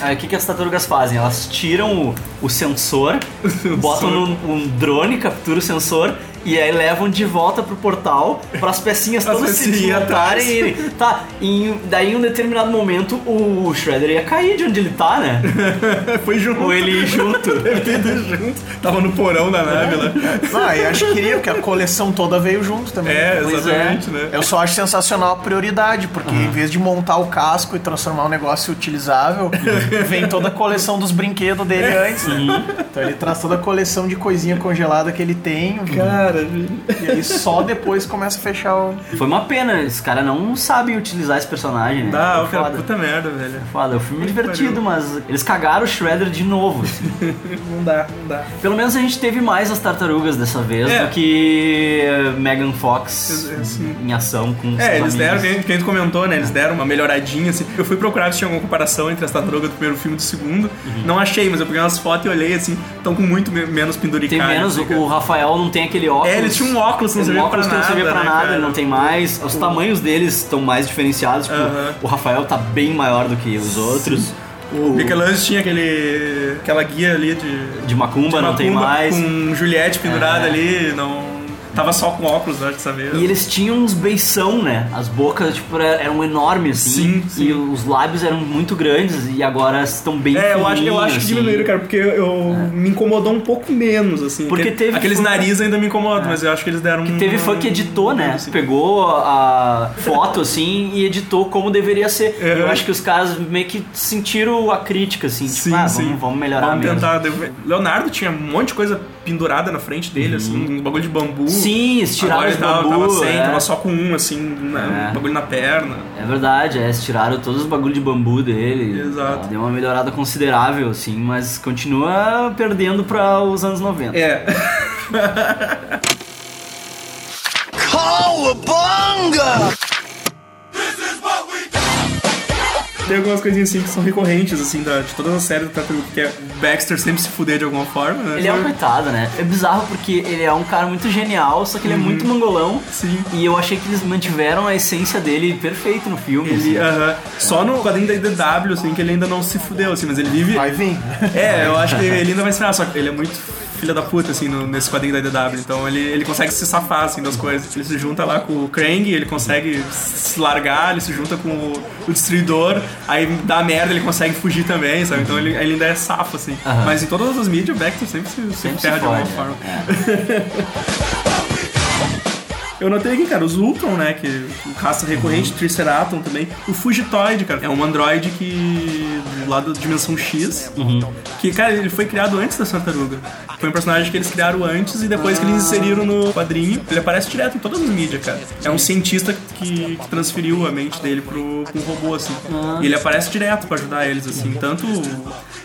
Aí o que, que as tartarugas fazem? Elas tiram o, o sensor, *laughs* botam num um drone, captura o sensor e aí levam de volta pro portal para as pecinhas As todas se desmontarem atrás. e irem. Tá, em, daí em um determinado momento o Shredder ia cair de onde ele tá, né? *laughs* Foi junto. Ou ele junto. *laughs* Tudo junto. Tava no porão da nave lá. *laughs* Ah, eu acho que queria, porque a coleção toda veio junto também. É, Pois exatamente, né? Eu só acho sensacional a prioridade, porque em vez de montar o casco e transformar um negócio utilizável, vem toda a coleção dos brinquedos dele antes, né? Então ele traz toda a coleção de coisinha congelada que ele tem. Cara, E aí só depois começa a fechar o. Foi uma pena, os caras não sabem utilizar esse personagem, né? Dá, Foi cara, puta merda, velho. Foda, o filme é divertido, mas eles cagaram o Shredder de novo. assim. *laughs* Não dá, não dá. Pelo menos a gente teve mais as tartarugas dessa vez É. do que Megan Fox Sim. em ação com É, eles seus deram, amigos. quem, quem tu comentou, né? Eles deram uma melhoradinha, assim. Eu fui procurar se tinha alguma comparação entre as tartarugas do primeiro filme e do segundo. Uhum. Não achei, mas eu peguei umas fotos e olhei, assim, estão com muito me- menos penduricalho. Tem menos, assim, cara. o Rafael não tem aquele óculos. É, eles tinham um óculos, não Tem servia um óculos pra que não servia nada, pra né, nada, cara? ele não tem mais. Os tamanhos deles estão mais diferenciados. Tipo, o Rafael tá bem maior do que os outros. O Michelangelo tinha aquele, aquela guia ali de, De Macumba de não tem macumba mais. Com Juliette pendurada É. ali, não. Tava só com óculos, acho, dessa vez. E eles tinham uns beição, né? As bocas, tipo, era- eram enormes, assim. Sim, sim. E os lábios eram muito grandes e agora estão bem É, eu acho, eu acho que fininhos, diminuíram, assim. cara, porque eu, me incomodou um pouco menos, assim. Porque teve- Aqueles nariz ainda me incomodam, mas eu acho que eles deram Que um- teve fã que editou, né? Pegou a foto, assim, e editou como deveria ser. É. Eu acho que os caras meio que sentiram a crítica, assim. Tipo, Sim, ah, sim. vamos, vamos melhorar Vamos mesmo. tentar. dev- Leonardo tinha um monte de coisa pendurada na frente dele, assim, um bagulho de bambu. Uhum. Sim, eles tiraram Agora os tava, bambu, tava sem, é. tava só com um, assim, na- É. um bagulho na perna. É verdade, é, eles tiraram todos os bagulhos de bambu dele. Exato. Deu uma melhorada considerável, assim, mas continua perdendo para os anos 90. É. Cowabunga! Tem algumas coisinhas assim que são recorrentes, assim, da, de todas as séries do Tartaruga, que é o Baxter sempre se fuder de alguma forma, né? Ele é um coitado, né? É bizarro porque ele é um cara muito genial, só que ele é muito mangolão. Uhum. Sim. E eu achei que eles mantiveram a essência dele perfeito no filme. Ele, assim. aham. Só no quadrinho da IDW, assim, que ele ainda não se fudeu, assim, mas ele vive. Vai vir. É, eu acho que ele ainda vai se ferrar, só que ele é muito filha da puta, assim, no- nesse quadrinho da IDW. Então ele, ele consegue se safar, assim, das coisas. Ele se junta lá com o Krang, ele consegue se largar, ele se junta com o, o Destruidor, aí dá merda, ele consegue fugir também, sabe? Então ele, ele ainda é safo, assim. Aham. Mas em todas as mídias, o Vector sempre se, se Sempre se ferra de alguma fode, forma. é. *laughs* Eu notei aqui, cara, os Ultron, né? Que raça recorrente, Triceratops também. O Fugitoid, cara, é um androide que. do lado da dimensão X. Que, cara, ele foi criado antes da Tartaruga. Foi um personagem que eles criaram antes e depois que eles inseriram no quadrinho. Ele aparece direto em todas as mídias, cara. É um cientista que, que transferiu a mente dele pro, pro um robô, assim. E ele aparece direto pra ajudar eles, assim. Tanto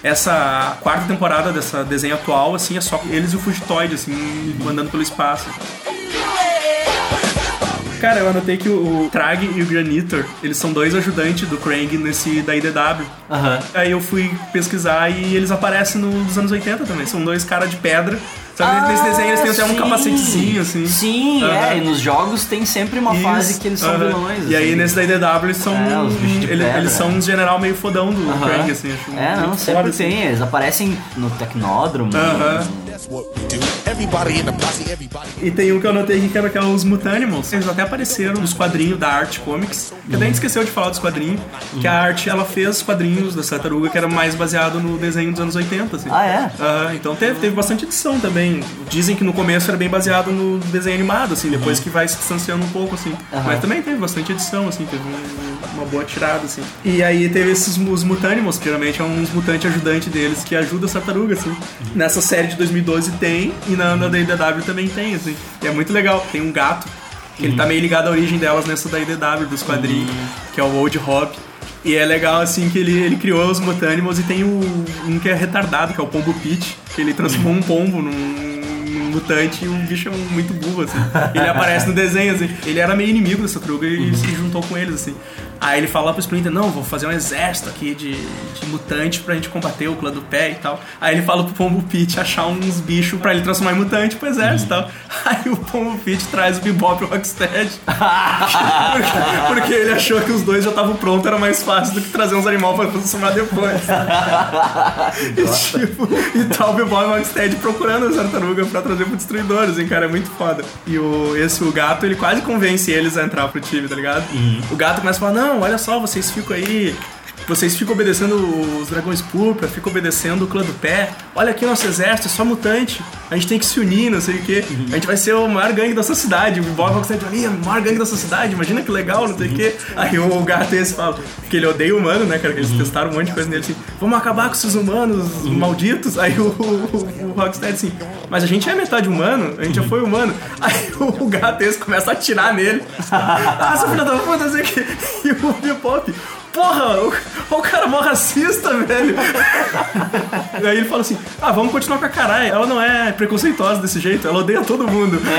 essa quarta temporada dessa desenho atual, assim, é só eles e o Fugitoid, assim, andando pelo espaço. Cara, eu anotei que o, o Trag e o Granitor, eles são dois ajudantes do Krang nesse da IDW. Aham. Aí eu fui pesquisar e eles aparecem no, dos anos 80 também. São dois caras de pedra Sabe, nesse desenho eles têm até um capacetezinho, assim. Sim, Aham. é, e nos jogos tem sempre uma fase Isso, que eles são aham. vilões. E aí assim. nesse da IDW eles são. É, eles, pedra. eles são uns general meio fodão do Aham. Krang, assim. Acho É, não, sempre foda, assim. tem. Eles aparecem no Tecnódromo. Aham. Everybody in the posse, everybody. E tem um que eu anotei aqui que era que é os Mutanimals. Eles até apareceram nos quadrinhos da Art Comics. Que até a gente esqueceu de falar dos quadrinhos. Que a Art, ela fez quadrinhos da Tartaruga que era mais baseado no desenho dos anos 80, assim. Ah, é? Aham, então teve, teve bastante edição também. Dizem que no começo era bem baseado no desenho animado, assim. Depois que vai se distanciando um pouco, assim. Aham. Mas também teve bastante edição, assim. Teve um- uma boa tirada, assim. E aí teve esses os Mutanimals, que geralmente é uns mutantes ajudantes deles que ajuda as tartarugas, assim. Nessa série de 2012 tem, e na, na da IDW também tem, assim. E é muito legal. Tem um gato, que ele tá meio ligado à origem delas nessa da IDW, dos quadrinhos, que é o Old Hob. E é legal, assim, que ele, ele criou os Mutanimals e tem o, um que é retardado, que é o Pombo Pit, que ele transformou um pombo num, num mutante e o bicho é muito burro, assim. Ele aparece no desenho, assim. Ele era meio inimigo dessa truga e se juntou com eles, assim. Aí ele fala pro Splinter, não, vou fazer um exército aqui de, de mutante pra gente combater o clã do pé e tal. Aí ele fala pro Pombo Pit achar uns bichos pra ele transformar em mutante pro exército e tal. *laughs* Aí o Pombo Pit traz o Bebop e o Rocksteady. *laughs* porque, porque ele achou que os dois já estavam prontos, era mais fácil do que trazer uns animais pra transformar depois. *laughs* e, tipo, e tá o Bebop e o Rocksteady procurando as tartarugas pra trazer pro destruidor, assim, cara, é muito foda. E o, esse, o gato, ele quase convence eles a entrar pro time, tá ligado? O gato começa a falar, não, olha só, vocês ficam aí... Vocês ficam obedecendo os dragões púrpura, ficam obedecendo o clã do pé. Olha aqui o nosso exército, é só mutante. A gente tem que se unir, não sei o quê. A gente vai ser o maior gangue dessa cidade. O Bob Rocksteady fala, "Ih, o maior gangue dessa cidade, imagina que legal, não sei o quê. Aí o gato esse fala que ele odeia humano, né, cara? Que eles testaram um monte de coisa nele assim. Vamos acabar com esses humanos malditos. Aí o, o, o Rocksteady assim, mas a gente é metade humano, a gente já foi humano. Aí o, gato esse começa a atirar nele. *laughs* ah, seu filho da puta, não sei o quê. E o Bebop, porra, o, o cara é mó racista, velho. Aí ele fala assim: ah, vamos continuar com a caralho. Ela não é preconceituosa desse jeito, ela odeia todo mundo. *laughs*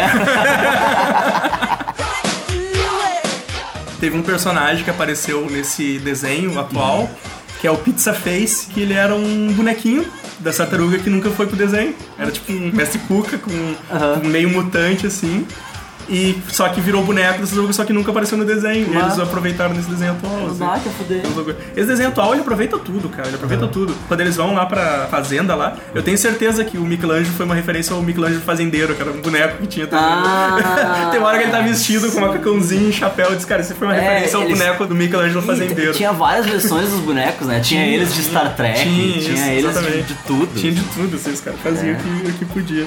Teve um personagem que apareceu nesse desenho atual, que é o Pizza Face, que ele era um bonequinho da tartaruga que nunca foi pro desenho. Era tipo um mestre Cuca com, com meio mutante assim. E só que virou boneco dessa tartaruga, só que nunca apareceu no desenho. E Ah. eles aproveitaram nesse desenho atual. assim. Que fuder. Esse desenho atual ele aproveita tudo, cara. Ele aproveita tudo. Quando eles vão lá pra fazenda lá, eu tenho certeza que o Michelangelo foi uma referência ao Michelangelo fazendeiro, que era um boneco que tinha também. Ah. *laughs* Tem uma hora que ele tá vestido com macacãozinho e chapéu. Eu disse, cara, isso foi uma É, referência ao eles- boneco do Michelangelo fazendeiro. Tinha várias versões dos bonecos, né? Tinha, eles de Star Trek, tinha, isso, eles de, de tudo. Tinha de tudo, assim, os caras faziam É. o, que, o que podia.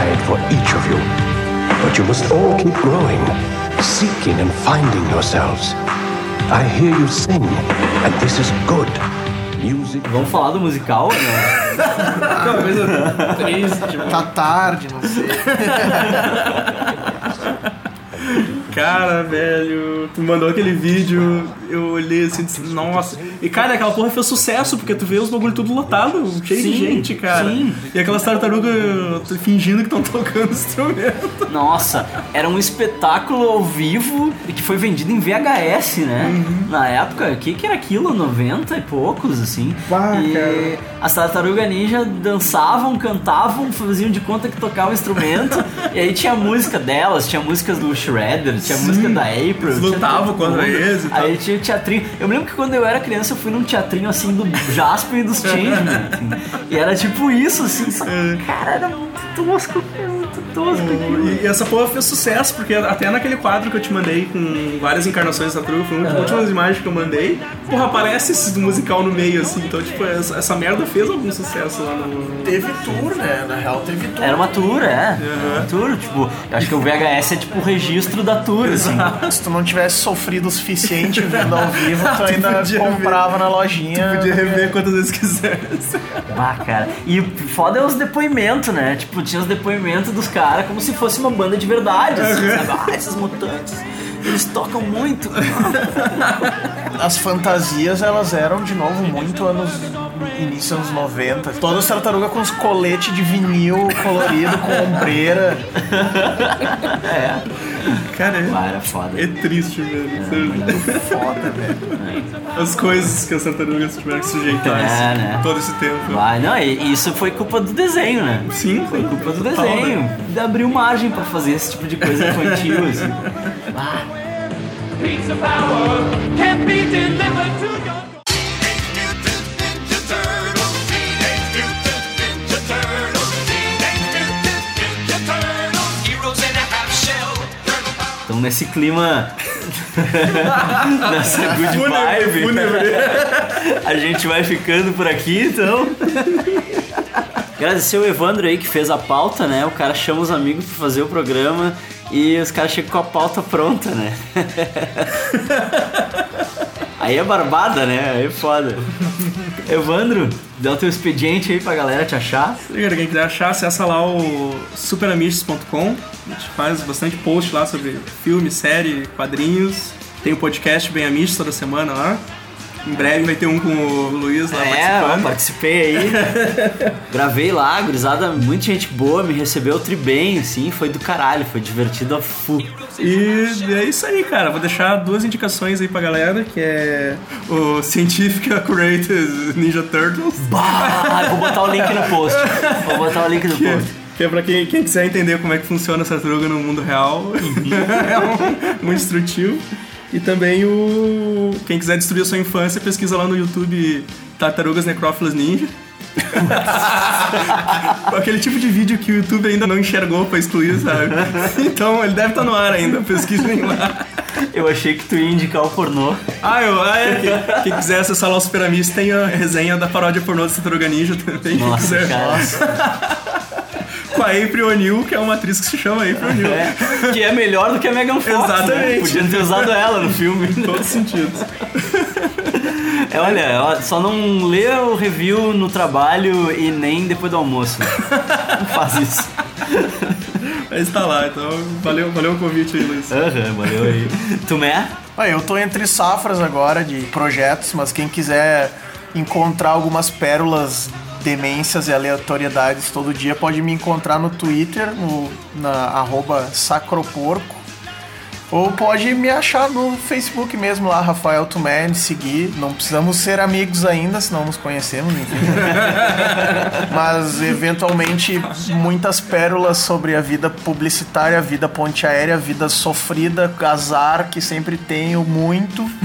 Pride for each of you. But you must all keep growing, seeking and finding yourselves. I hear you sing, and this is good. Music. Vamos falar do musical, né? Coisa triste. Tá tarde, não sei. Cara, velho, tu mandou aquele vídeo, eu olhei assim e disse, nossa. E cara, aquela porra fez sucesso, porque tu vê os bagulho tudo lotado, cheio de Sim, gente, cara. sim. E aquelas tartarugas fingindo que estão tocando *laughs* instrumento. Nossa, era um espetáculo ao vivo e que foi vendido em VHS, né? Uhum. Na época, o que, que era aquilo? 90 e poucos, assim. Pá, e cara. as tartarugas ninja dançavam, cantavam, faziam de conta que tocavam instrumento. *laughs* e aí tinha música delas, tinha músicas do Shredder, tinha Sim. música da April. Lutavam contra eles e tal. Aí tinha o teatrinho. Eu me lembro que quando eu era criança eu fui num teatrinho assim do Jasper e dos *laughs* Changeman. assim. E era tipo isso, assim. Só, É. cara, era muito tosco, tosco. E, e essa porra fez sucesso, porque até naquele quadro que eu te mandei com várias encarnações da Tartaruga, foi uma das últimas imagens que eu mandei, porra, aparece esse musical no meio, assim, então, tipo, essa, essa merda fez algum sucesso lá no... Teve tour, né? Na real, teve tour. Era uma tour, é. Era uma tour, tipo, eu acho que o VHS é tipo o registro da tour, assim. Se tu não tivesse sofrido o suficiente vendo ao vivo, tu *laughs* ainda podia comprava na lojinha. Podia rever quantas vezes quisesse. Ah, cara. E o foda é os depoimentos, né? Tipo, tinha os depoimentos dos caras como se fosse uma banda de verdade, assim, sabe? Ah, esses mutantes, eles tocam muito. As fantasias, elas eram, de novo, muito anos... Início anos 90. Todas tartaruga com os coletes de vinil colorido, com ombreira. *laughs* É. Cara, é, era foda. é triste, velho. Foda, velho. As coisas que as tartarugas tiveram que sujeitar É, assim, né? todo esse tempo. Vai, não, e isso foi culpa do desenho, né? Sim, Foi culpa do desenho. Abriu margem pra fazer esse tipo de coisa infantil, assim. *laughs* Ah, então nesse clima. *laughs* nessa good vibe. fúnebre. A gente vai ficando por aqui, então. Agradecer o Evandro aí que fez a pauta, né? O cara chama os amigos pra fazer o programa e os caras chegam com a pauta pronta, né? *laughs* Aí é barbada, né? Aí é foda. Evandro, dá o teu expediente aí pra galera te achar. Quem quiser achar, acessa lá o superamistes.com. A gente faz bastante post lá sobre filme, série, quadrinhos. Tem o podcast Bem Amistes toda semana lá. Em breve vai ter um com o Luiz lá É, participando. participei aí. *laughs* Gravei lá, gurizada, muita gente boa, me recebeu tri bem, assim, foi do caralho, foi divertido a fu. E é isso aí, cara. Vou deixar duas indicações aí pra galera, que é o Scientific Accurate Ninja Turtles. Bah, vou botar o link no post. Vou botar o link no Que é, post. que é pra quem, quem quiser entender como é que funciona essa tartaruga no mundo real. *laughs* é um, muito instrutivo. E também o. Quem quiser destruir a sua infância, pesquisa lá no YouTube Tartarugas Necrófilas Ninja. *laughs* Aquele tipo de vídeo que o YouTube ainda não enxergou pra excluir, sabe? Então ele deve estar no ar ainda, pesquisem lá. Eu achei que tu ia indicar o pornô. Ah, eu, ah é. Quem, quem quiser acessar lá os Piramis, tem a resenha da paródia pornô do Tartaruga Ninja também. quem Nossa, quiser. cara. *laughs* Com a April O'Neil, que é uma atriz que se chama April O'Neil. É, que é melhor do que a Megan Fox. Né? Exatamente. Podiam ter usado ela no filme. Em todos os sentidos. É, olha, só não lê o review no trabalho e nem depois do almoço. Não faz isso. Mas tá lá, então valeu, valeu o convite aí, Luiz. Aham, valeu aí. Tumé? Ah, eu tô entre safras agora de projetos, mas quem quiser encontrar algumas pérolas, demências e aleatoriedades todo dia, pode me encontrar no Twitter, no, na arroba sacroporco. Ou pode me achar no Facebook mesmo lá, Rafael Tumé, me seguir. Não precisamos ser amigos ainda, senão nos conhecemos, enfim. *laughs* Mas eventualmente muitas pérolas sobre a vida publicitária, a vida ponte aérea, a vida sofrida, azar que sempre tenho muito. *laughs*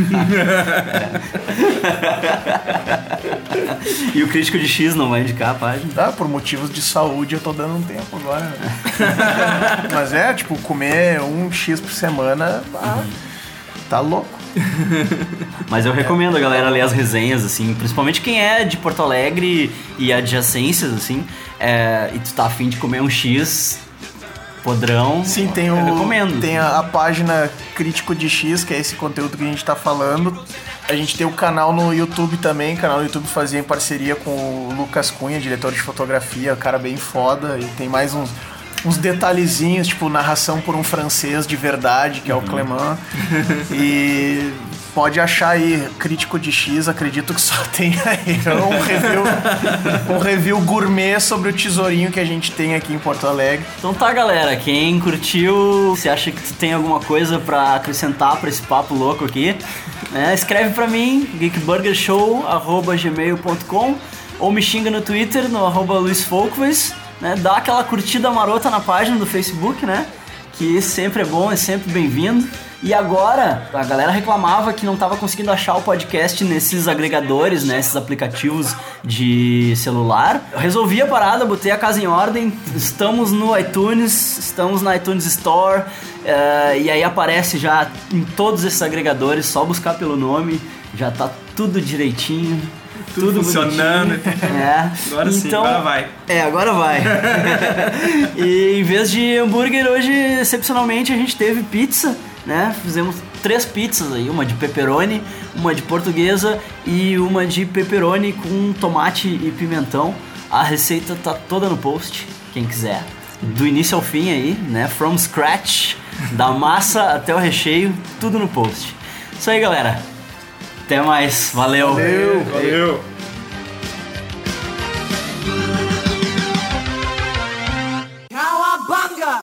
E o crítico de X não vai indicar a página. Ah, por motivos de saúde eu tô dando um tempo agora. *laughs* Mas é, tipo, comer um X por semana, ah, tá louco. *laughs* Mas eu recomendo a galera ler as resenhas, assim, principalmente quem é de Porto Alegre e adjacências, assim, é, e tu tá afim de comer um X podrão. Sim, tem eu o recomendo. tem a, a página Crítico de X, que é esse conteúdo que a gente tá falando. A gente tem o canal no YouTube também, o canal no YouTube fazia em parceria com o Lucas Cunha, diretor de fotografia, cara bem foda, e tem mais uns uns detalhezinhos, tipo narração por um francês de verdade, que é o Clement. *laughs* E pode achar aí crítico de X, acredito que só *laughs* tem aí um review, um review gourmet sobre o tesourinho que a gente tem aqui em Porto Alegre. Então tá, galera, quem curtiu, se acha que tu tem alguma coisa pra acrescentar pra esse papo louco aqui, né, escreve pra mim, geekburgershow.gmail.com ou me xinga no Twitter, no arroba Luiz Folkways, né, dá aquela curtida marota na página do Facebook, né, que sempre é bom, é sempre bem-vindo. E agora, a galera reclamava que não tava conseguindo achar o podcast nesses agregadores, né, aplicativos de celular. Eu resolvi a parada, botei a casa em ordem. Estamos no iTunes, estamos na iTunes Store. eh, e aí aparece já em todos esses agregadores, só buscar pelo nome, já tá tudo direitinho. Tudo funcionando. É. Agora sim, agora vai. É, agora vai. *laughs* e em vez de hambúrguer, hoje, excepcionalmente, a gente teve pizza, né? Fizemos três pizzas aí, uma de pepperoni, uma de portuguesa e uma de pepperoni com tomate e pimentão. A receita tá toda no post, quem quiser. Do início ao fim aí, né? From scratch, da massa até o recheio, tudo no post. Isso aí, galera. Até mais. Valeu. Valeu.